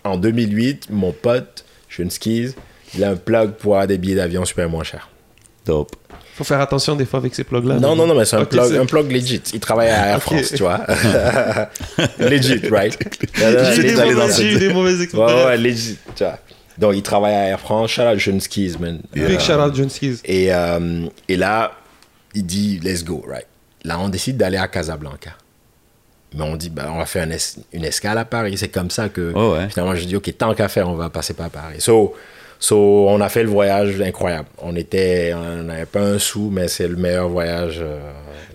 en 2008, mon pote, Sean Skis, il a un plug pour avoir des billets d'avion super moins chers. Dope. Faut faire attention des fois avec ces plugs-là. Non, non, non, mais c'est un, plug, un plug legit. Il travaille à Air. France, tu vois. legit, right? J'ai des, Allez dans mauvais- eu des mauvaises Ouais, expériences. ouais, legit, tu vois. Donc, il travaille à Air France. Shout out Sean Skis, man. Big Euh, shout out John Skis. et, euh, et là, il dit, let's go, right? Là, on décide d'aller à Casablanca. Mais on dit, ben, on va faire une, es- une escale à Paris. C'est comme ça que Oh, ouais. finalement, je dis, OK, tant qu'à faire, on va passer par Paris. So, so, on a fait le voyage incroyable. On était, on n'avait pas un sou, mais c'est le meilleur voyage. euh,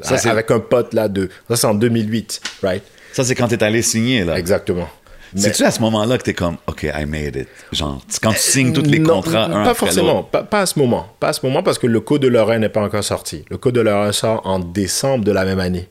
Ça, c'est- avec un pote là de. Ça, c'est en 2008, right? Ça, c'est quand t'es allé signer, là. Exactement. Mais- C'est-tu à ce moment-là que t'es comme, OK, I made it? Genre, quand tu signes tous les Non, contrats, un Pas après forcément, l'autre. pas, pas à ce moment. Pas à ce moment parce que le Code de Lorraine n'est pas encore sorti. Le Code de Lorraine sort en décembre de la même année.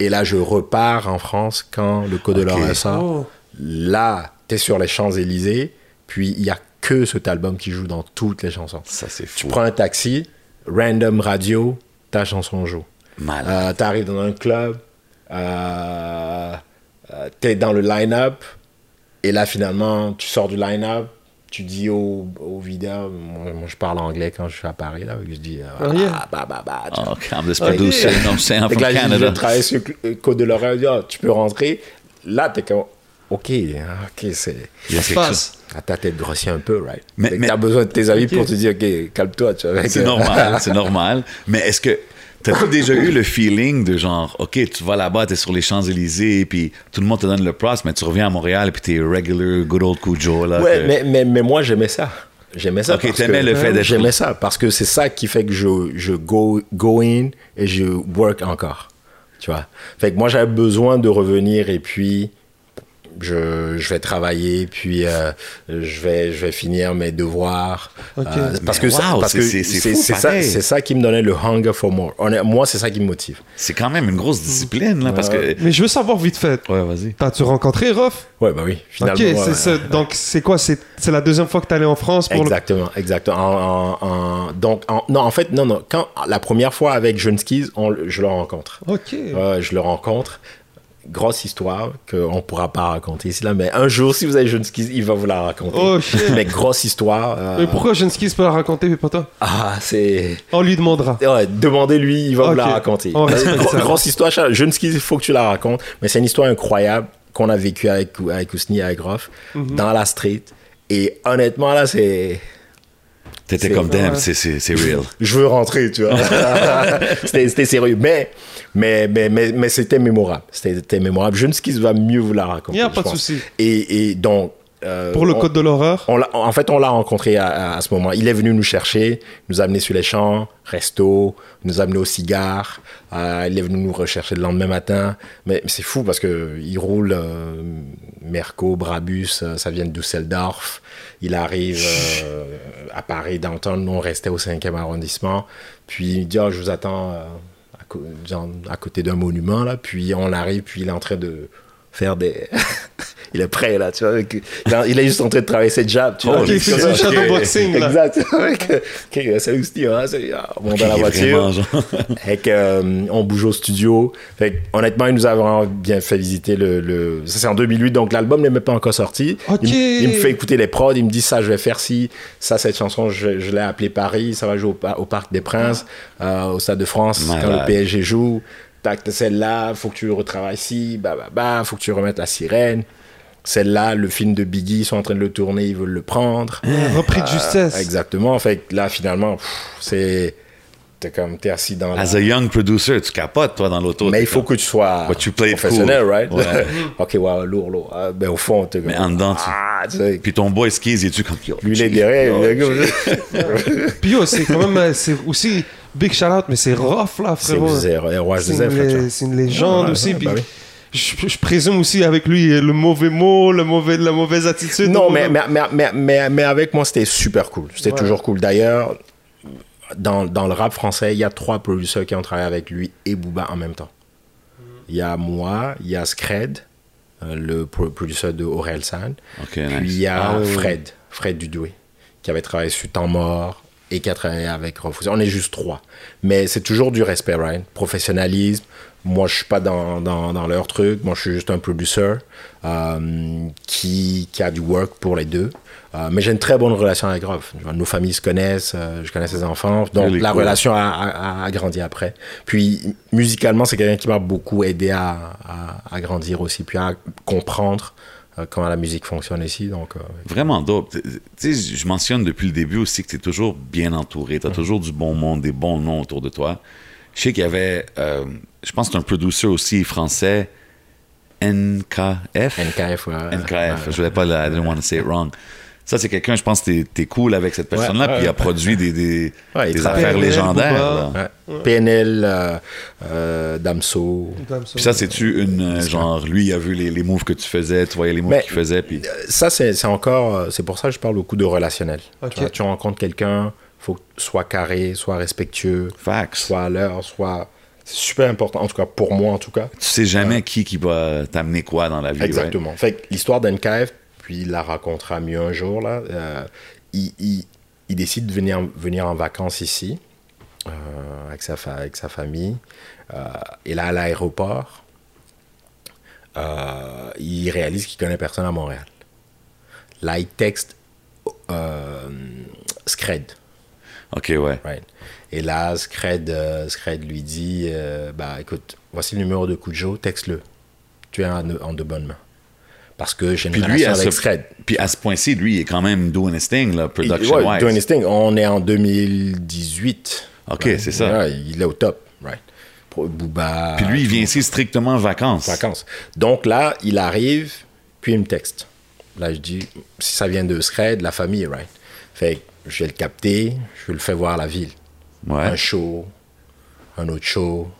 Et là, je repars en France quand le Code de. Lorraine sort. Oh. Là, tu es sur les Champs-Élysées, puis il y a que cet album qui joue dans toutes les chansons. Ça, c'est Tu fou. prends un taxi, random radio, ta chanson joue. Malade. Euh, tu arrives dans un club, euh, tu es dans le line-up, et là, finalement, tu sors du line-up, tu dis aux, aux vidéos, moi, moi, je parle anglais quand je suis à Paris, là, je dis, euh, Oh, yeah. ah, bah, bah, bah, tu Oh, I'm this producer, I'm saying? From là, je- je Canada. travaille sur code de dis, Ah, tu peux rentrer. Là, t'es comme, ok, hein, ok, c'est. Il y a quelque chose- passe. Ah, ta tête grossit un peu, right? Mais- mais- T'as besoin de tes amis pour te dire, ok, calme-toi, tu vois. C'est normal, c'est normal. Mais est-ce que t'as-tu déjà eu le feeling de genre, OK, tu vas là-bas, t'es sur les Champs-Élysées, puis tout le monde te donne le props, mais tu reviens à Montréal, puis t'es regular, good old Cujo, là. Ouais, que- mais, mais, mais moi, j'aimais ça. J'aimais ça. Ok, t'aimais le fait d'être- J'aimais ça parce que c'est ça qui fait que je, je go, go in et je work encore. Tu vois. Fait que moi, j'avais besoin de revenir et puis je, je vais travailler, puis euh, je, vais, je vais finir mes devoirs. Ok. Euh, parce Mais que, ça- wow, c'est- ça, qui me donnait le hunger for more. Moi, c'est ça qui me motive. C'est quand même une grosse discipline, là, parce que... Mais je veux savoir vite fait. Ouais, vas-y. T'as-tu rencontré Ruff? Ouais, bah oui. Finalement, ouais, ça. Donc, c'est quoi? C'est la deuxième fois que allé en France pour le- Exactement, exactement. En- en- en- donc, en- non, en fait, non, non. Quand la première fois avec Jeune Skis, on- je le rencontre. Ok. Je le rencontre. Grosse histoire qu'on ne pourra pas raconter ici là, mais un jour, si vous avez Jeune Skis, il va vous la raconter. Oh, shit. Mais grosse histoire. euh, Mais pourquoi Jenski peut la raconter, mais pas toi Ah, c'est. On lui demandera. Ouais, demandez-lui, il va vous la raconter. Grosse histoire, Skis, il faut que tu la racontes. Mais c'est une histoire incroyable qu'on a vécue avec, avec Ousni, avec Groff, Mhm. dans la street. Et honnêtement, là, c'est. T'étais comme, damn, Ouais. c'est- c'est c'est real. je veux rentrer, tu vois. c'était c'était sérieux. Mais, mais, mais, mais, mais c'était mémorable. C'était mémorable. Je ne sais qui va mieux vous la raconter. Y a je pas de souci. Et, et donc. Euh, Pour le on- code de l'horreur on en fait, on l'a rencontré à, à- à ce moment. Il est venu nous chercher, nous amener sur les champs, resto, nous amener au cigare. Euh, il est venu nous rechercher le lendemain matin. Mais, mais c'est fou parce que il roule euh, Merco, Brabus, ça vient de Düsseldorf. Il arrive à Paris, downtown. Nous, on restait au 5e arrondissement. Puis il dit, Ah, je vous attends à, à côté d'un monument. Là. Puis on arrive, puis il est en train de faire des... il est prêt, là, tu vois. avec- Il est- il est juste en train de travailler ses jabs, tu vois. Ok, c'est ça. shadowboxing, là. Exact. Avec, euh, ok, salut Steve, hein, ah, on monte dans la voiture. que, euh, on bouge au studio. Fait honnêtement, il nous a vraiment bien fait visiter le. le- Ça, c'est en 2008, donc l'album n'est même pas encore sorti. Il, me- il me fait écouter les prods, il me dit ça, je vais faire ci. Ça, cette chanson, je, je l'ai appelée Paris, ça va jouer au, pa- au Parc des Princes, euh, au Stade de France, quand le PSG joue. Tac, celle-là, faut que tu retravailles ci, bah, bah, bah, faut que tu remettes la sirène. Celle-là, le film de Biggie, ils sont en train de le tourner, ils veulent le prendre. Repris de justesse. Exactement. Fait que là, finalement, c'est. T'es comme, t'es assis dans la. As a young producer, tu capotes, toi, dans l'auto. Mais il faut comme- que tu sois But you professionnel, cool. right? Ouais. ok, ouais, lourd, lourd. Ah, ben, au fond, t'es comme. Mais en dedans, tu- Ah, tu sais. Puis ton boy skis, comme... Lui, il est G, derrière. yo, il est comme- Puis yo, c'est quand même, euh, c'est aussi big shout out, mais c'est rough là, C'est frérot. c'est une, une légende Ouais, aussi. ouais, puis bah oui. je, je présume aussi avec lui le mauvais mot, le mauvais, la mauvaise attitude. Non, mais, mauvais- mais, mais, mais, mais, mais avec moi, c'était super cool. C'était Ouais. toujours cool. D'ailleurs, dans, dans le rap français, il y a trois producteurs qui ont travaillé avec lui et Booba en même temps. Il y a moi, il y a Scred, euh, le pro- producteur de Aurel San. Ok, Puis nice. il y a Ah. Fred, Fred Dudoué, qui avait travaillé sur Temps Mort et qui a travaillé avec Refusé. On est juste trois. Mais c'est toujours du respect, Ryan. Professionnalisme. Moi, je suis pas dans, dans, dans leur truc. Moi, je suis juste un producer euh, qui, qui a du work pour les deux. Euh, mais j'ai une très bonne relation avec Rof. Nos familles se connaissent, euh, je connais ses enfants. Donc, la cool. relation a, a- a grandi après. Puis, musicalement, c'est quelqu'un qui m'a beaucoup aidé à, à, à grandir aussi, puis à comprendre comment la musique fonctionne ici. Donc, euh, Vraiment dope. Je mentionne depuis le début aussi que tu es toujours bien entouré. Tu as toujours du bon monde, des bons noms autour de toi. Je sais qu'il y avait, euh, je pense que un producer aussi français, NKF. NKF, ouais. NKF. Ouais. Je voulais pas, le- I didn't want to say it wrong. Ça, c'est quelqu'un, je pense que t'es es cool avec cette personne-là, Ouais, ouais, puis il a ouais. produit des, des, Ouais, affaires PNL, légendaires. Ouais. PNL, euh, euh, Damso. Puis ça, c'est-tu une. euh, genre, lui, il a vu les, les moves que tu faisais, tu voyais les moves qu'il faisait, puis. Ça, c'est c'est encore. C'est pour ça que je parle beaucoup de relationnel. Ok. Tu, vois, tu rencontres quelqu'un, faut que soit carré, soit respectueux, Facts. soit à l'heure, soit. C'est super important, en tout cas pour moi, en tout cas. Tu sais jamais qui, qui va t'amener quoi dans la vie. Exactement. Fait que l'histoire d'NKF, puis il la racontera mieux un jour, là. euh, il, il- il décide de venir, venir en vacances ici, euh, avec, sa fa- avec sa famille. Euh, et là, à l'aéroport, il réalise qu'il connaît personne à Montréal. Là, il texte Scred. Ok, ouais. Right. Et là, Scred, euh, Scred lui dit euh, Bah écoute, voici le numéro de Kujo, texte-le. Tu es en, en de bonnes mains. Parce que j'ai une Puis lui, relation à avec ce, Scred. puis à ce point-ci, lui, il est quand même doing his thing, là, Il- production ouais, doing his thing. On est en 2018. Ok, Right. c'est ça. Ouais, il est au top. Right. Booba. Puis lui, il vient ici strictement en vacances. vacances. Donc là, il arrive, puis il me texte. Là, je dis, si ça vient de Scred, la famille, right? Fait que je vais le capter, je le fais voir la ville. Ouais. Un show, un autre show,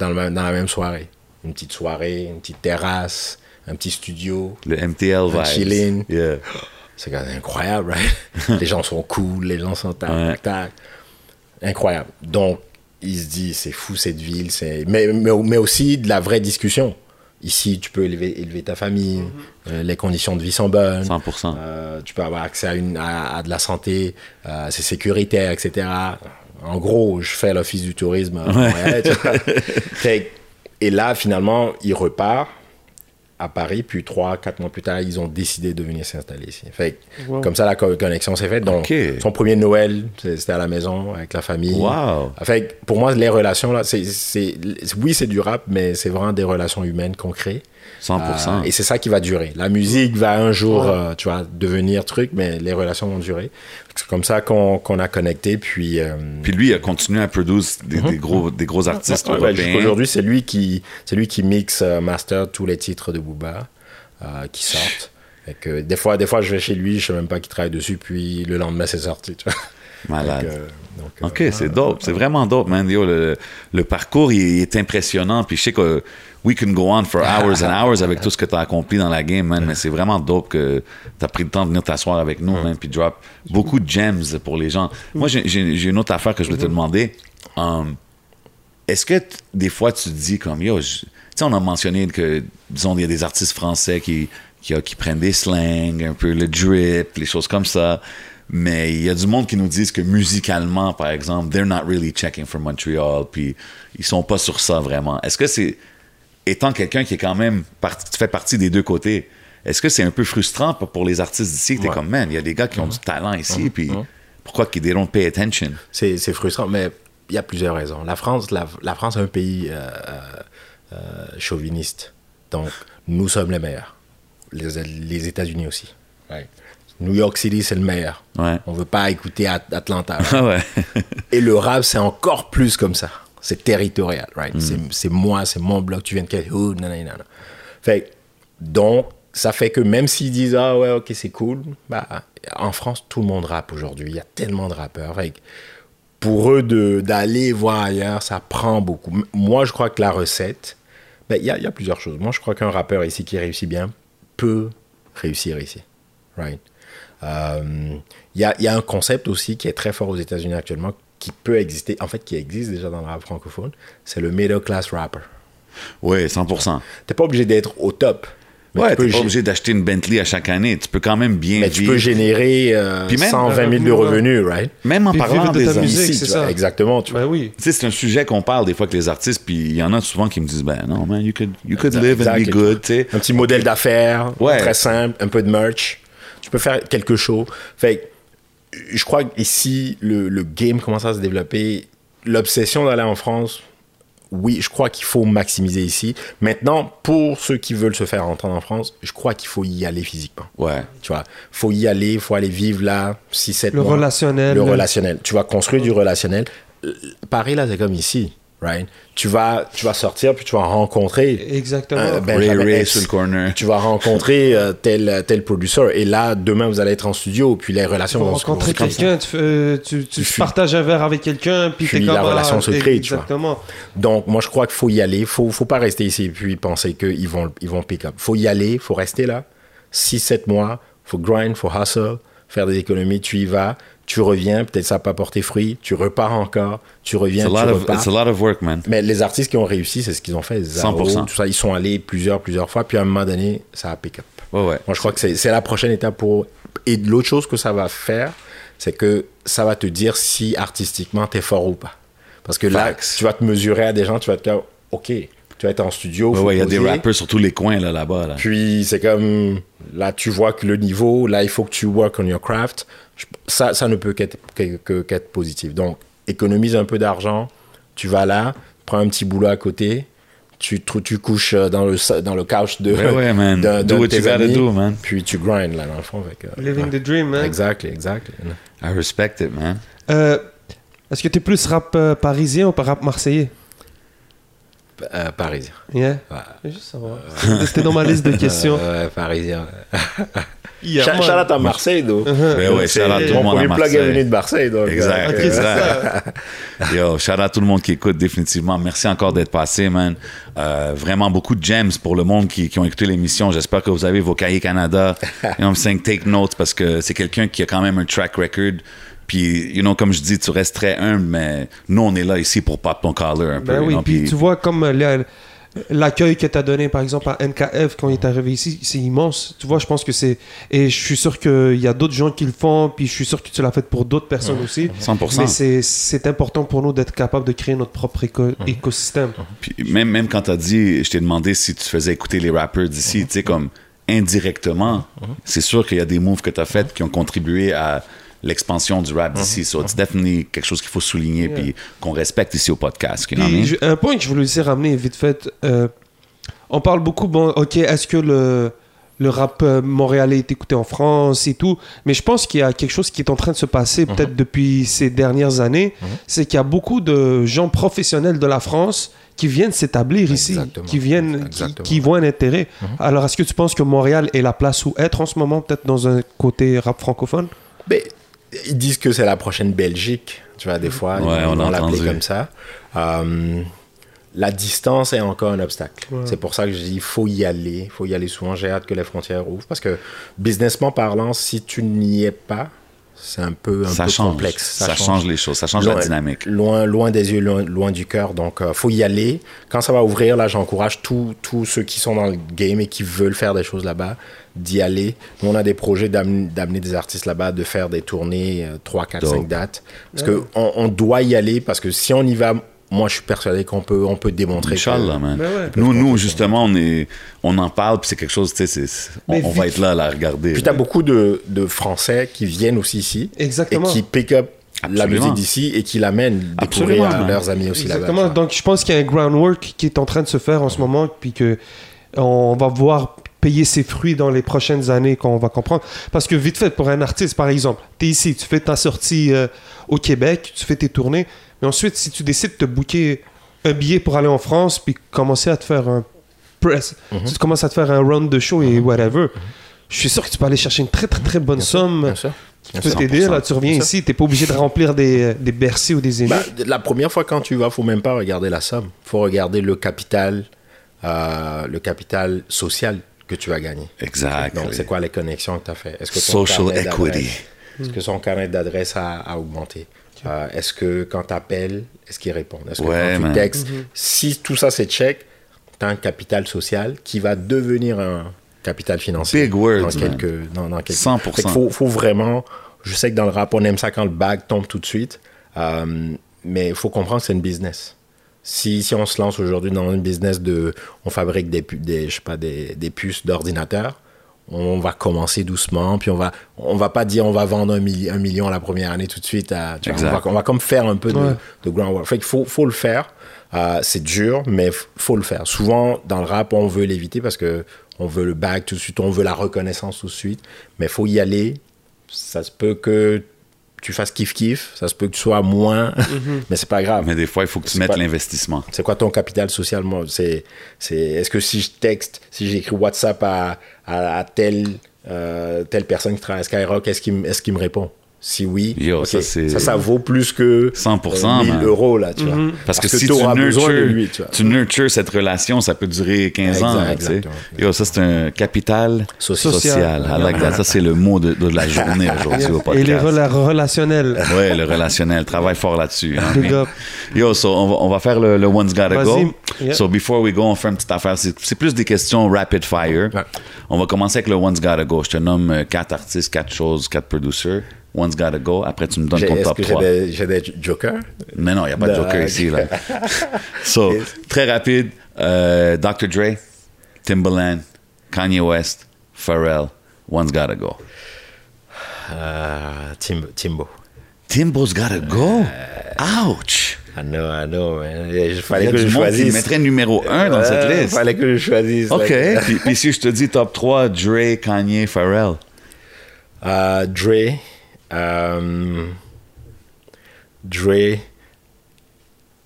dans, le même- dans la même soirée. Une petite soirée, une petite terrasse, un petit studio. Le MTL vibes. chilling. Yeah. C'est quand même incroyable, right? les gens sont cool, les gens sont tac, Ouais. tac, tac. Incroyable. Donc, il se dit, c'est fou cette ville, c'est... Mais, mais, mais aussi de la vraie discussion. Ici, tu peux élever, élever ta famille, euh, les conditions de vie sont bonnes. 100%. Euh, tu peux avoir accès à, une, à, à de la santé, euh, c'est sécuritaire, etc. En gros, je fais l'office du tourisme. que- et là, finalement, il repart à Paris, puis trois, quatre mois plus tard, ils ont décidé de venir s'installer ici. Fait Wow. comme ça, la co- connexion s'est faite. Donc, son premier Noël, c'était à la maison avec la famille. Wow. Fait pour moi, les relations là, c'est, c'est, oui, c'est du rap, mais c'est vraiment des relations humaines qu'on crée. 100%. Euh, et c'est ça qui va durer. La musique va un jour, euh, tu vois, devenir truc, mais les relations vont durer. C'est comme ça qu'on, qu'on a connecté, puis. euh, Puis lui, il a continué à produire des, des gros, des gros artistes ouais, européens. jusqu'aujourd'hui, c'est lui qui, c'est lui qui mixe, euh, master tous les titres de Booba euh, qui sortent. Fait que des fois, des fois, je vais chez lui, je sais même pas qu'il travaille dessus, puis le lendemain, c'est sorti. Tu vois. Malade. Donc, euh, donc, euh, Ok, c'est dope. C'est vraiment dope, man. Yo, le, le parcours, il, est impressionnant. Puis je sais que we can go on for hours and hours avec tout ce que tu as accompli dans la game, man. Mais c'est vraiment dope que tu as pris le temps de venir t'asseoir avec nous, man. Puis drop beaucoup de gems pour les gens. Moi, j'ai- une autre affaire que je voulais te demander. Um, Est-ce que des fois tu te dis comme yo, tu sais, on a mentionné que, disons, il y a des artistes français qui, qui, qui prennent des slangs, un peu le drip, les choses comme ça. Mais il y a du monde qui nous disent que musicalement, par exemple, they're not really checking for Montreal, puis ils sont pas sur ça vraiment. Est-ce que c'est, étant quelqu'un qui est quand même, parti, tu fais partie des deux côtés, est-ce que c'est un peu frustrant pour- pour les artistes d'ici? Que t'es Ouais. comme, man, il y a des gars qui ont du talent ici, puis pourquoi qu'ils they don't pay attention? C'est, c'est frustrant, mais il y a plusieurs raisons. La France, la, la France est un pays euh, euh, euh, chauviniste. Donc, nous sommes les meilleurs. Les, les États-Unis aussi. Right. New York City, c'est le meilleur. Ouais. On veut pas écouter At- Atlanta. Ah ouais. Et le rap, c'est encore plus comme ça. C'est territorial, right? C'est, c'est moi, c'est mon bloc, tu viens de quel hood, nanana. Fait donc, ça fait que même s'ils disent, ah ouais, ok, c'est cool, bah, en France, tout le monde rappe aujourd'hui. Il y a tellement de rappeurs. Fait pour eux d'aller voir ailleurs, ça prend beaucoup. Moi, je crois que la recette, ben, il y, a, y a plusieurs choses. Moi, je crois qu'un rappeur ici qui réussit bien peut réussir ici. Right? Euh, Il y, a, il y a un concept aussi qui est très fort aux États-Unis actuellement, qui peut exister, en fait, qui existe déjà dans le rap francophone, c'est le middle class rapper. Oui, 100%. T'es pas obligé d'être au top. mais Ouais, tu peux t'es pas gé- obligé d'acheter une Bentley à chaque année. Tu peux quand même bien mais tu vivre. peux générer euh, Puis même, 120 000 de euh, revenus, right? Même en Puis parlant de des musique, c'est tu ça. exactement. Tu vois. Ben oui. Tu sais, c'est un sujet qu'on parle des fois avec les artistes, puis il y en a souvent qui me disent, ben non, man, you could, you could live and be Exact. good, tu sais. Un petit modèle d'affaires, Ouais. très simple, un peu de merch. Tu peux faire quelque chose. Fait que, je crois qu'ici, le, le game commence à se développer. L'obsession d'aller en France, oui, je crois qu'il faut maximiser ici. Maintenant, pour ceux qui veulent se faire entendre en France, je crois qu'il faut y aller physiquement. Ouais. Tu vois, faut y aller, faut aller vivre là, 6 7 Le mois. relationnel. Le relationnel. Tu vas construire du relationnel. Euh, Paris là, c'est comme ici, right? Tu vas tu vas sortir puis tu vas rencontrer Exactement. un Ray Ray sur le corner. Tu vas rencontrer euh, tel tel producteur et là demain vous allez être en studio puis les relations vont se rencontrer quelqu'un, tu, fais- tu, tu partages un verre avec quelqu'un, puis Puis t'es la comme, relation ah, se crée, tu vois. Exactement. Donc moi je crois qu'il faut y aller, faut faut pas rester ici et puis penser qu'ils vont ils vont pick up. Faut y aller, faut rester là. 6 7 mois, faut grind, faut hustle, faire des économies, tu y vas, tu reviens, peut-être ça n'a pas porté fruit, tu repars encore, tu reviens, It's a, tu lot of, repars. it's a lot of work, man. Mais les artistes qui ont réussi, c'est ce qu'ils ont fait. Zaro, 100%. tout ça, ils sont allés plusieurs, plusieurs fois, puis à un moment donné, ça a pick up. Ouais, ouais. Moi, je crois que c'est la prochaine étape pour. Et l'autre chose que ça va faire, c'est que ça va te dire si artistiquement t'es fort ou pas. Parce que là, Facts. tu vas te mesurer à des gens, tu vas te dire, OK, tu vas être en studio. Ouais, ouais, il y a des rappers sur tous les coins, là, là-bas, là. Puis c'est comme là, tu vois que le niveau, là, il faut que tu work on your craft. Je- Ça, ça ne peut qu'être que- que- qu'être positif. Donc, économise un peu d'argent, tu vas là, prends un petit boulot à côté, tu, tu, tu couches euh, dans le, dans le couch de. Ouais, ouais, man. what de tes you gotta amis, do, man. Puis tu grind, là, dans le fond. Avec, euh, Living the dream, man. Exactly, exactly. I respect it, man. Euh, Est-ce que tu es plus rap euh, parisien ou pas rap marseillais? Euh, parisien. Yeah. Ouais. Je veux juste savoir. C'était dans ma liste de questions. Euh, parisien. Out à Marseille, donc. Ben ouais, shout tout le Mon monde à premier plug est venu Marseille. de Marseille, donc. Exact, euh, Ok, c'est exact. Yo, shout out tout le monde qui écoute définitivement. Merci encore d'être passé, man. Euh, vraiment beaucoup de gems pour le monde qui, qui ont écouté l'émission. J'espère que vous avez vos cahiers Canada. What I'm saying? Take notes parce que c'est quelqu'un qui a quand même un track record. Puis, you know, comme je dis, tu restes très humble, mais nous, on est là ici pour pop ton collar un peu. Ben you oui, know, puis tu vois comme euh, la- l'accueil que tu as donné par exemple à NKF quand il est arrivé ici, c'est immense. Tu vois, je pense que c'est et je suis sûr qu'il y a d'autres gens qui le font, puis je suis sûr que tu l'as fait pour d'autres personnes aussi. 100%. Mais c'est- important pour nous d'être capable de créer notre propre éco- écosystème. Puis même, même quand t'as dit, je t'ai demandé si tu faisais écouter les rappers d'ici, tu sais, comme indirectement, c'est sûr qu'il y a des moves que t'as fait qui ont contribué à l'expansion du rap d'ici. So it's definitely quelque chose qu'il faut souligner puis qu'on respecte ici au podcast. You know what I Puis, mean? je- un point que je voulais aussi ramener vite fait, euh, on parle beaucoup, bon, ok, est-ce que le, le rap euh, montréalais est écouté en France et tout, mais je pense qu'il y a quelque chose qui est en train de se passer Mhm. peut-être depuis ces dernières années, c'est qu'il y a beaucoup de gens professionnels de la France qui viennent s'établir ici, qui viennent, qui. Mhm. voient un intérêt. Alors, est-ce que tu penses que Montréal est la place où être en ce moment, peut-être dans un côté rap francophone? Mais ils disent que c'est la prochaine Belgique, tu vois, des fois, Ouais, ils vont l'appeler comme ça. Euh, la distance est encore un obstacle. C'est pour ça que je dis, il faut y aller, il faut y aller souvent. J'ai hâte que les frontières ouvrent parce que, businessment parlant, si tu n'y es pas, c'est un peu, un Ça peu change. complexe. Ça, change les choses. Ça change la loin, dynamique. Loin, loin des yeux, loin, loin du cœur. Donc, il faut y aller. Quand ça va ouvrir, là, j'encourage tous tous ceux qui sont dans le game et qui veulent faire des choses là-bas d'y aller. Nous, on a des projets d'am- d'amener des artistes là-bas, de faire des tournées, euh, 3, 4, Dope. 5 dates. Parce que on, on doit y aller, parce que si on y va, moi, je suis persuadé qu'on peut, on peut démontrer. que- Inch'Allah, man. Ben ouais. Nous, nous, justement, on, est, on en parle, puis c'est quelque chose, tu sais, on, va être là, à regarder. Puis, tu as beaucoup de, de Français qui viennent aussi ici. Exactement. Et qui pick up la musique d'ici et qui l'amènent découvrir à leurs amis aussi là-bas. Exactement. Donc, je pense qu'il y a un groundwork qui est en train de se faire en ce moment, puis que on va voir payer ses fruits dans les prochaines années quand on va comprendre. Parce que vite fait, pour un artiste, par exemple, tu es ici, tu fais ta sortie euh, au Québec, tu fais tes tournées, ensuite, si tu décides de te booker un billet pour aller en France, puis commencer à te faire un press, Mhm. tu commences à te faire un round de show et whatever, je suis sûr que tu peux aller chercher une très, très, très bonne somme Bien sûr. peut sûr. t'aider. Là, tu reviens ici, tu pas obligé de remplir des, des Bercy ou des Zénith. Bah, la première fois quand tu vas, faut même pas regarder la somme. faut regarder le capital, euh, le capital social que tu vas gagner. Exact. Donc, c'est quoi les connexions que tu as fait? Est-ce que ton Social equity. Est-ce que son carnet d'adresse a, a augmenté? Euh, Est-ce que quand tu appelles, est-ce qu'il répond Est-ce que Ouais, quand man. tu textes, si tout ça c'est check, tu as un capital social qui va devenir un capital financier. Big words, dans quelques, dans, dans quelques... 100%. Fait qu'il faut, faut vraiment. Je sais que dans le rap, on aime ça quand le bag tombe tout de suite. euh, mais il faut comprendre que c'est une business. Si, si on se lance aujourd'hui dans une business de. On fabrique des, des, je sais pas, des, des puces d'ordinateur, on va commencer doucement, puis on va, on va pas dire on va vendre un, milli- un million la première année tout de suite. À, tu vois, on, va, on va comme faire un peu de, Ouais. de groundwork. Fait qu'il faut, faut le faire. Euh, c'est dur, mais faut le faire. Souvent, dans le rap, on veut l'éviter parce que on veut le bag tout de suite, on veut la reconnaissance tout de suite. Mais faut y aller. Ça se peut que tu fasses kiff-kiff, ça se peut que tu sois moins, mais c'est pas grave. Mais des fois, il faut que tu mettes pas- l'investissement. C'est quoi ton capital social moi, C'est, c'est, est-ce que si je texte, si j'écris WhatsApp à, à, à telle, euh, telle personne qui travaille à Skyrock, est-ce qu'il, me- est-ce qu'il me répond? Si oui, Yo, ça, c'est- ça, ça vaut plus que 100%, 1000 man. euros, là, tu vois. Parce, que, si tu nurtures, lui, tu vois. tu nurtures cette relation, ça peut durer 15 ans. Exact, tu sais. Yo, ça, c'est un capital Social. social. I like that. Ça, c'est le mot de, de la journée aujourd'hui au Et les podcast. rela- relationnels. Ouais, le relationnel. Travaille fort là-dessus. hein. Yo, so on va, on va faire le, le One's Gotta Vas-y. Go. Yeah. So before we go, on fait une petite affaire. C'est c'est plus des questions rapid fire. Ouais. On va commencer avec le One's Gotta Go. Je te nomme euh, quatre artistes, quatre choses, quatre producers. One's Gotta Go. Après, tu me donnes ton top que j'ai 3. des, j'ai des jokers Mais non, il n'y a pas de Non, joker ok. ici. Là. So, très rapide. euh, Dr. Dre, Timbaland, Kanye West, Pharrell, One's gotta go. Tim- Timbo. Timbo's gotta go? Ouch. I know, I know, man. Il Il fallait que je choisisse. mettrait numéro 1 dans cette liste. fallait que je choisisse. OK. puis si je te dis top 3, Dre, Kanye, Pharrell. euh, Dre. Euh, Dre.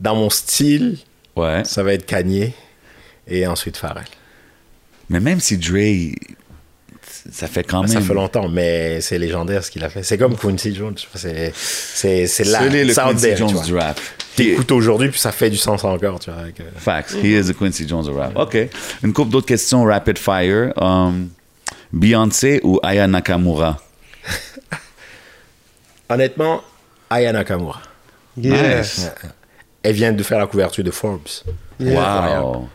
Dans mon style, Ouais. ça va être Kanye. Et ensuite Pharrell. Mais même si Dre, ça fait quand même. Ça fait longtemps, mais c'est légendaire ce qu'il a fait. C'est comme Quincy Jones. C'est, c'est, c'est là. Le c'est out Quincy Jones du rap. T'écoutes aujourd'hui, puis ça fait du sens encore, tu vois. avec, euh, Facts. He is the Quincy Jones rap. OK. Une couple d'autres questions rapid fire. Um, Beyoncé ou Aya Nakamura? Honnêtement, Aya Nakamura. Yeah. Nice. Elle vient de faire la couverture de Forbes. Yeah. Wow.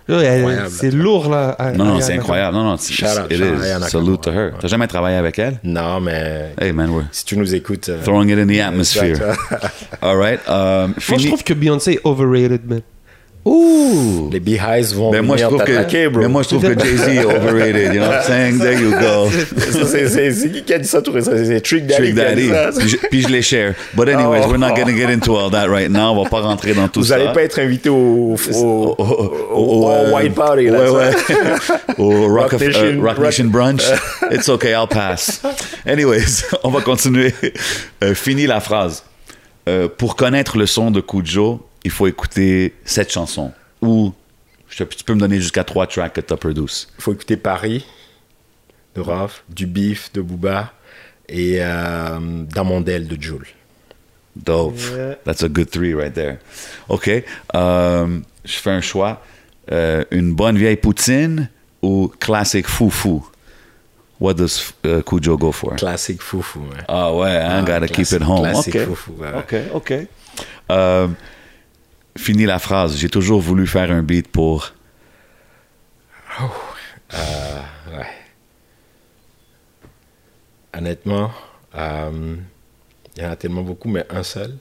C'est lourd là. Non, non, c'est incroyable. Non, non, c'est- Shout out, it is. Salute to her. T'as jamais travaillé avec elle? Non, mais Hey, man, we're si tu nous écoutes. euh, throwing it in the atmosphere. All right. Um, Moi, je trouve que Beyoncé est overrated, man. Ouh! Les Beehives vont Mais moi, je venir trouve t'attaquer, que, bro. mais moi, je trouve que Jay-Z est overrated. You know what I'm saying? There you go. C'est, qui qui a dit ça tout récemment? C'est Trick Daddy. Trick Daddy. Puis je, les share. But anyways, Oh. we're not gonna get into all that right now. On va pas rentrer dans tout Vous ça. n'allez pas être invité au, au, au, au- au euh, White Party. Là, ouais, ouais. Au Rock, Rock of- Nation- euh, Rock Rock- Nation Brunch. It's okay, I'll pass. Anyways, on va continuer. Euh, fini la phrase. Euh, pour connaître le son de Kujo, il faut écouter cette chanson. Ou je te- tu peux me donner jusqu'à trois tracks que tu as produits. Il faut écouter Paris de Raph, du Beef de Booba et euh, Damondel de Jules. Dope. Yeah. That's a good three right there. OK. Euh, je fais un choix. Euh, une bonne vieille poutine ou classic foufou? What does uh, Kujo go for? Classique foufou. ouais. Ah ouais, I Ah, gotta keep classique- it home. classique OK. foufou, ouais. OK, OK. Fini la phrase. J'ai toujours voulu faire un beat pour... Ouais. Honnêtement, euh, il y en a tellement beaucoup, mais un seul.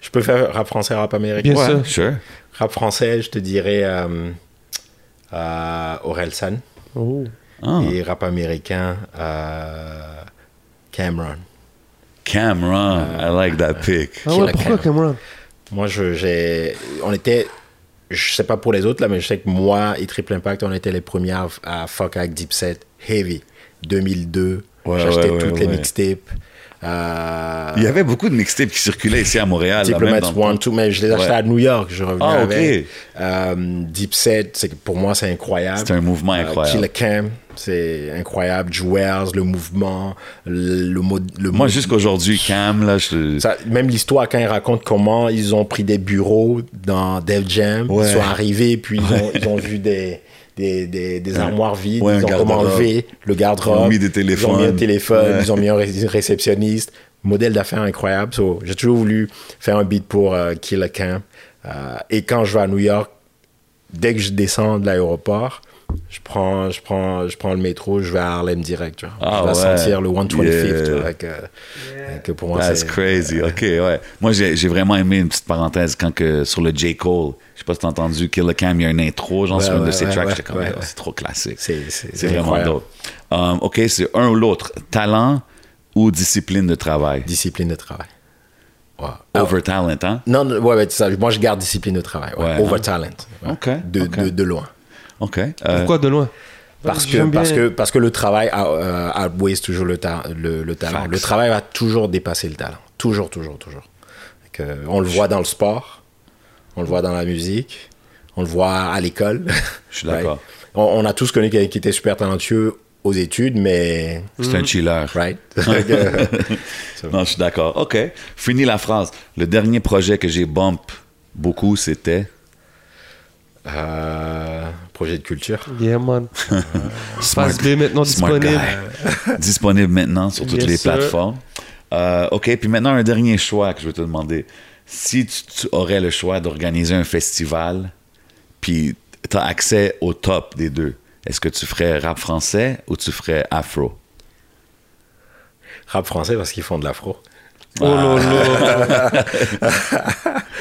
Je peux faire rap français, rap américain? Bien sûr. sure. Rap français, je te dirais euh, euh, Aurel San. Oh. Ah, Et rap américain, euh, Cameron. Cameron, I like that pick. Ah ouais, pourquoi Cam. Cameron? Moi, j'ai, on était, je sais pas pour les autres là, mais je sais que moi et Triple Impact, on était les premiers à, à fuck avec Deep Set, Heavy, 2002. Ouais, J'achetais ouais, toutes ouais, les mixtapes. Euh, Il y avait beaucoup de mixtapes qui circulaient ici à Montréal. Diplomats One, Two, mais je les achetais Ouais. à New York, je revenais Ah, ok. avec. Euh, Deep Set, pour moi, c'est incroyable. C'est un mouvement Euh, incroyable. Killer Cam, c'est incroyable. Jewels, le mouvement, le, le mode. Le Moi, jusqu'aujourd'hui, Cam, là, je... Ça- même l'histoire, quand ils racontent comment ils ont pris des bureaux dans Def Jam, Ouais. ils sont arrivés, puis ils, ont, ils ont vu des, des, des, des armoires vides, Ouais, ils ont comment garde-robe. enlever le garde-robe. Ils ont mis des Ils ont mis téléphones. un téléphone, Ouais. ils ont mis un ré- réceptionniste. Modèle d'affaires incroyable. So, J'ai toujours voulu faire un beat pour euh, Killer Camp. Euh, et quand je vais à New York, dès que je descends de l'aéroport, je prends, je, prends, je prends le métro, je vais à Harlem direct. Tu vois. Ah je vais ouais. sentir le 125 Yeah. tu vois, avec, que pour moi, That's c'est- crazy. OK, ouais. Moi, j'ai vraiment aimé une petite parenthèse quand que sur le J. Cole, je sais pas si t'as entendu, Killer Cam, il y a une intro, genre Ouais, sur une de ouais, ses ouais, tracks, ouais, j'étais comme, ouais, Yo, ouais. c'est trop classique. C'est- vraiment dope. Um, OK, c'est un ou l'autre. Talent ou discipline de travail? Discipline de travail. Ouais. Over talent, hein? Non, non, ouais, ouais, ça. Moi, je garde discipline de travail. ouais. Ouais, Over hein? talent. ouais. Ok, De, ok. De, de loin. OK. Euh, Pourquoi de loin? Parce que, parce, que, parce que le travail euh, outweighs toujours le, ta- le, le talent. Facts. Le travail va toujours dépasser le talent. Toujours, toujours, toujours. Donc, euh, on le voit dans le sport, on le voit dans la musique, on le voit à l'école. Je suis d'accord. on, on a tous connu quelqu'un qui était super talentueux aux études, mais. C'est un chiller. Right? Non, je suis d'accord. OK. Fini la phrase. Le dernier projet que j'ai bump beaucoup, c'était? Euh, projet de culture. Yeah, man. Smart, Face B maintenant disponible. Guy. disponible maintenant sur toutes Yes, les sir. plateformes. Euh, OK, puis maintenant, un dernier choix que je vais te demander. Si tu, tu aurais le choix d'organiser un festival, puis tu as accès au top des deux, est-ce que tu ferais rap français ou tu ferais afro? Rap français parce qu'ils font de l'afro. Oh là là.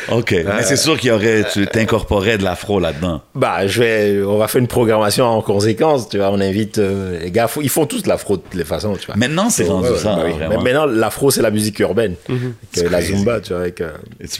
OK. Mais c'est sûr qu'il y aurait, tu t'incorporais de l'afro là-dedans. Bah, je vais, on va faire une programmation en conséquence, tu vois. On invite euh, les gars, faut- ils font tous l'afro de toutes les façons, tu vois. Maintenant, c'est rendu ça, bah oui. vraiment. Mais maintenant, l'afro, c'est la musique urbaine. Que la crazy. zumba, tu vois. Avec, euh,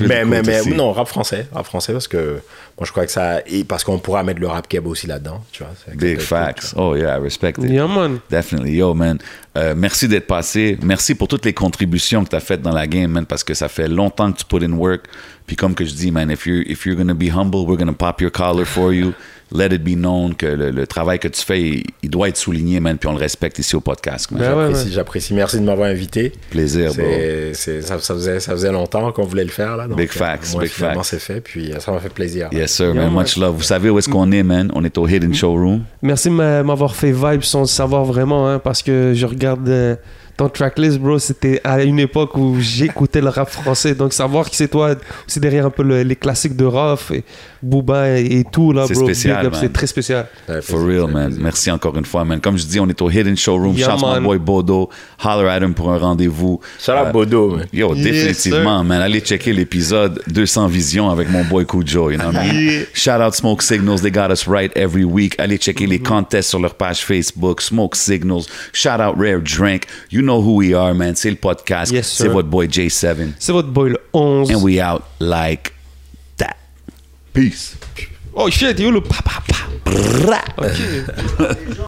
mais, mais, to mais non, rap français. Rap français, parce que moi, je crois que ça. Et parce qu'on pourra mettre le rap keb aussi là-dedans, tu vois. C'est- Big facts. Oh yeah, I respect it. Yeah, man. Definitely. Yo, man. Euh, merci d'être passé. Merci pour toutes les contributions que tu as faites dans la game, man, parce que ça fait longtemps que tu put in work. Puis comme que je dis, man, if you're, if you're going to be humble, we're going to pop your collar for you. Let it be known que le, le travail que tu fais, il, il doit être souligné, man, puis on le respecte ici au podcast. Ben J'apprécie, ouais. j'apprécie. Merci de m'avoir invité. Plaisir, bro. C'est, ça, ça faisait, ça faisait longtemps qu'on voulait le faire, là. Donc, Big euh, facts, moi, big facts. c'est fait, puis euh, ça m'a fait plaisir. Yes, sir, Yeah, man. Much love. Vous savez où est-ce qu'on est, man? On est au Hidden Showroom. Merci de m'a- m'avoir fait vibe sans le savoir vraiment, hein, parce que je regarde euh, ton tracklist, bro. C'était à une époque où j'écoutais le rap français. Donc, savoir que c'est toi, c'est derrière un peu le- les classiques de Rof et Booba et, et tout, là, C'est bro. C'est très spécial. For real, man. plaisir. Merci encore une fois, man. Comme je dis, on est au Hidden Showroom. Yeah, Shout out my man. boy Bodo. Holler at him pour un rendez-vous. Shout out Euh, Bodo, man. Yo, Yes, définitivement, man. Allez checker l'épisode 200 visions avec mon boy Kujo, you know what I mean? Shout out Smoke Signals, they got us right every week. Allez checker les contests sur leur page Facebook, Smoke Signals. Shout out Rare Drink. You know who we are, man. C'est le podcast. Yes, C'est votre boy J7. C'est votre boy le 11. And we out like that. Peace. Oh shit, you look. pa pa pa. Ok.